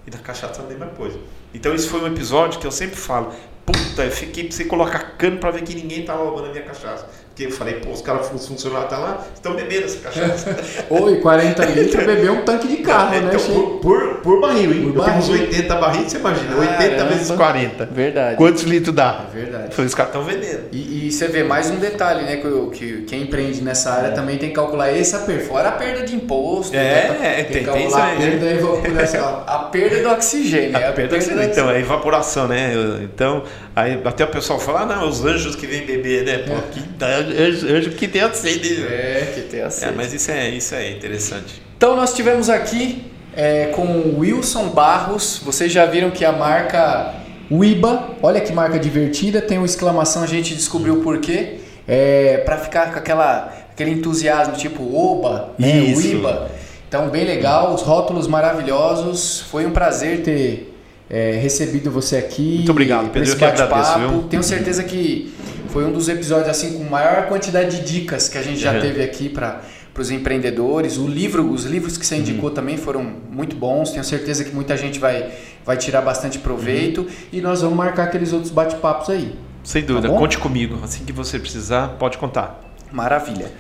E na cachaça não tem mais coisa. Então isso foi um episódio que eu sempre falo, puta, eu fiquei pra você colocar cano para ver que ninguém tava roubando a minha cachaça. Porque eu falei, pô, os caras os funcionários tá lá, estão bebendo essa cachaça. Oi, 40 litros bebeu um tanque de carro, É, né? então, Cheio- Por, por, por barril, hein? Por eu tenho uns barril. 80 barris, você imagina. 80 Caramba. vezes 40. Verdade. Quantos litros dá? É verdade. Foi os caras estão vendendo. E, e você vê mais um detalhe, né? Que, que quem empreende nessa área também tem que calcular essa perda, fora a perda de imposto. É, né? é, tem, tem- que tem calcular aí, a perda da evaporação. A perda do oxigênio. é A perda do então, é evaporação, né? Então, aí até o pessoal fala, ah, não, os anjos que vêm beber, né? Pô, que dá- anjo, anjo que tem a sede. É, que tem a É, sede. mas isso é, isso é interessante. Então nós tivemos aqui é, com o Wilson Barros. Vocês já viram que a marca Uiba, olha que marca divertida, tem uma exclamação, a gente descobriu o porquê. É, para ficar com aquela, aquele entusiasmo tipo Oba, né. Uiba. Então bem legal, os rótulos maravilhosos. Foi um prazer ter é, recebido você aqui. Muito obrigado, Pedro, esse eu que agradeço, bate-papo. viu? Tenho certeza que foi um dos episódios assim com maior quantidade de dicas que a gente já Uhum. teve aqui para os empreendedores. O livro, os livros que você indicou também foram muito bons. Tenho certeza que muita gente vai, vai tirar bastante proveito e nós vamos marcar aqueles outros bate-papos aí. Sem dúvida, Tá conte comigo. Assim que você precisar, pode contar. Maravilha.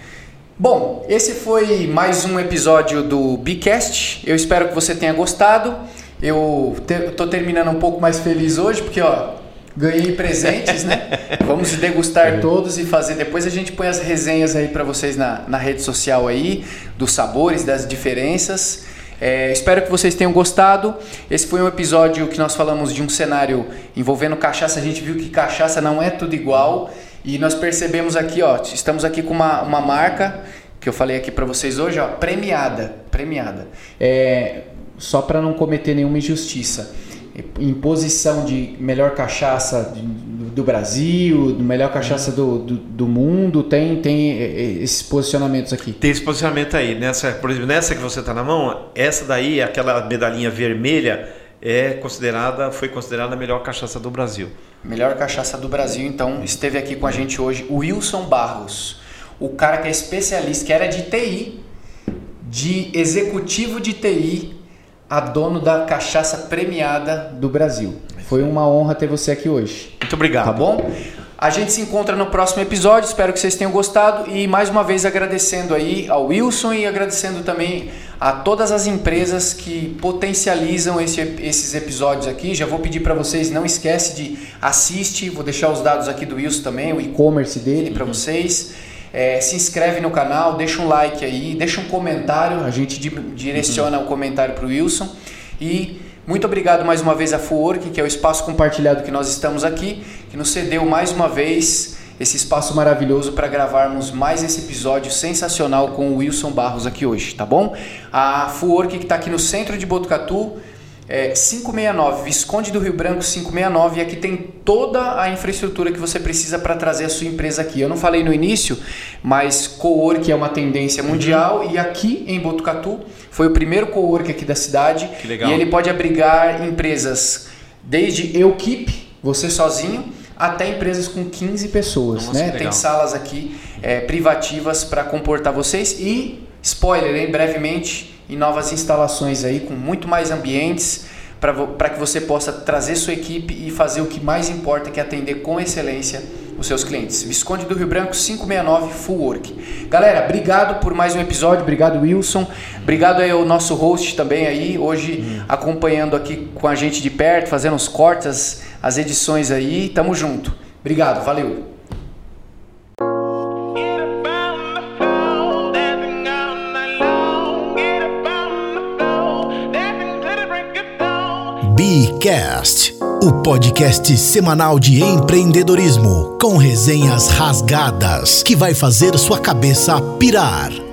Bom, esse foi mais um episódio do Bicast. Eu espero que você tenha gostado. Eu te, tô terminando um pouco mais feliz hoje porque ó, ganhei presentes, né? Vamos degustar todos e fazer. Depois a gente põe as resenhas aí para vocês na, na rede social aí dos sabores, das diferenças. É, espero que vocês tenham gostado. Esse foi um episódio que nós falamos de um cenário envolvendo cachaça. A gente viu que cachaça não é tudo igual. E nós percebemos aqui, ó, estamos aqui com uma, uma marca que eu falei aqui para vocês hoje, ó, premiada, premiada. É, só para não cometer nenhuma injustiça. Imposição de melhor cachaça do Brasil, do melhor cachaça do, do, do mundo, tem, tem é, esses posicionamentos aqui. Tem esse posicionamento aí. Nessa, por exemplo, nessa que você está na mão, essa daí, aquela medalhinha vermelha, é considerada, foi considerada a melhor cachaça do Brasil. Melhor cachaça do Brasil, então, esteve aqui com a gente hoje o Wilson Barros, o cara que é especialista, que era de TI, de executivo de TI, a dono da cachaça premiada do Brasil. Foi uma honra ter você aqui hoje. Muito obrigado. Tá bom? A gente se encontra no próximo episódio, espero que vocês tenham gostado e mais uma vez agradecendo aí ao Wilson e agradecendo também a todas as empresas que potencializam esse, esses episódios aqui. Já vou pedir para vocês, não esquece de assistir, vou deixar os dados aqui do Wilson também, o e-commerce dele para vocês. É, se inscreve no canal, deixa um like aí, deixa um comentário, a gente direciona o um comentário para o Wilson e muito obrigado mais uma vez a Fuork, que é o espaço compartilhado que nós estamos aqui, que nos cedeu mais uma vez esse espaço maravilhoso para gravarmos mais esse episódio sensacional com o Wilson Barros aqui hoje, tá bom? A Fuork que está aqui no centro de Botucatu, é 569, Visconde do Rio Branco 569, e aqui tem toda a infraestrutura que você precisa para trazer a sua empresa aqui. Eu não falei no início, mas co-work é uma tendência mundial uhum. e aqui em Botucatu foi o primeiro co-work aqui da cidade. Que legal. E ele pode abrigar empresas desde keep, você sozinho, até empresas com 15 pessoas, Nossa, né? Tem salas aqui é, privativas para comportar vocês e spoiler, hein? brevemente em novas instalações aí com muito mais ambientes para que você possa trazer sua equipe e fazer o que mais importa, que é atender com excelência os seus clientes. Visconde do Rio Branco 569 Full Work. Galera, obrigado por mais um episódio, obrigado Wilson, obrigado aí ao nosso host também aí, hoje hum. acompanhando aqui com a gente de perto, fazendo os cortes, as, as edições aí, tamo junto. Obrigado, valeu. Bcast, o podcast semanal de empreendedorismo com resenhas rasgadas que vai fazer sua cabeça pirar.